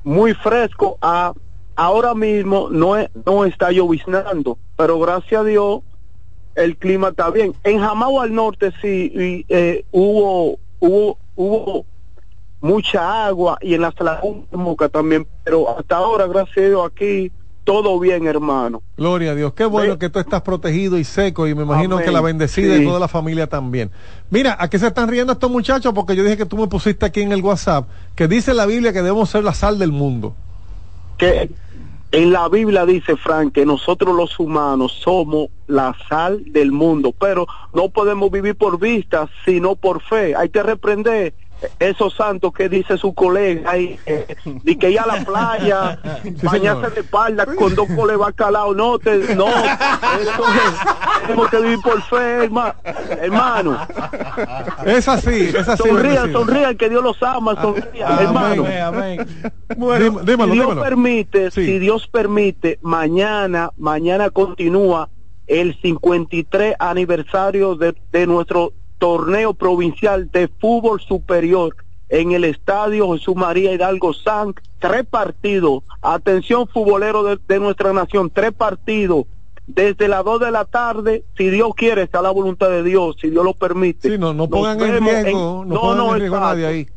muy fresco. A, ahora mismo no, es- no está lloviznando, pero gracias a Dios el clima está bien. En Jamao al norte sí y, eh, hubo, hubo, hubo mucha agua y en las lagunas de Moca también, pero hasta ahora, gracias a Dios, aquí todo bien, hermano. Gloria a Dios. Qué bueno que tú estás protegido y seco y me imagino Amén. que la bendecida Sí. y toda la familia también. Mira, ¿a qué se están riendo estos muchachos? Porque yo dije que tú me pusiste aquí en el WhatsApp que dice la Biblia que debemos ser la sal del mundo. que en la Biblia dice, Frank, que nosotros los humanos somos la sal del mundo, pero no podemos vivir por vista, sino por fe. Hay que reprender esos santos que dice su colega ahí, eh, y que ir a la playa, bañarse de espalda con dos coles bacalao, no, te, no, eso es, tenemos que vivir por fe, herma- hermano. Es así, es así. Sonrían, sonrían, que Dios los ama, sonrían, hermano. Bueno, Dím- dímelo, si Dios dímelo. permite, si Dios permite, mañana, mañana continúa el 53 aniversario de, de nuestro torneo provincial de fútbol superior en el estadio Jesús María Hidalgo San, tres partidos, atención futbolero de, de nuestra nación, tres partidos, desde las 2 de la tarde, si Dios quiere, está la voluntad de Dios, si Dios lo permite. Sí, no, no pongan en riesgo, en- no, pongan en riesgo nadie ahí.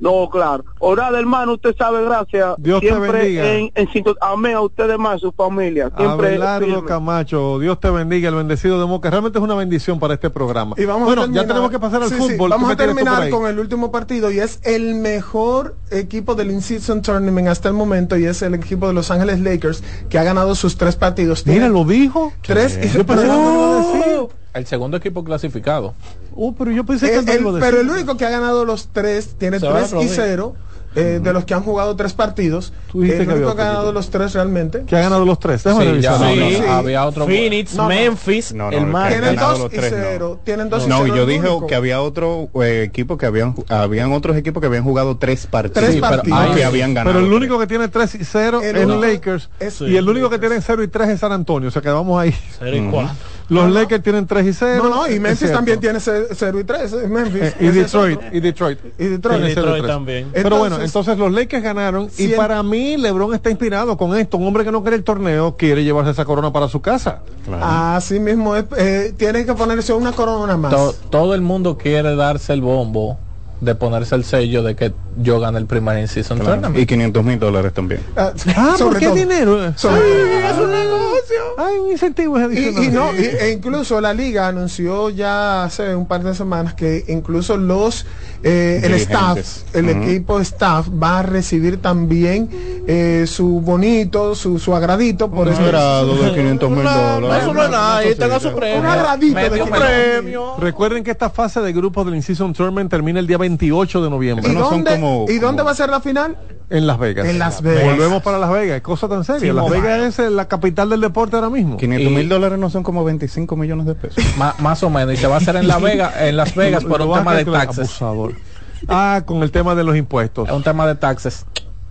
No, claro. Orad, hermano, usted sabe, gracias. Dios te bendiga. en, en sinton- Amén a ustedes más, su familia. Siempre Abelardo. Camacho, Dios te bendiga, el bendecido de Moca. Realmente es una bendición para este programa. Y vamos bueno, a ya tenemos que pasar al Sí, fútbol. ¿Qué vamos a terminar con el último partido y es el mejor equipo del In-Season Tournament hasta el momento y es el equipo de Los Ángeles Lakers que ha ganado sus tres partidos. Mira, lo dijo. Tres y Yo pensé que no lo iba a decir. El segundo equipo clasificado. Uh, pero yo pensé que El- pero el único que ha ganado los tres tiene Se 3 y. 0 eh, de los que han jugado tres partidos. Tú dijiste el que había único que ha ganado los tres realmente. Que ha ganado los tres. Déjame Sí, revisar. ya, No, no, no, no, no. había otro. Phoenix, No. Memphis, No, no, el que Tienen dos los y tres, no. cero. Tienen dos y No, cero yo dije único. que había otro eh, equipo que habían habían otros equipos que habían jugado tres partidos. Tres Sí, pero partidos. hay- que habían ganado. Pero el tres. único que tiene 3 y 0 El es Lakers. es- y el único que tiene 0 y 3 es San Antonio. O sea, que vamos ahí. Cero y cuatro. Los Lakers tienen 3 y 0. No, no, y Memphis también tiene 0 y 3. Memphis. Eh, y Detroit, y Detroit. Y Detroit. Y cero y Detroit tres. también. Pero bueno, Entonces- los Lakers ganaron y para mí LeBron está inspirado con esto. Un hombre que no quiere el torneo quiere llevarse esa corona para su casa. Así mismo es. Eh, tiene que ponerse una corona más. To- todo el mundo quiere darse el bombo de ponerse el sello de que yo gané el primer in-season Claro. tournament. Y 500 mil dólares también. Ah, Ah, ¿por qué todo. dinero? Sobre Ay, es un negocio. Hay un incentivo Y, adicional. y no, y- e incluso la liga anunció ya hace un par de semanas que incluso los eh, el staff, el equipo staff va a recibir también eh, su bonito, su, su agradito por Un eso. agrado de 500 mil dólares. Eso no es nada, ahí tenga su premio. Un agradito de Medio 500 premio. Recuerden que esta fase de grupos del In-Season Tournament termina el día 28 de noviembre ¿Y no son dónde, como- ¿Y dónde va a ser la final? En Las Vegas. En Las Vegas. Volvemos para Las Vegas. Es cosa tan seria. Sí, Las. Vegas es eh, la capital del deporte ahora mismo. 500 Y- mil dólares no son como 25 millones de pesos. Más o menos. Y se va a hacer en, la Vega, en Las Vegas por un tema de taxes. abusador. Ah, con el tema de los impuestos. Es un tema de taxes.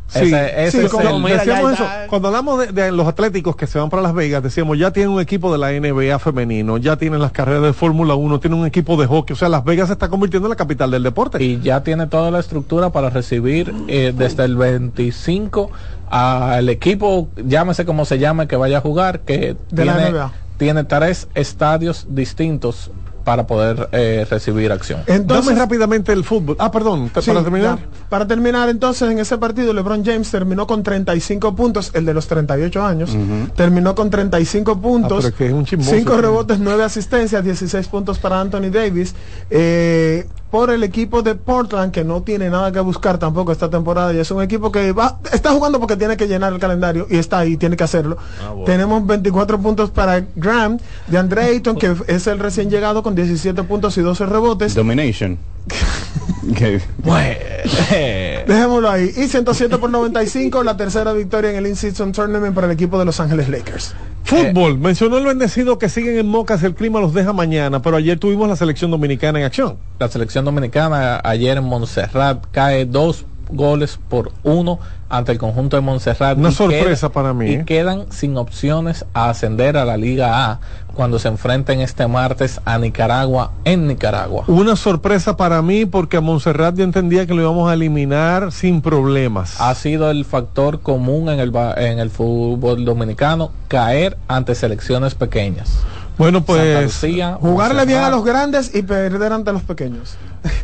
Sí, ese ese sí, es como el- mira, decíamos ya eso, está. cuando hablamos de, de los atléticos que se van para Las Vegas, decíamos, ya tienen un equipo de la NBA femenino, ya tienen las carreras de Fórmula 1, tienen un equipo de hockey, o sea, Las Vegas se está convirtiendo en la capital del deporte. y ya tiene toda la estructura para recibir eh, desde el 25 al equipo, llámese como se llame, que vaya a jugar, que De la tiene, NBA. tiene tres estadios distintos para poder eh, recibir acción. Entonces, Dame rápidamente el fútbol. Ah, perdón, Sí, para terminar. ya. Para terminar, entonces, en ese partido, LeBron James terminó con 35 puntos, el de los 38 años. Terminó con 35 puntos, Ah, pero es que es un chismoso, 5 sí. rebotes, 9 asistencias, 16 puntos para Anthony Davis. Eh, por el equipo de Portland, que no tiene nada que buscar tampoco esta temporada, y es un equipo que va, está jugando porque tiene que llenar el calendario, y está ahí, tiene que hacerlo. Tenemos 24 puntos para Graham, de Andre Ayton, que es el recién llegado con 17 puntos y 12 rebotes. Domination. Ok. Dejémoslo ahí. Y 107 por 95, la tercera victoria en el In-Season Tournament para el equipo de Los Ángeles Lakers. Fútbol, mencionó el bendecido que siguen en Mocas, el clima los deja mañana, pero ayer tuvimos la selección dominicana en acción. La selección dominicana ayer en Montserrat cae dos goles por uno ante el conjunto de Montserrat. Una sorpresa para mí, Y ¿eh? quedan sin opciones a ascender a la Liga A cuando se enfrenten este martes a Nicaragua en Nicaragua. Una sorpresa para mí porque a Montserrat yo entendía que lo íbamos a eliminar sin problemas. Ha sido el factor común en el, en el fútbol dominicano caer ante selecciones pequeñas. Bueno, pues Lucía, Jugarle bien a los grandes y perder ante los pequeños.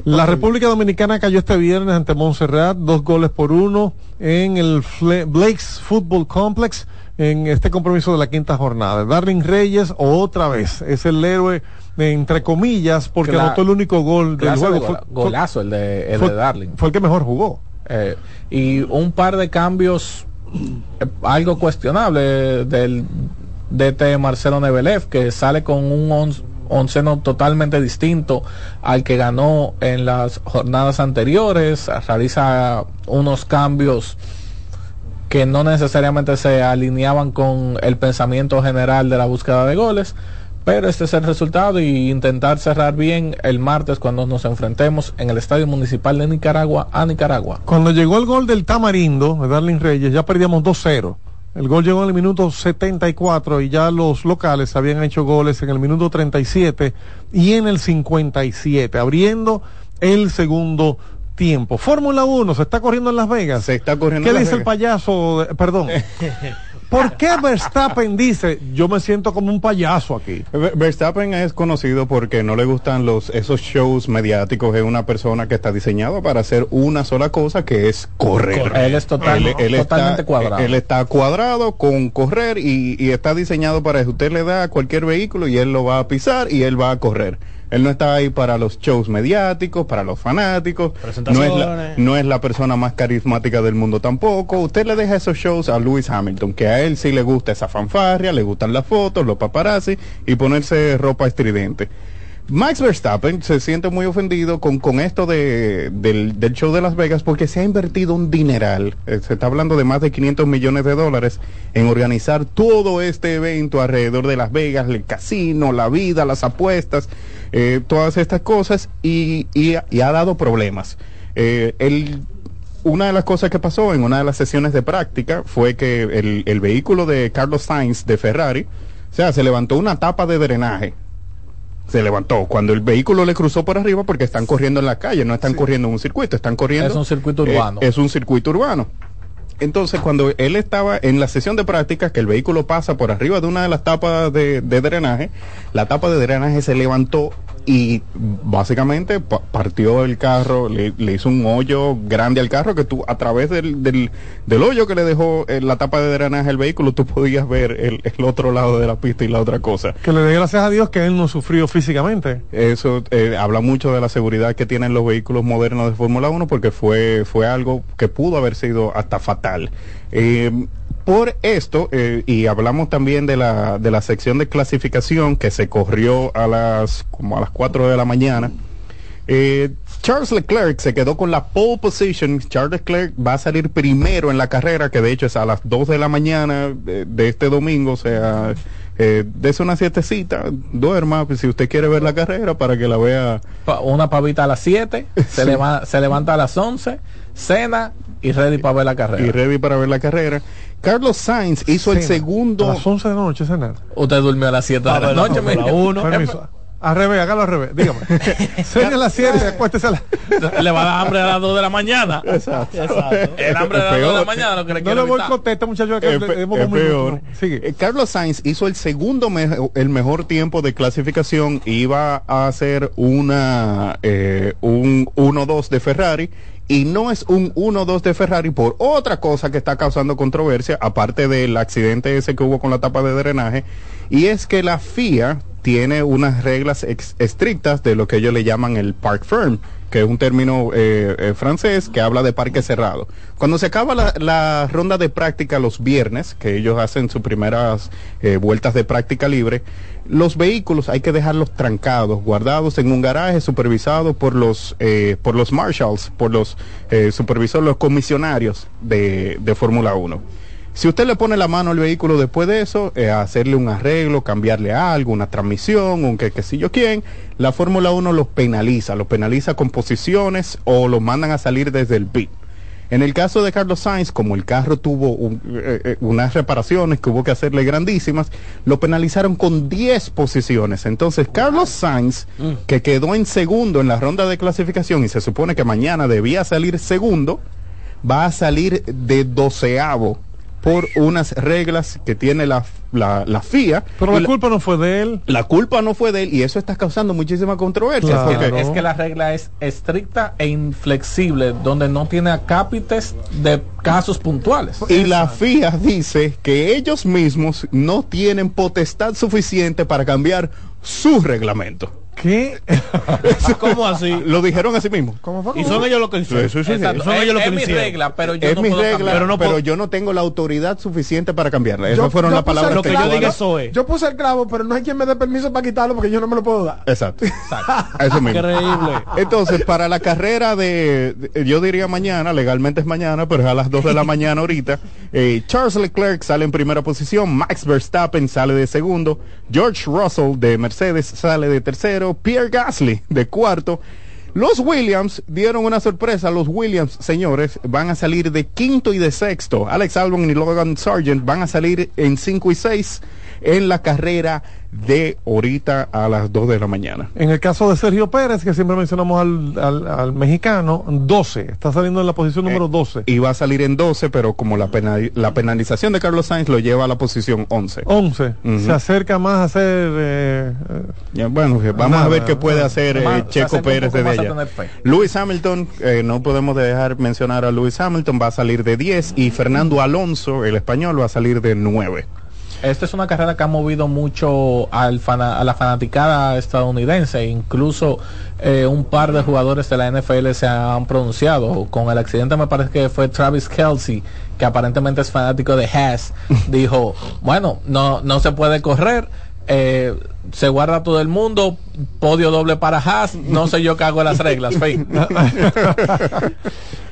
La República Dominicana cayó este viernes ante Montserrat, dos goles por uno en el Blake's Football Complex en este compromiso de la quinta jornada. Darling Reyes otra vez es el héroe de, entre comillas porque anotó el único gol del de juego. gola- Fue- golazo el de, el fue- de Darling. Fue el que mejor jugó. Eh, y un par de cambios eh, algo cuestionable del DT Marcelo Nebelev que sale con un on- onceno totalmente distinto al que ganó en las jornadas anteriores realiza unos cambios que no necesariamente se alineaban con el pensamiento general de la búsqueda de goles pero este es el resultado y intentar cerrar bien el martes cuando nos enfrentemos en el Estadio Municipal de Nicaragua a Nicaragua. Cuando llegó el gol del Tamarindo, de Darling Reyes, ya perdíamos 2-0. El gol llegó en el minuto 74 y ya los locales habían hecho goles en el minuto 37 y en el 57, abriendo el segundo tiempo. Fórmula 1 se está corriendo en Las Vegas. Se está corriendo ¿Qué en Las dice el payaso? perdón. ¿Por qué Verstappen dice, yo me siento como un payaso aquí? Ver- Verstappen es conocido porque no le gustan los esos shows mediáticos. Es una persona que está diseñado para hacer una sola cosa, que es correr. Él es total- totalmente cuadrado. Él está cuadrado con correr y, y está diseñado para eso. Usted le da cualquier vehículo y él lo va a pisar y él va a correr. Él no está ahí para los shows mediáticos, para los fanáticos. No es, la, Presentaciones. no es la persona más carismática del mundo tampoco. Usted le deja esos shows a Lewis Hamilton, que a él sí le gusta esa fanfarria, le gustan las fotos, los paparazzi y ponerse ropa estridente. Max Verstappen se siente muy ofendido con, con esto de, del, del show de Las Vegas porque se ha invertido un dineral, eh, se está hablando de más de 500 millones de dólares en organizar todo este evento alrededor de Las Vegas, el casino, la vida, las apuestas, eh, todas estas cosas y, y- y ha dado problemas. Eh, el, una de las cosas que pasó en una de las sesiones de práctica fue que el, el vehículo de Carlos Sainz de Ferrari, o sea, se levantó una tapa de drenaje se levantó cuando el vehículo le cruzó por arriba porque están corriendo en la calle, no están corriendo en un circuito, están corriendo. Es un circuito eh, urbano. es un circuito urbano. Entonces, cuando él estaba en la sesión de práctica, que el vehículo pasa por arriba de una de las tapas de, de drenaje, la tapa de drenaje se levantó y básicamente pa- partió el carro, le, le hizo un hoyo grande al carro que tú a través del, del, del hoyo que le dejó eh, la tapa de drenaje al vehículo, tú podías ver el, el otro lado de la pista y la otra cosa. Que le dé gracias a Dios que él no sufrió físicamente. Eso eh, habla mucho de la seguridad que tienen los vehículos modernos de Fórmula 1 porque fue, fue algo que pudo haber sido hasta fatal. Eh, por esto, eh, y hablamos también de la, de la sección de clasificación que se corrió a las, como a las 4 de la mañana. Eh, Charles Leclerc se quedó con la pole position. Charles Leclerc va a salir primero en la carrera, que de hecho es a las 2 de la mañana de, de este domingo. O sea, eh, dese una siestecita, duerma, pues, si usted quiere ver la carrera, para que la vea. Pa- Una pavita a las 7, se, leva- se levanta a las 11, cena y ready para ver la carrera. Y ready para ver la carrera. Carlos Sainz hizo el Cena. segundo. A las 11 de la noche cenar. Usted durmió a las 7 de la ver noche, mire. uno. Permiso. Al revés, hágalo al revés. Dígame. Cene a las 7 y acuéstese a las... Le va a dar hambre a las 2 de la mañana. Exacto. El hambre de las 2 de la mañana lo que le No le voy contesta, muchachos. que Es es peor. Eh, Carlos Sainz hizo el segundo me- el mejor tiempo de clasificación iba a hacer una eh, un 1-2 de Ferrari y no es un 1-2 de Ferrari por otra cosa que está causando controversia aparte del accidente ese que hubo con la tapa de drenaje y es que la FIA tiene unas reglas estrictas de lo que ellos le llaman el park firm que es un término eh, eh, francés que habla de parque cerrado. Cuando se acaba la, ronda de práctica los viernes, que ellos hacen sus primeras eh, vueltas de práctica libre, los vehículos hay que dejarlos trancados, guardados en un garaje, supervisados por los por los marshals, por los supervisores, los comisionarios de, de Fórmula 1. Si usted le pone la mano al vehículo después de eso, eh, hacerle un arreglo, cambiarle algo, una transmisión, un que, que si yo quién, la Fórmula 1 los penaliza, los penaliza con posiciones o los mandan a salir desde el pit. En el caso de Carlos Sainz, como el carro tuvo un- eh, eh, unas reparaciones que hubo que hacerle grandísimas, lo penalizaron con 10 posiciones. Entonces, Carlos Sainz, que quedó en segundo en la ronda de clasificación y se supone que mañana debía salir segundo, va a salir de doceavo por unas reglas que tiene la, la, la FIA. Pero la la- culpa no fue de él. la culpa no fue de él y eso está causando muchísima controversia. Claro. porque- Es que la regla es estricta e inflexible, donde no tiene acápites de casos puntuales. Y la FIA dice que ellos mismos no tienen potestad suficiente para cambiar su reglamento. ¿Qué? ¿Cómo así? Lo dijeron así mismo. Y son ellos los que hicieron. Sí, sí, sí. Exacto. Son Es- ellos los que es mi regla, pero yo es no mi puedo regla, pero, no puedo- yo no tengo la autoridad suficiente para cambiarla. Esas fueron las palabras Lo que yo diga eso es. Yo puse el clavo, pero no hay quien me dé permiso para quitarlo porque yo no me lo puedo dar. Exacto. Eso mismo. Increíble. Entonces, para la carrera de, de- yo diría mañana, legalmente es mañana, pero es a las 2 de la mañana ahorita, eh, Charles Leclerc sale en primera posición, Max Verstappen sale de segundo, George Russell de Mercedes sale de tercero, Pierre Gasly de cuarto. Los Williams dieron una sorpresa. Los Williams, señores, van a salir de quinto y de sexto. Alex Albon y Logan Sargent van a salir en cinco y seis en la carrera de ahorita a las 2 de la mañana. En el caso de Sergio Pérez, que siempre mencionamos al, al- al mexicano, 12. Está saliendo en la posición número 12. Y va a salir en 12, pero como la, penali- la penalización de Carlos Sainz lo lleva a la posición 11. 11. Ujú. Se acerca más a ser. eh, eh, bueno, vamos Nada, a ver qué puede hacer eh, Más- Checo Pérez desde allá. Lewis Hamilton, eh, no podemos dejar mencionar a Lewis Hamilton, va a salir de 10 y Fernando Alonso, el español, va a salir de 9. Esta es una carrera que ha movido mucho al fana- a la fanaticada estadounidense. Incluso eh, un par de jugadores de la NFL se han pronunciado. Con el accidente me parece que fue Travis Kelsey, que aparentemente es fanático de Haas. dijo, bueno, no, no se puede correr. eh, se guarda todo el mundo, podio doble para Haas, no sé yo qué hago las reglas, fin.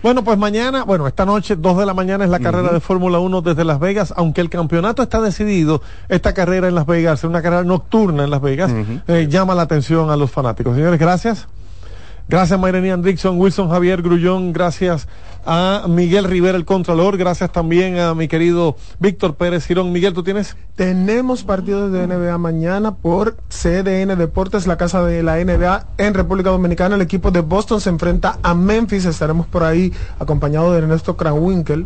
Bueno, pues mañana, bueno, esta noche, 2 de la mañana es la carrera de Fórmula 1 desde Las Vegas, aunque el campeonato está decidido, esta carrera en Las Vegas, una carrera nocturna en Las Vegas, eh, llama la atención a los fanáticos. Señores, gracias. Gracias Mayrenian Dixon, Wilson Javier Grullón, gracias a Miguel Rivera, el Contralor, gracias también a mi querido Víctor Pérez Girón. Miguel, ¿tú tienes? Tenemos partidos de NBA mañana por CDN Deportes, la casa de la NBA en República Dominicana. El equipo de Boston se enfrenta a Memphis. Estaremos por ahí acompañado de Ernesto Krawinkel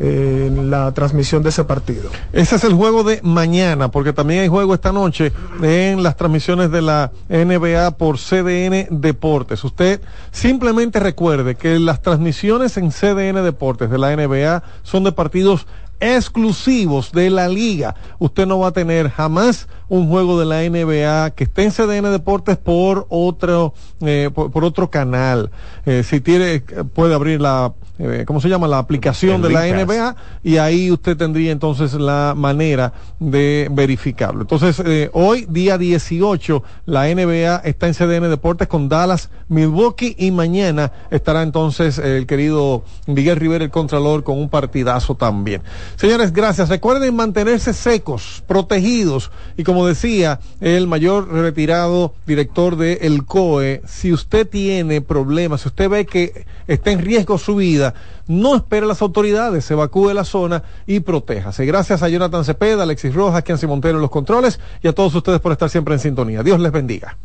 eh, en la transmisión de ese partido. Ese es el juego de mañana, porque también hay juego esta noche en las transmisiones de la NBA por CDN Deportes. Usted simplemente recuerde que las transmisiones en CDN Deportes de la NBA son de partidos exclusivos de la liga. Usted no va a tener jamás un juego de la NBA que esté en CDN Deportes por otro eh, por, por otro canal. Eh, si tiene puede abrir la eh, ¿cómo se llama? La aplicación de la. NBA y ahí usted tendría entonces la manera de verificarlo. Entonces, eh, hoy, día 18, la NBA está en CDN Deportes con Dallas, Milwaukee y mañana estará entonces el querido Miguel Rivera, el Contralor, con un partidazo también. Señores, gracias. Recuerden mantenerse secos, protegidos y como decía el mayor retirado director de El COE, si usted tiene problemas, si usted ve que está en riesgo su vida, no espere a las autoridades, evacúe la zona y protéjase. Gracias a Jonathan Cepeda, Alexis Rojas, Kianci Montero en los controles y a todos ustedes por estar siempre en sintonía. Dios les bendiga.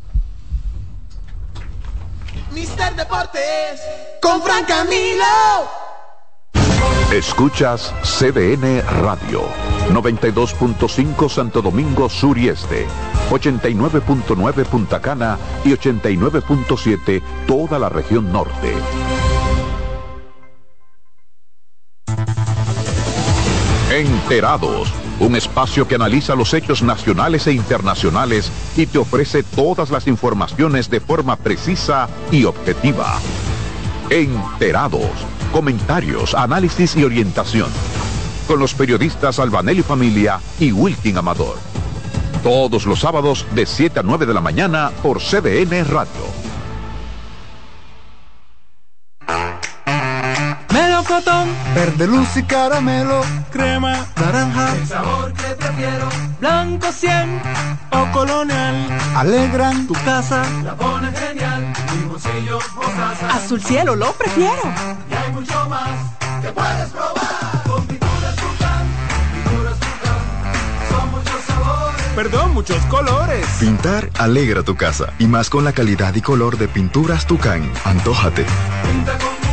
Mister Deportes con Fran Camilo. Escuchas CDN Radio, 92.5 Santo Domingo Sur y Este, 89.9 Punta Cana y 89.7 toda la región norte. Enterados, un espacio que analiza los hechos nacionales e internacionales y te ofrece todas las informaciones de forma precisa y objetiva. Enterados, comentarios, análisis y orientación. Con los periodistas Albanelli Familia y Wilkin Amador. Todos los sábados de 7 a 9 de la mañana por CDN Radio. Melocotón, verde luz y caramelo, crema, naranja, el sabor que prefiero, blanco 100 o colonial, alegran. Tu casa, la pone genial, mi bolsillo mostaza, azul cielo lo prefiero, y hay mucho más que puedes probar, con pinturas Tucán, pinturas Tucán, son muchos sabores, perdón, muchos colores. Pintar alegra tu casa, y más con la calidad y color de pinturas Tucán, antójate. pinta con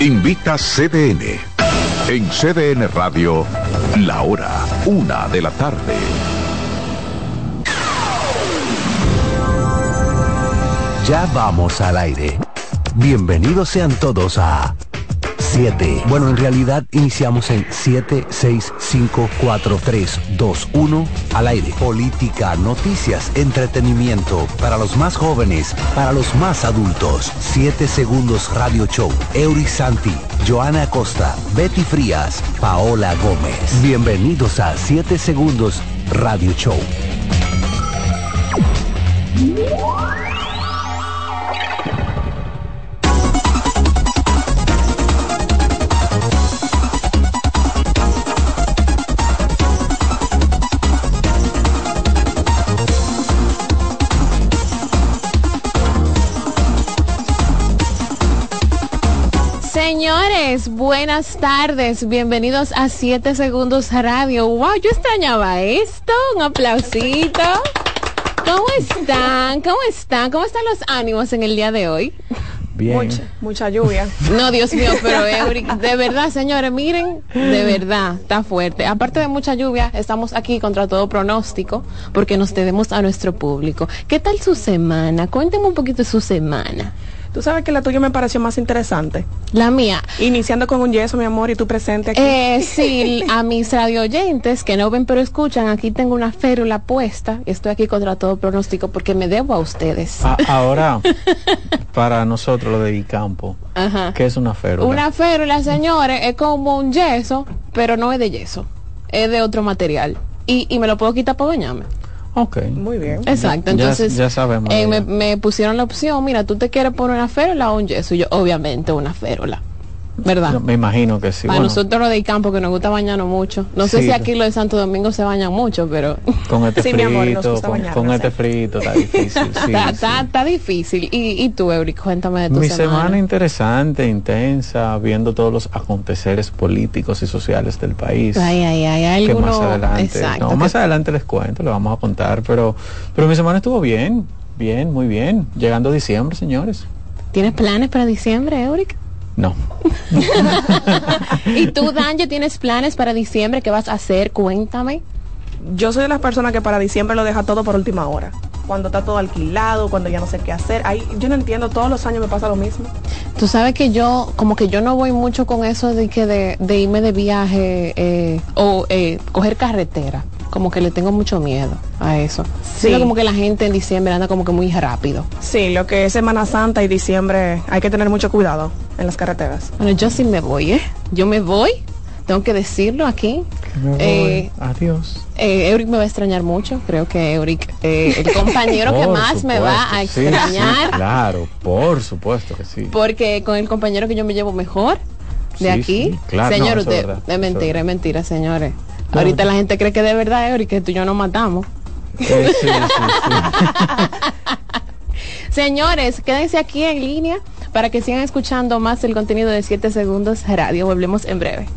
Invita CDN. En CDN Radio, la hora, una de la tarde. Ya vamos al aire. Bienvenidos sean todos a 7. Bueno, en realidad iniciamos en 7, 6, 5, 4, 3, 2, 1 al aire. Política, noticias, entretenimiento para los más jóvenes, para los más adultos. 7 segundos Radio Show. Eury Santi, Joana Acosta, Betty Frías, Paola Gómez. Bienvenidos a 7 segundos Radio Show. Señores, buenas tardes, bienvenidos a 7 Segundos Radio. Wow, yo extrañaba esto, un aplausito. ¿Cómo están? ¿Cómo están? ¿Cómo están los ánimos en el día de hoy? Bien. Mucha, mucha lluvia. No, Dios mío, pero Eury, de verdad, señores, miren, de verdad, está fuerte. Aparte de mucha lluvia, estamos aquí contra todo pronóstico, porque nos debemos a nuestro público. ¿Qué tal su semana? Cuéntenme un poquito de su semana. Tú sabes que la tuya me pareció más interesante. La mía. Iniciando con un yeso, mi amor, y tú presente aquí. Eh, sí, a mis radio oyentes que no ven pero escuchan, aquí tengo una férula puesta. Estoy aquí contra todo pronóstico porque me debo a ustedes. A- ahora, para nosotros lo de Icampo, Ajá. ¿qué es una férula? Una férula, señores, es como un yeso, pero no es de yeso. Es de otro material. Y, y me lo puedo quitar para bañarme. Ok. Muy bien. Exacto, entonces ya sabemos, eh, me, me pusieron la opción, mira, tú te quieres poner una férula o un yeso. Y yo, obviamente, una férula. ¿Verdad? Yo me imagino que sí. Para Bueno, nosotros los de campo que nos gusta bañarnos mucho. No sé Sí, si aquí los de Santo Domingo se bañan mucho, pero con este Sí, mi amor, nos frito, gusta con, bañarnos, con este frito está difícil. sí, está, sí. está- está difícil. Y, y tú, Euric, cuéntame de tu Mi semana. semana interesante, intensa, viendo todos los aconteceres políticos y sociales del país. Ay, ay, ay, que más adelante, exacto, no, que- más adelante les cuento, les vamos a contar, pero, pero mi semana estuvo bien, bien, muy bien. Llegando diciembre, señores. ¿Tienes planes para diciembre, Euric? No. ¿Y tú, Danje, tienes planes para diciembre? ¿Qué vas a hacer? Cuéntame. Yo soy de las personas que para diciembre lo deja todo por última hora. Cuando está todo alquilado, cuando ya no sé qué hacer. Ahí, yo no entiendo, todos los años me pasa lo mismo. Tú sabes que yo, como que yo no voy mucho con eso de que de, de irme de viaje eh, o eh, coger carretera. Como que le tengo mucho miedo a eso. Sí. Siento como que la gente en diciembre anda como que muy rápido. Sí, lo que es Semana Santa y diciembre hay que tener mucho cuidado en las carreteras. Bueno, yo sí me voy, ¿eh? Yo me voy. Tengo que decirlo aquí. Me voy. Eh, Adiós. Eh, Euric me va a extrañar mucho. Creo que Euric, eh, el compañero que más me va a sí, extrañar. sí, claro, por supuesto que sí. Porque con el compañero que yo me llevo mejor de Sí, aquí. sí, claro, Señor, no, usted, es verdad, es mentira, es mentira, señores. Ahorita la gente cree que de verdad, Euric, que tú y yo nos matamos. Eh, sí, sí, sí. Señores, quédense aquí en línea para que sigan escuchando más el contenido de 7 segundos radio. Volvemos en breve.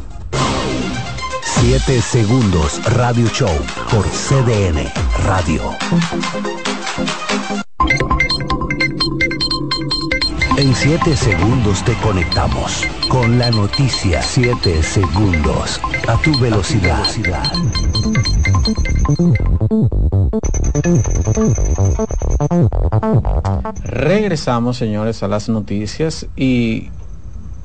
7 segundos Radio Show por CDN Radio. En 7 segundos te conectamos con la noticia. 7 segundos a tu velocidad. Regresamos, señores, a las noticias y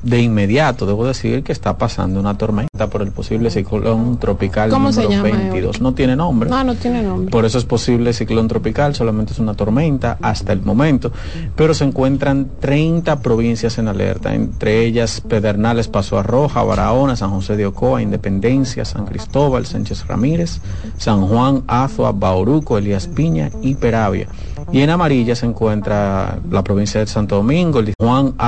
de inmediato debo decir que está pasando una tormenta por el posible ciclón tropical ¿Cómo se número llama, 22. No tiene nombre. No, no tiene nombre. Por eso es posible ciclón tropical, solamente es una tormenta hasta el momento, pero se encuentran 30 provincias en alerta, entre ellas Pedernales, Paso a Roja, Barahona, San José de Ocoa, Independencia, San Cristóbal, Sánchez Ramírez, San Juan, Azua, Bauruco, Elías Piña y Peravia. Y en amarilla se encuentra la provincia de Santo Domingo, el Juan, Azua,